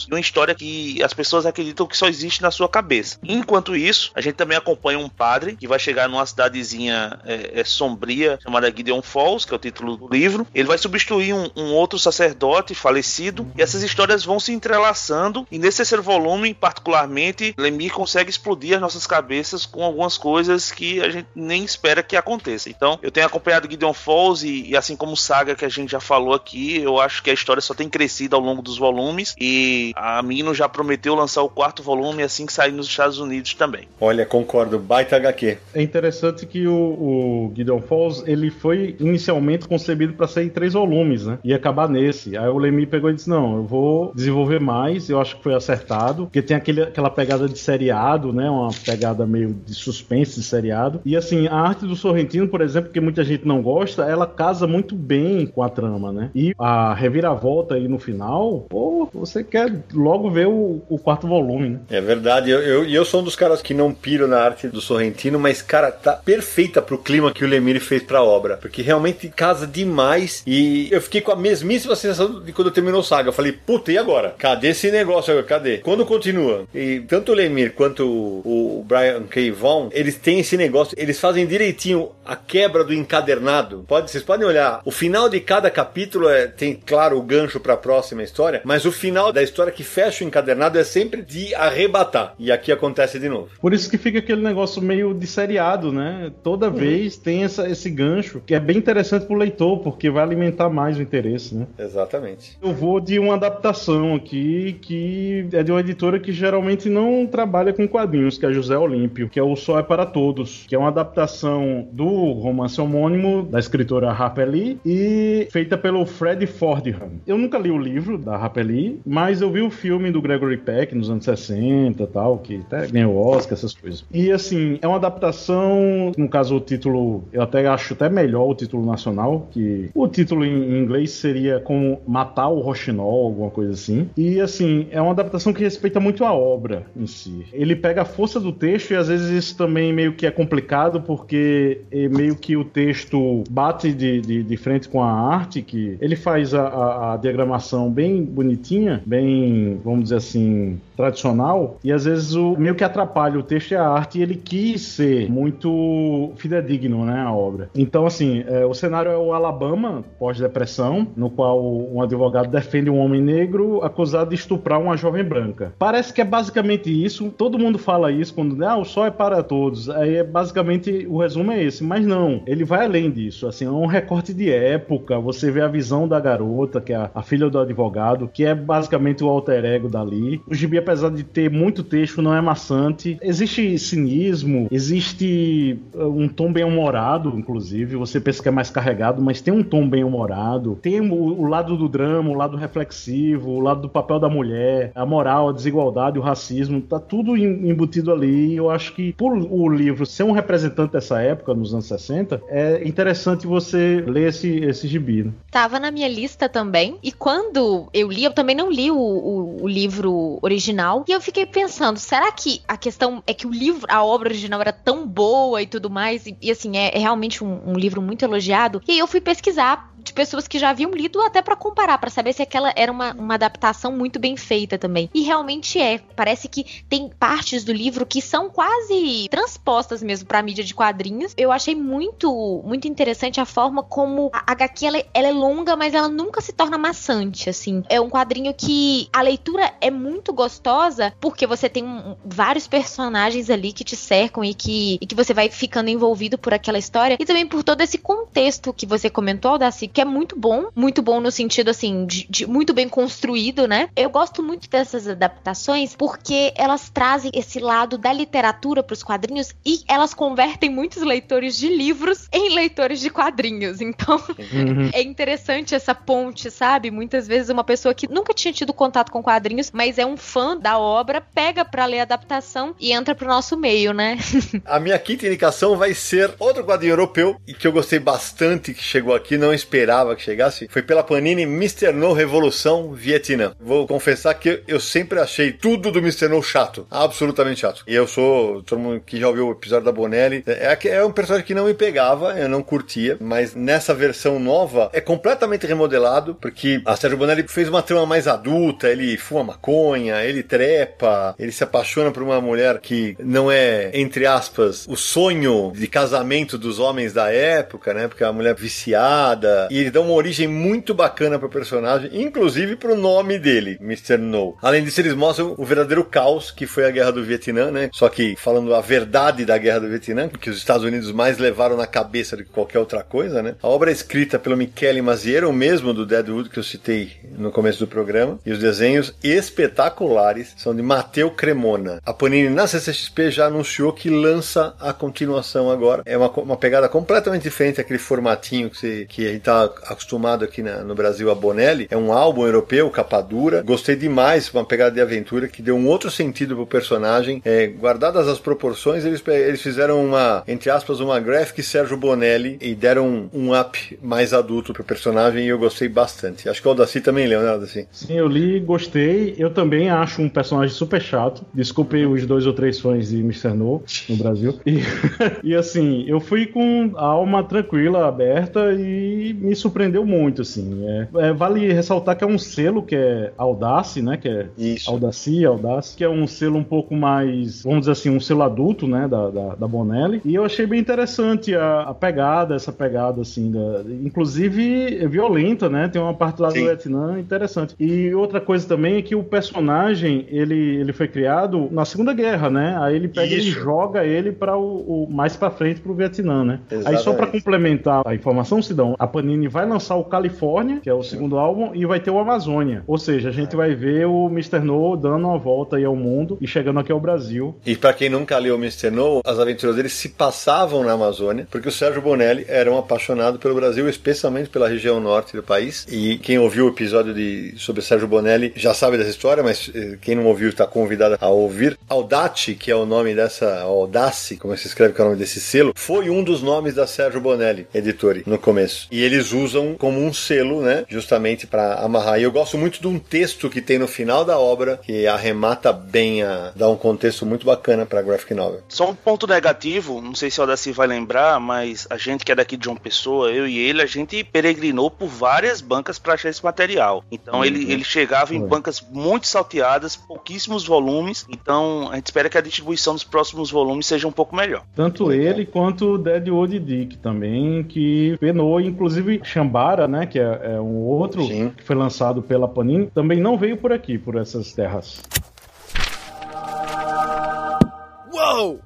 uma história que as pessoas acreditam que só existe na sua cabeça. Enquanto isso, a gente também acompanha um padre que vai chegar numa cidadezinha é, é, sombria chamada Gideon Falls, que é o título do livro. Ele vai substituir um, um outro sacerdote falecido e essas histórias vão se entrelaçando. E nesse terceiro volume, particularmente, Lemir consegue explodir as nossas cabeças com algumas coisas que a gente nem espera que aconteça. Então, eu tenho acompanhado Gideon Falls e, e assim como Saga que a gente já falou aqui, eu acho que a história só tem crescido ao longo dos volumes e a Mino já prometeu lançar o quarto volume assim que sair nos Estados Unidos também. Olha, concordo, baita HQ. É interessante que o, o Gideon Falls ele foi inicialmente concebido para sair em três volumes, né? E acabar nesse. Aí o Lemmy pegou e disse: Não, eu vou desenvolver mais. Eu acho que foi acertado, porque tem aquele, aquela pegada de seriado, né? Uma pegada meio de suspense de seriado. E assim, a arte do Sorrentino, por exemplo, que muita gente não gosta, ela casa muito bem com a trama, né? E a reviravolta aí no final, pô, você quer logo ver o, o quarto volume, né? É verdade, e eu, eu, eu sou um dos caras que não piro na arte do Sorrentino, mas, cara, tá perfeita pro clima que o Lemire fez pra obra. Porque realmente casa demais. E eu fiquei com a mesmíssima sensação de quando terminou o saga. Eu falei, puta, e agora? Cadê esse negócio? Cadê? Quando continua? E tanto o Lemire quanto o, o Brian K. Vaughan, eles têm esse negócio, eles fazem direitinho a quebra do encadernado. Pode, vocês podem olhar, o final de cada capítulo é, tem, claro, o gancho pra próxima história, mas o final da história que fecha o encadernado é sempre de arrebatar. E aqui acontece de novo. Por isso que fica aquele negócio meio de seriado, né? Toda vez tem essa, esse gancho, que é bem interessante pro leitor, porque vai alimentar mais o interesse, né? Exatamente. Eu vou de uma adaptação aqui, que é de uma editora que geralmente não trabalha com quadrinhos, que é José Olímpio, que é o Só é para Todos, que é uma adaptação do romance homônimo da escritora Harper Lee e feita pelo Fred Fordham. Eu nunca li o livro da Harper Lee, mas eu vi o filme do Gregory Peck nos anos 60 tal, que até ganhou Oscar, essas coisas. E assim, é uma adaptação, no caso o título, eu até acho até melhor o título nacional, que o título em inglês seria como Matar o Rochinol, alguma coisa assim. E assim, é uma adaptação que respeita muito a obra em si. Ele pega a força do texto e às vezes isso também meio que é complicado porque é meio que o texto bate de, de, de frente com a arte, que ele faz a, a, a diagramação bem bonitinha, bem, vamos dizer assim, tradicional, e às vezes o meio que atrapalha o texto e a arte, e ele quis ser muito fidedigno, né, a obra. Então, assim, é, o cenário é o Alabama, pós-depressão, no qual um advogado defende um homem negro acusado de estuprar uma jovem branca. Parece que é basicamente isso, todo mundo fala isso quando, ah, o sol é para todos, aí é basicamente, o resumo é esse, mas não, ele vai além disso, assim, é um recorte de época, você vê a visão da garota, que é a, a filha do advogado, que é basicamente o alter ego dali. O gibi, apesar de ter muito texto, não é maçante. Existe cinismo, existe uh, um tom bem humorado, inclusive. Você pensa que é mais carregado, mas tem um tom bem humorado. Tem o, o lado do drama, o lado reflexivo, o lado do papel da mulher, a moral, a desigualdade, o racismo. Tá tudo em- embutido ali. Eu acho que, por o livro ser um representante dessa época, nos anos 60, é interessante você ler esse, esse gibi. né? Tava na minha lista também. E quando eu li, eu também não li o, o- o livro original. E eu fiquei pensando, será que a questão é que o livro, a obra original era tão boa e tudo mais? E, e, assim, é, é realmente um, um livro muito elogiado. E aí eu fui pesquisar de pessoas que já haviam lido até pra comparar, pra saber se aquela era uma, uma adaptação muito bem feita também. E realmente é. Parece que tem partes do livro que são quase transpostas mesmo pra mídia de quadrinhos. Eu achei muito muito interessante a forma como a HQ ela, é- ela é longa, mas ela nunca se torna maçante, assim. É um quadrinho que a leitura é muito gostosa porque você tem um- vários personagens ali que te cercam e que, e que você vai ficando envolvido por aquela história e também por todo esse contexto que você comentou, Daci, que é muito bom, muito bom no sentido assim, de, de muito bem construído, né? Eu gosto muito dessas adaptações porque elas trazem esse lado da literatura para os quadrinhos e elas convertem muitos leitores de livros em leitores de quadrinhos. Então, Uhum. é interessante essa ponte, sabe? Muitas vezes uma pessoa que nunca tinha tido contato com quadrinhos, mas é um fã da obra, pega pra ler a adaptação e entra pro nosso meio, né? A minha quinta indicação vai ser outro quadrinho europeu e que eu gostei bastante que chegou aqui, não esperava que chegasse. Foi pela Panini Mr. No Revolução Vietnã. Vou confessar que eu sempre achei tudo do Mr. No chato, absolutamente chato. E eu sou, todo mundo que já ouviu o episódio da Bonelli, é, que- é um personagem que não me pegava, eu não curtia, mas nessa versão nova é completamente remodelado, porque a Sérgio Bonelli fez uma trama mais adulta, ele fuma maconha, ele trepa, ele se apaixona por uma mulher que não é, entre aspas, o sonho de casamento dos homens da época, né? Porque é uma mulher viciada. E ele dá uma origem muito bacana pro personagem, inclusive pro nome dele, Mr. No. Além disso, eles mostram o verdadeiro caos que foi a Guerra do Vietnã, né? Só que falando a verdade da Guerra do Vietnã, que os Estados Unidos mais levaram na cabeça do que qualquer outra coisa, né? A obra é escrita pelo Michele Maziero, o mesmo do Deadwood que eu citei no começo do programa, e os desenhos espetaculares são de Mateu Cremona. A Panini na CCXP já anunciou que lança a continuação agora. É uma, uma pegada completamente diferente daquele formatinho que, você- que a gente tá acostumado aqui na- no Brasil a Bonelli. É um álbum europeu, capa dura. Gostei demais, uma pegada de aventura que deu um outro sentido pro personagem. É, guardadas as proporções, eles, eles fizeram uma, entre aspas, uma graphic Sérgio Bonelli e deram um, um up mais adulto pro personagem e eu gostei bastante. Acho que o Aldaci também leu, né, Aldaci? Sim, eu li, gostei. Eu também acho um personagem super chato. Desculpe os dois ou três fãs de Mr. No no Brasil. E, e assim, eu fui com a alma tranquila, aberta e me surpreendeu muito, assim. É, é, vale ressaltar que é um selo que é Audace, né? Que é Isso. Audacia, Audace, que é um selo um pouco mais, vamos dizer assim, um selo adulto, né, da, da, da Bonelli. E eu achei bem interessante a, a pegada, essa pegada, assim, da, inclusive é violenta, né, tem uma parte lá Sim. do Vietnã interessante. E outra coisa também é que o personagem, ele, ele foi criado na Segunda Guerra, né, aí ele pega e Isso. joga ele para o, o- mais para frente pro Vietnã, né. Aí só para Exatamente. complementar a informação, Sidão, a Panini vai lançar o Califórnia, que é o segundo álbum, e vai ter o Amazônia. Ou seja, a gente vai ver o Mr. No dando uma volta aí ao mundo e chegando aqui ao Brasil. E pra quem nunca leu Mr. No, as aventuras dele se passavam na Amazônia, porque o Sérgio Bonelli era um apaixonado pelo Brasil, especialmente pela região norte do país. E quem ouviu o episódio de, sobre o Sérgio Bonelli já sabe dessa história, mas eh, quem não ouviu está convidado a ouvir. Audati, que é o nome dessa, Audace, como se escreve que é o nome desse selo, foi um dos nomes da Sérgio Bonelli, editore, no começo. E eles usam como um selo, né, justamente para amarrar. E eu gosto muito de um texto que tem no final da obra, que arremata bem, a, dá um contexto muito bacana para graphic novel. Só um ponto negativo, não sei se o Odaci vai lembrar, mas a gente que é daqui de João Pessoa, eu e ele, a gente peregrinou por várias bancas para achar esse material. Então ele, ele chegava em Foi. bancas muito salteadas, pouquíssimos volumes. Então a gente espera que a distribuição dos próximos volumes seja um pouco melhor. Tanto ele quanto o Deadwood Dick também, que penou, inclusive Shambara, né, que é, é um outro Sim. que foi lançado pela Panini, também não veio por aqui, por essas terras.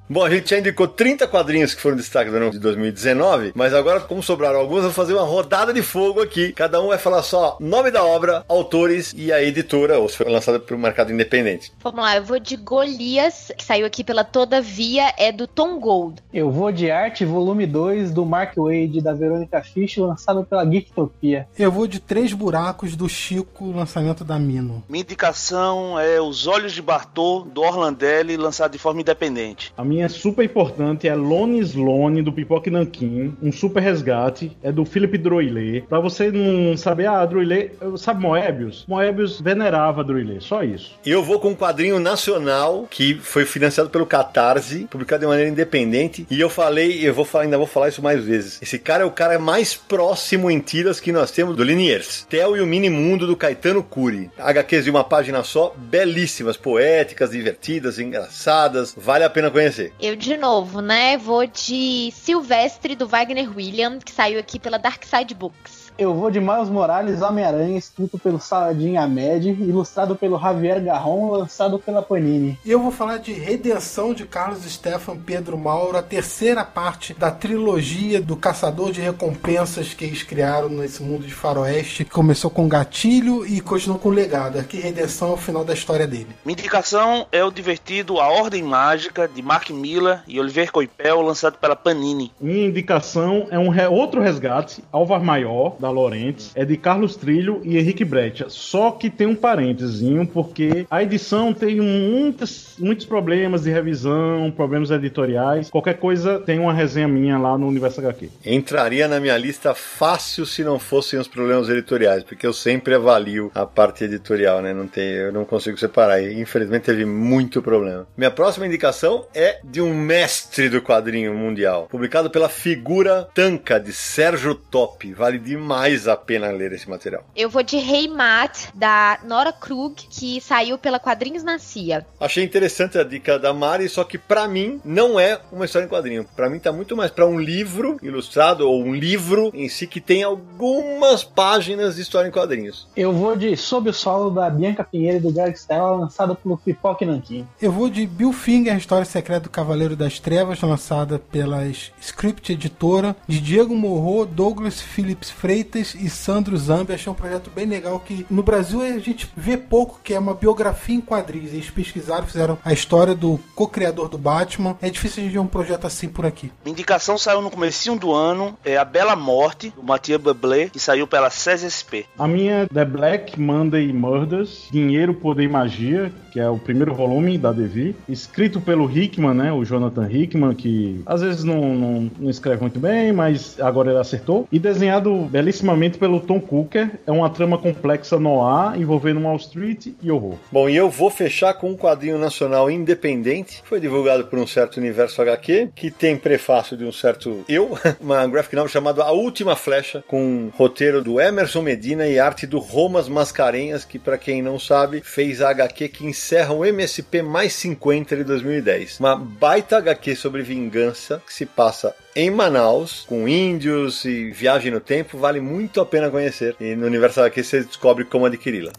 Bom, a gente já indicou 30 quadrinhos que foram destaque do ano de 2019, mas agora, como sobraram alguns, eu vou fazer uma rodada de fogo aqui. Cada um vai falar só nome da obra, autores e a editora, ou se foi lançada pelo mercado independente. Vamos lá, eu vou de Golias, que saiu aqui pela Todavia, é do Tom Gold. Eu vou de arte, volume 2, do Mark Wade, da Verônica Fish, lançado pela Geektopia. Eu vou de Três Buracos do Chico, lançamento da Mino. Minha indicação é Os Olhos de Bartô, do Orlandelli, lançado de forma independente. A minha super importante é Lone Sloane, do Pipoque Nankin, um super resgate, é do Philip Droillet. Pra você não saber, ah, Droillet, sabe Moebius? Moebius venerava Droillet, só isso. Eu vou com um quadrinho nacional que foi financiado pelo Catarse, publicado de maneira independente. E eu falei, eu vou falar, ainda vou falar isso mais vezes. Esse cara é o cara mais próximo em tiras que nós temos do Liniers. Theo e o Mini Mundo do Caetano Cury. HQs de uma página só, belíssimas, poéticas, divertidas, engraçadas. Vale a pena conhecer. Eu, de novo, né, vou de Silvestre, do Wagner William, que saiu aqui pela Dark Side Books. Eu vou de Miles Morales Homem-Aranha, escrito pelo Saladin Ahmed, ilustrado pelo Javier Garron, lançado pela Panini. E eu vou falar de Redenção de Carlos Stefan Pedro Mauro, a terceira parte da trilogia do Caçador de Recompensas que eles criaram nesse mundo de faroeste, que começou com Gatilho e continuou com Legado. Aqui Redenção é o final da história dele. Minha indicação é o divertido A Ordem Mágica, de Mark Miller e Oliver Coipel, lançado pela Panini. Minha indicação é um re- outro resgate, Alvar Maior, da Lorentz, é de Carlos Trilho e Henrique Brecha. Só que tem um parênteses, porque a edição tem muitos problemas de revisão, problemas editoriais. Qualquer coisa tem uma resenha minha lá no Universo HQ. Entraria na minha lista fácil se não fossem os problemas editoriais, porque eu sempre avalio a parte editorial, né? Não tem, eu não consigo separar. E, infelizmente teve muito problema. Minha próxima indicação é de um mestre do quadrinho mundial, publicado pela figura Tanca de Sérgio Top. Vale demais a pena ler esse material. Eu vou de Hey Matt, da Nora Krug, que saiu pela Quadrinhos na CIA. Achei interessante a dica da Mari, só que pra mim não é uma história em quadrinho. Pra mim tá muito mais pra um livro ilustrado ou um livro em si que tem algumas páginas de história em quadrinhos. Eu vou de Sob o Solo, da Bianca Pinheiro e do Greg Stella, lançado pelo Pipoque Nankin. Eu vou de Bill Finger, a História Secreta do Cavaleiro das Trevas, lançada pela Script Editora, de Diego Morro, Douglas Phillips Freitas e Sandro Zambi. Achei um projeto bem legal que no Brasil a gente vê pouco, que é uma biografia em quadrinhos. Eles pesquisaram, fizeram a história do co-criador do Batman. É difícil a gente ver um projeto assim por aqui. Minha indicação saiu no comecinho do ano, é A Bela Morte, do Mathieu Bublé, que saiu pela CESP. A minha é The Black Monday Murders, Dinheiro, Poder e Magia, que é o primeiro volume da Devi, escrito pelo Hickman, né, o Jonathan Hickman, que às vezes não, não, não escreve muito bem, mas agora ele acertou, e desenhado belíssimamente pelo Tom Cooker, é uma trama complexa no ar, envolvendo Wall Street e horror. Bom, e eu vou fechar com um quadrinho nacional independente, foi divulgado por um certo universo HQ, que tem prefácio de um certo eu, uma graphic novel chamada A Última Flecha, com roteiro do Emerson Medina e arte do Romas Mascarenhas, que para quem não sabe, fez a HQ que encerra o MSP mais 50 de 2010. Uma baita HQ sobre vingança que se passa em Manaus, com índios e viagem no tempo, vale muito a pena conhecer. E no Universo HQ você descobre como adquiri-la.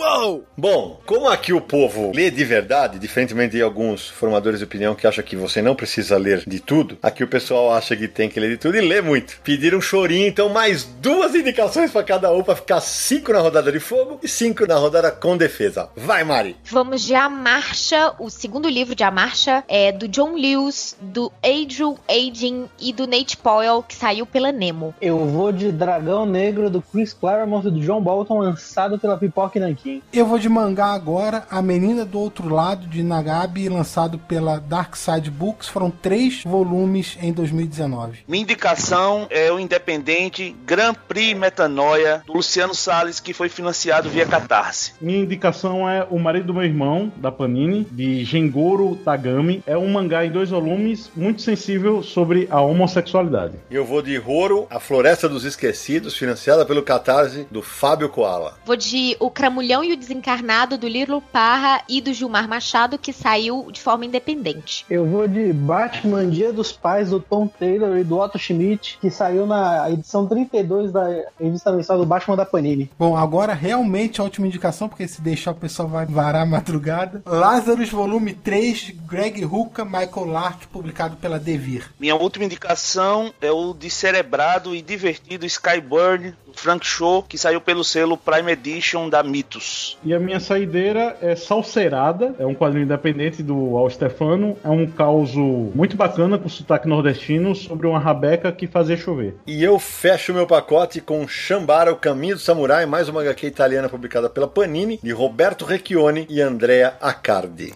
Uou! Bom, como aqui o povo lê de verdade, diferentemente de alguns formadores de opinião que acham que você não precisa ler de tudo, aqui o pessoal acha que tem que ler de tudo e lê muito. Pediram um chorinho, então mais duas indicações para cada um, para ficar cinco na rodada de fogo e cinco na rodada com defesa. Vai, Mari! Vamos de A Marcha, o segundo livro de A Marcha é do John Lewis, do Andrew Agin e do Nate Powell, que saiu pela Nemo. Eu vou de Dragão Negro, do Chris Claremont e do John Bolton, lançado pela Pipoque Nankin. Eu vou de mangá agora, A Menina do Outro Lado, de Nagabi, lançado pela Dark Side Books. Foram três volumes em 2019. Minha indicação é o independente Grand Prix Metanoia, do Luciano Salles, que foi financiado via Catarse. Minha indicação é O Marido do Meu Irmão, da Panini, de Gengoro Tagami. É um mangá em dois volumes, muito sensível sobre a homossexualidade. Eu vou de Roro, A Floresta dos Esquecidos, financiada pelo Catarse, do Fábio Koala. Vou de O Cramulhão e o Desencarnado, do Lilo Parra e do Gilmar Machado, que saiu de forma independente. Eu vou de Batman Dia dos Pais, do Tom Taylor e do Otto Schmidt, que saiu na edição 32 da revista mensal do Batman da Panini. Bom, agora realmente a última indicação, porque se deixar o pessoal vai varar a madrugada. Lazarus, volume 3, Greg Rucka, Michael Lark, publicado pela Devir. Minha última indicação é o descerebrado e divertido Skyburn, Frank Show, que saiu pelo selo Prime Edition da Mitos. E a minha saideira é Salcerada, é um quadrinho independente do Al Stefano. É um caos muito bacana com sotaque nordestino sobre uma rabeca que fazia chover. E eu fecho meu pacote com Shambara, O Caminho do Samurai, mais uma HQ italiana publicada pela Panini, de Roberto Recchioni e Andrea Accardi.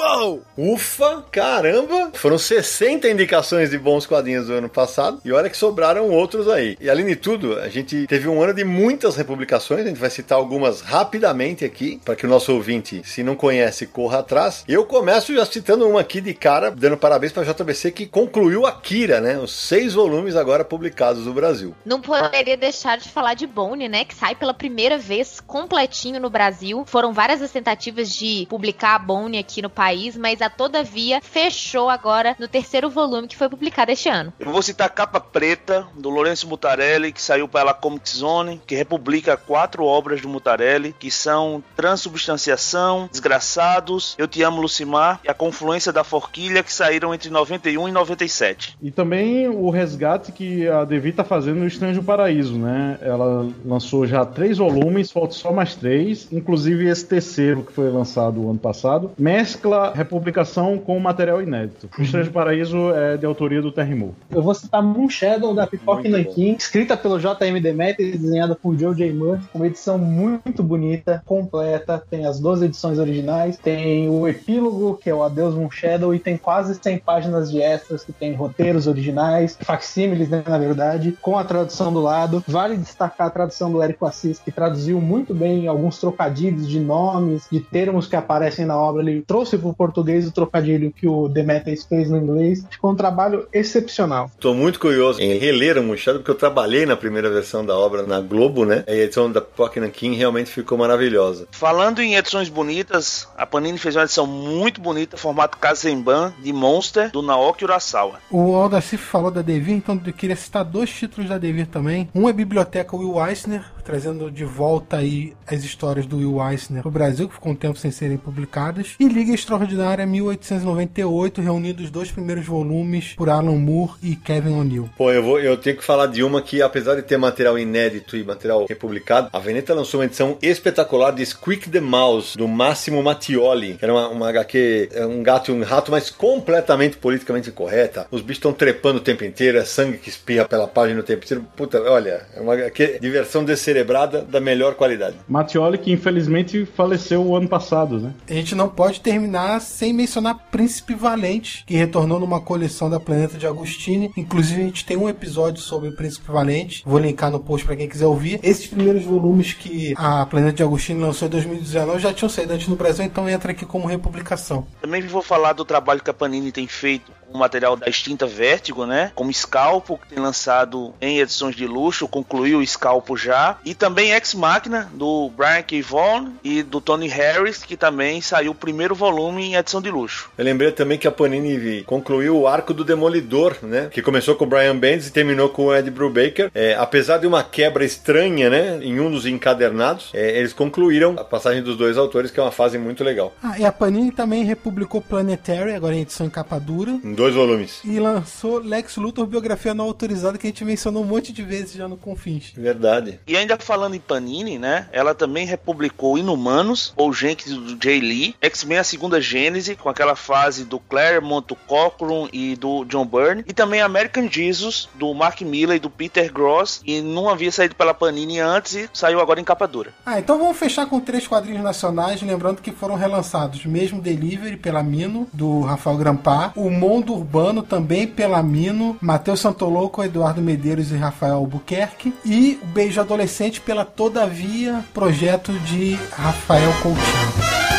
Uou! Ufa! Caramba! Foram 60 indicações de bons quadrinhos do ano passado e olha que sobraram outros aí. E além de tudo, a gente teve um ano de muitas republicações, a gente vai citar algumas rapidamente aqui, para que o nosso ouvinte, se não conhece, corra atrás. Eu começo já citando uma aqui de cara, dando parabéns para a JBC que concluiu Akira, né? Os seis volumes agora publicados no Brasil. Não poderia deixar de falar de Bone, né? Que sai pela primeira vez completinho no Brasil. Foram várias as tentativas de publicar a Bone aqui no país país, mas a Todavia fechou agora no terceiro volume que foi publicado este ano. Eu vou citar Capa Preta, do Lourenço Mutarelli, que saiu pela Comic Zone, que republica quatro obras do Mutarelli, que são Transubstanciação, Desgraçados, Eu Te Amo Lucimar e A Confluência da Forquilha, que saíram entre 91 e 97. E também o resgate que a Devi tá fazendo no Estranho Paraíso, né? Ela lançou já três volumes, falta só mais três, inclusive esse terceiro que foi lançado ano passado, mescla republicação com material inédito. O Estranho Paraíso é de autoria do Terry Moore. Eu vou citar Moon Shadow da Pipoca Nankin, escrita pelo J.M. Demeter e desenhada por Joe J. Murphy. Uma edição muito bonita, completa. Tem as 12 edições originais, tem o epílogo, que é o Adeus Moon Shadow, e tem quase 100 páginas de extras que tem roteiros originais, facsímiles, né, na verdade, com a tradução do lado. Vale destacar a tradução do Érico Assis, que traduziu muito bem alguns trocadilhos de nomes, de termos que aparecem na obra. Ele trouxe para o português o trocadilho que o Demeter fez no inglês. Ficou um trabalho excepcional. Tô muito curioso em reler o Machado, porque eu trabalhei na primeira versão da obra na Globo, né? E a edição da Pocket King realmente ficou maravilhosa. Falando em edições bonitas, a Panini fez uma edição muito bonita, formato Kazemban, de Monster, do Naoki Urasawa. O Aldacif falou da Devir, então eu queria citar dois títulos da Devir também. Um é Biblioteca Will Eisner, trazendo de volta aí as histórias do Will Eisner pro Brasil, que ficou um tempo sem serem publicadas. E Liga Extraordinária 1898, reunindo os dois primeiros volumes por Alan Moore e Kevin O'Neill. Pô, eu, vou, eu tenho que falar de uma que, apesar de ter material inédito e material republicado, a Veneta lançou uma edição espetacular de Squeak the Mouse, do Máximo Mattioli, que era uma, uma HQ, é um gato e um rato, mas completamente politicamente incorreta. Os bichos estão trepando o tempo inteiro, é sangue que espirra pela página o tempo inteiro. Puta, olha, é uma HQ diversão descerebrada da melhor qualidade. Mattioli, que infelizmente faleceu o ano passado, né? A gente não pode terminar sem mencionar Príncipe Valente, que retornou numa coleção da Planeta de Agostini. Inclusive, a gente tem um episódio sobre Príncipe Valente. Vou linkar no post para quem quiser ouvir. Esses primeiros volumes que a Planeta de Agostini lançou em 2019 já tinham saído antes no Brasil, então entra aqui como republicação. Também vou falar do trabalho que a Panini tem feito o material da extinta Vertigo, né? Como Scalpo, que tem lançado em edições de luxo, concluiu o Scalpo já. E também Ex Machina, do Brian K. Vaughan e do Tony Harris, que também saiu o primeiro volume em edição de luxo. Eu lembrei também que a Panini concluiu o arco do Demolidor, né? Que começou com o Brian Bendis e terminou com o Ed Brubaker. É, apesar de uma quebra estranha, né? Em um dos encadernados, é, eles concluíram a passagem dos dois autores, que é uma fase muito legal. Ah, e a Panini também republicou Planetary, agora em edição em capa dura. Dois volumes. E lançou Lex Luthor biografia não autorizada que a gente mencionou um monte de vezes já no Confins. Verdade. E ainda falando em Panini, né? Ela também republicou Inumanos, ou Jenkins do Jay Lee, X-Men a segunda Gênese, com aquela fase do Claremont, do Cochran e do John Byrne, e também American Jesus, do Mark Miller e do Peter Gross, e não havia saído pela Panini antes e saiu agora em capa dura. Ah, então vamos fechar com três quadrinhos nacionais, lembrando que foram relançados mesmo Delivery pela Mino, do Rafael Grampar, o Mundo Urbano também pela Mino, Matheus Santoloco, Eduardo Medeiros e Rafael Albuquerque, e o Beijo Adolescente pela Todavia, projeto de Rafael Coutinho.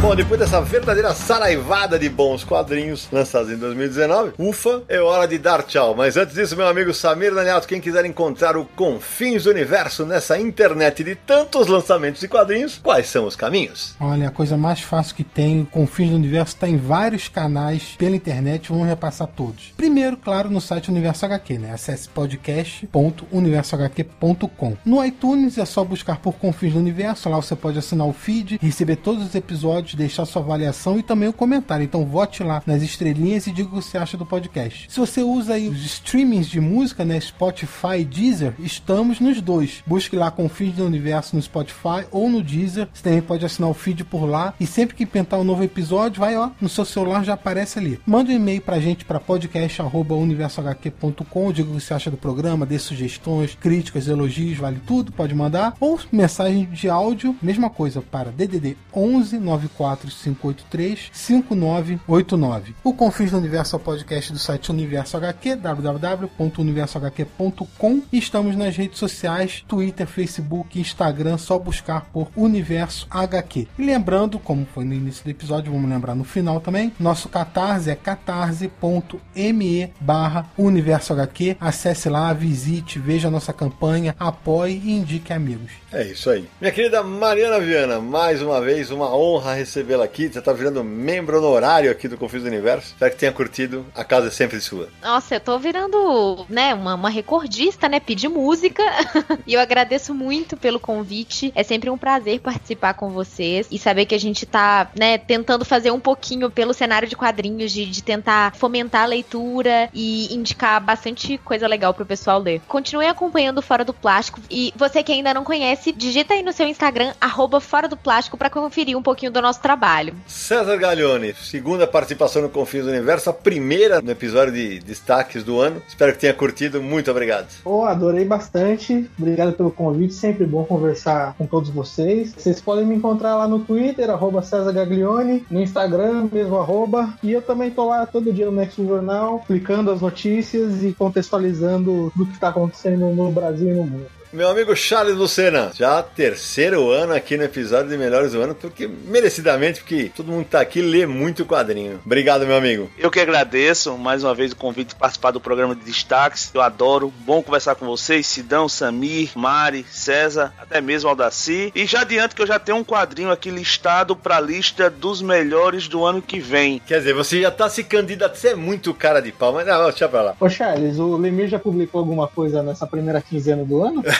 Bom, depois dessa verdadeira saraivada de bons quadrinhos lançados em 2019, ufa, é hora de dar tchau. Mas antes disso, meu amigo Samir Daniato, quem quiser encontrar o Confins do Universo nessa internet de tantos lançamentos de quadrinhos, quais são os caminhos? Olha, a coisa mais fácil que tem, o Confins do Universo está em vários canais pela internet, vamos repassar todos. Primeiro, claro, no site Universo HQ, né? Acesse podcast.universohq.com. No iTunes é só buscar por Confins do Universo, lá você pode assinar o feed, receber todos os episódios, deixar sua avaliação e também o comentário. Então vote lá nas estrelinhas e diga o que você acha do podcast. Se você usa aí os streamings de música, né? Spotify Deezer, estamos nos dois. Busque lá Confins do Universo no Spotify ou no Deezer. Você também pode assinar o feed por lá. E sempre que pintar um novo episódio, vai ó, no seu celular já aparece ali. Manda um e-mail pra gente para podcast.universohq.com. Diga o que você acha do programa, dê sugestões, críticas, elogios, vale tudo, pode mandar. Ou mensagem de áudio, mesma coisa, para DDD 11 94 984-583-5989. O Confins do Universo é o podcast do site Universo HQ, www.universohq.com. Estamos nas redes sociais, Twitter, Facebook, Instagram, só buscar por Universo HQ. E lembrando, como foi no início do episódio, vamos lembrar no final também, nosso catarse é catarse.me barra Universo HQ. Acesse lá, visite, veja a nossa campanha, apoie e indique amigos. É isso aí. Minha querida Mariana Viana, mais uma vez, uma honra recebê-la aqui. Você está virando membro honorário aqui do Confis do Universo. Espero que tenha curtido. A casa é sempre sua. Nossa, eu tô virando, né, uma, uma recordista, né? Pedir música. e eu agradeço muito pelo convite. É sempre um prazer participar com vocês e saber que a gente tá, né, tentando fazer um pouquinho pelo cenário de quadrinhos, de, de tentar fomentar a leitura e indicar bastante coisa legal pro pessoal ler. Continue acompanhando Fora do Plástico e você que ainda não conhece, digita aí no seu Instagram, arroba Fora do Plástico, pra conferir um pouquinho do nosso trabalho. César Gaglione, segunda participação no Confins do Universo, a primeira no episódio de destaques do ano. Espero que tenha curtido. Muito obrigado. Pô, adorei bastante. Obrigado pelo convite. Sempre bom conversar com todos vocês. Vocês podem me encontrar lá no Twitter, arroba César Gaglione, no Instagram, mesmo arroba. E eu também tô lá todo dia no Next Jornal, explicando as notícias e contextualizando do que está acontecendo no Brasil e no mundo. Meu amigo Charles Lucena, já terceiro ano aqui no episódio de Melhores do Ano, porque merecidamente, porque todo mundo que tá aqui lê muito quadrinho. Obrigado, meu amigo. Eu que agradeço mais uma vez o convite de participar do programa de destaques. Eu adoro. Bom conversar com vocês, Sidão, Samir, Mari, César, até mesmo Aldaci. E já adianto que eu já tenho um quadrinho aqui listado pra lista dos melhores do ano que vem. Quer dizer, você já tá se candidatando, você é muito cara de pau, mas não, deixa pra lá. Ô Charles, o Lemir já publicou alguma coisa nessa primeira quinzena do ano?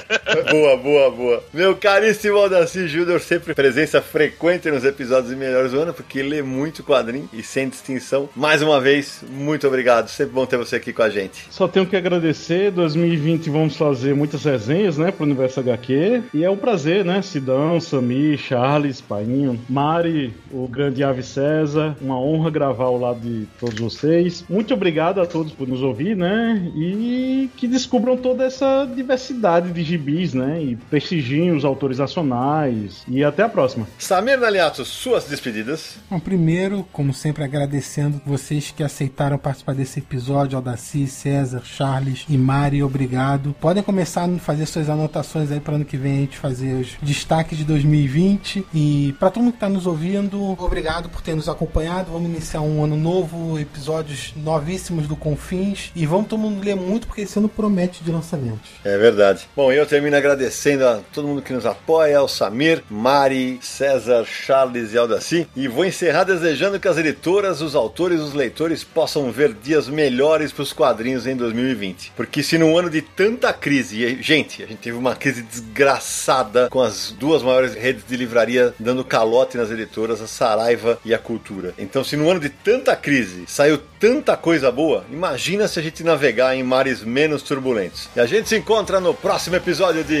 boa, boa, boa. Meu caríssimo Aldaci Júnior, sempre presença frequente nos episódios de Melhores do Ano, porque lê muito quadrinho e sem distinção. Mais uma vez, muito obrigado. Sempre bom ter você aqui com a gente. Só tenho que agradecer. 2020 vamos fazer muitas resenhas, né, pro Universo HQ. E é um prazer, né? Sidão, Sami, Charles, Painho, Mari, o grande Ave César. Uma honra gravar ao lado de todos vocês. Muito obrigado a todos por nos ouvir, né? E que descubram toda essa diversidade de gibis, né? E prestigiem os autores nacionais. E até a próxima. Samir Naliato, suas despedidas. Bom, primeiro, como sempre, agradecendo vocês que aceitaram participar desse episódio, Aldaci, César, Charles e Mari, obrigado. Podem começar a fazer suas anotações aí para ano que vem a gente fazer os destaques de 2020. E para todo mundo que está nos ouvindo, obrigado por ter nos acompanhado. Vamos iniciar um ano novo, episódios novíssimos do Confins. E vamos todo mundo ler muito, porque esse ano promete de lançamentos. É verdade. Bom, eu termino agradecendo a todo mundo que nos apoia, ao Samir, Mari, César, Charles e Aldaci. E vou encerrar desejando que as editoras, os autores os leitores possam ver dias melhores para os quadrinhos em 2020. Porque se num ano de tanta crise, e, gente, a gente teve uma crise desgraçada com as duas maiores redes de livraria dando calote nas editoras, a Saraiva e a Cultura. Então, se num ano de tanta crise saiu tanta coisa boa, imagina se a gente navegar em mares menos turbulentos. E a gente se encontra no próximo episódio de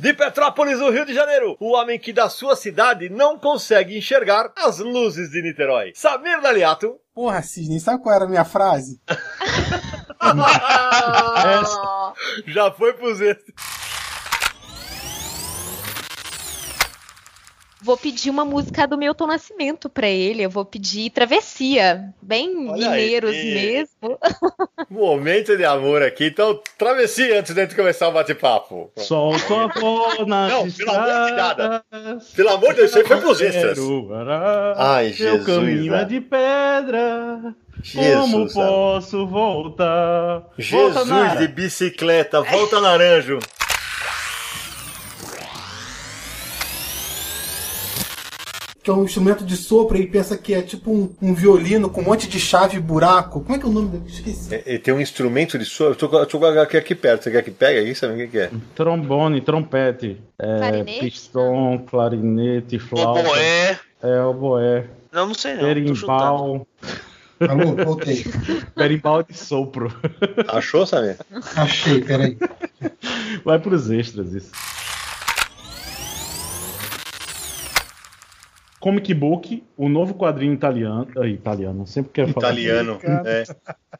De Petrópolis, no Rio de Janeiro, o homem que da sua cidade não consegue enxergar as luzes de Niterói. Samir Daliato. Porra, Sidney, sabe qual era a minha frase? Já foi pros extras. Vou pedir uma música do Milton Nascimento pra ele. Eu vou pedir Travessia. Bem Olha mineiros aí. mesmo. Momento de amor aqui. Então, travessia antes de gente começar o bate-papo. Solta a nas Não, pelo amor de nada. Pelo amor de Deus, foi pros extras. Ai, Meu Jesus, caminho né? é de pedra. Jesus, Como posso voltar? Volta, Jesus Nara. de bicicleta, volta naranjo. Que é um instrumento de sopro e pensa que é tipo um, um violino com um monte de chave e buraco. Como é que é o nome dele? Esqueci. É, tem um instrumento de sopro. Eu tô, com- eu tô com a aqui, aqui perto. Você quer que pega aí? Sabe o que, é? Trombone, trompete, é, Clarinete? pistão, clarinete, flauta. Oboé. É, oboé. Não, não sei não. Berimbau. Alô, voltei. Berimbau de sopro. Achou, Samir? Achei, peraí. Vai pros extras isso. Comic Book, o novo quadrinho italiano. ah, italiano, sempre quero falar. Italiano. É.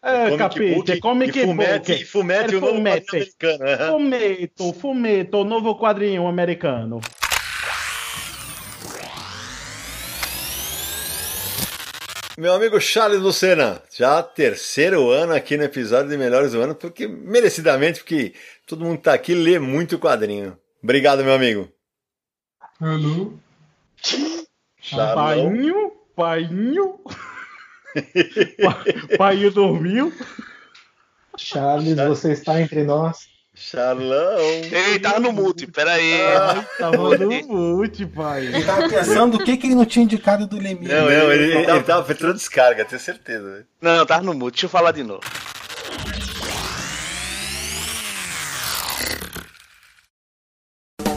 É, Comic capite, book é Comic e fumete, Book. e fumete É o novo fumete. quadrinho americano. Fumeto, fumeto, o novo quadrinho americano. Meu amigo Charles Lucena, já terceiro ano aqui no episódio de Melhores do Ano, porque merecidamente, porque todo mundo tá aqui lê muito quadrinho. Obrigado, meu amigo. Alô? Charlão. Painho, painho. Pa- Painho dormiu. Charles, você está entre nós. Charlão. Ei, tava no mute, pera aí. Tava no mute, pai. Ele tava pensando o que, que ele não tinha indicado do Lemir. Não, não, ele, ele, ele tava fazendo descarga, tenho certeza. Não, tava no mute, deixa eu falar de novo.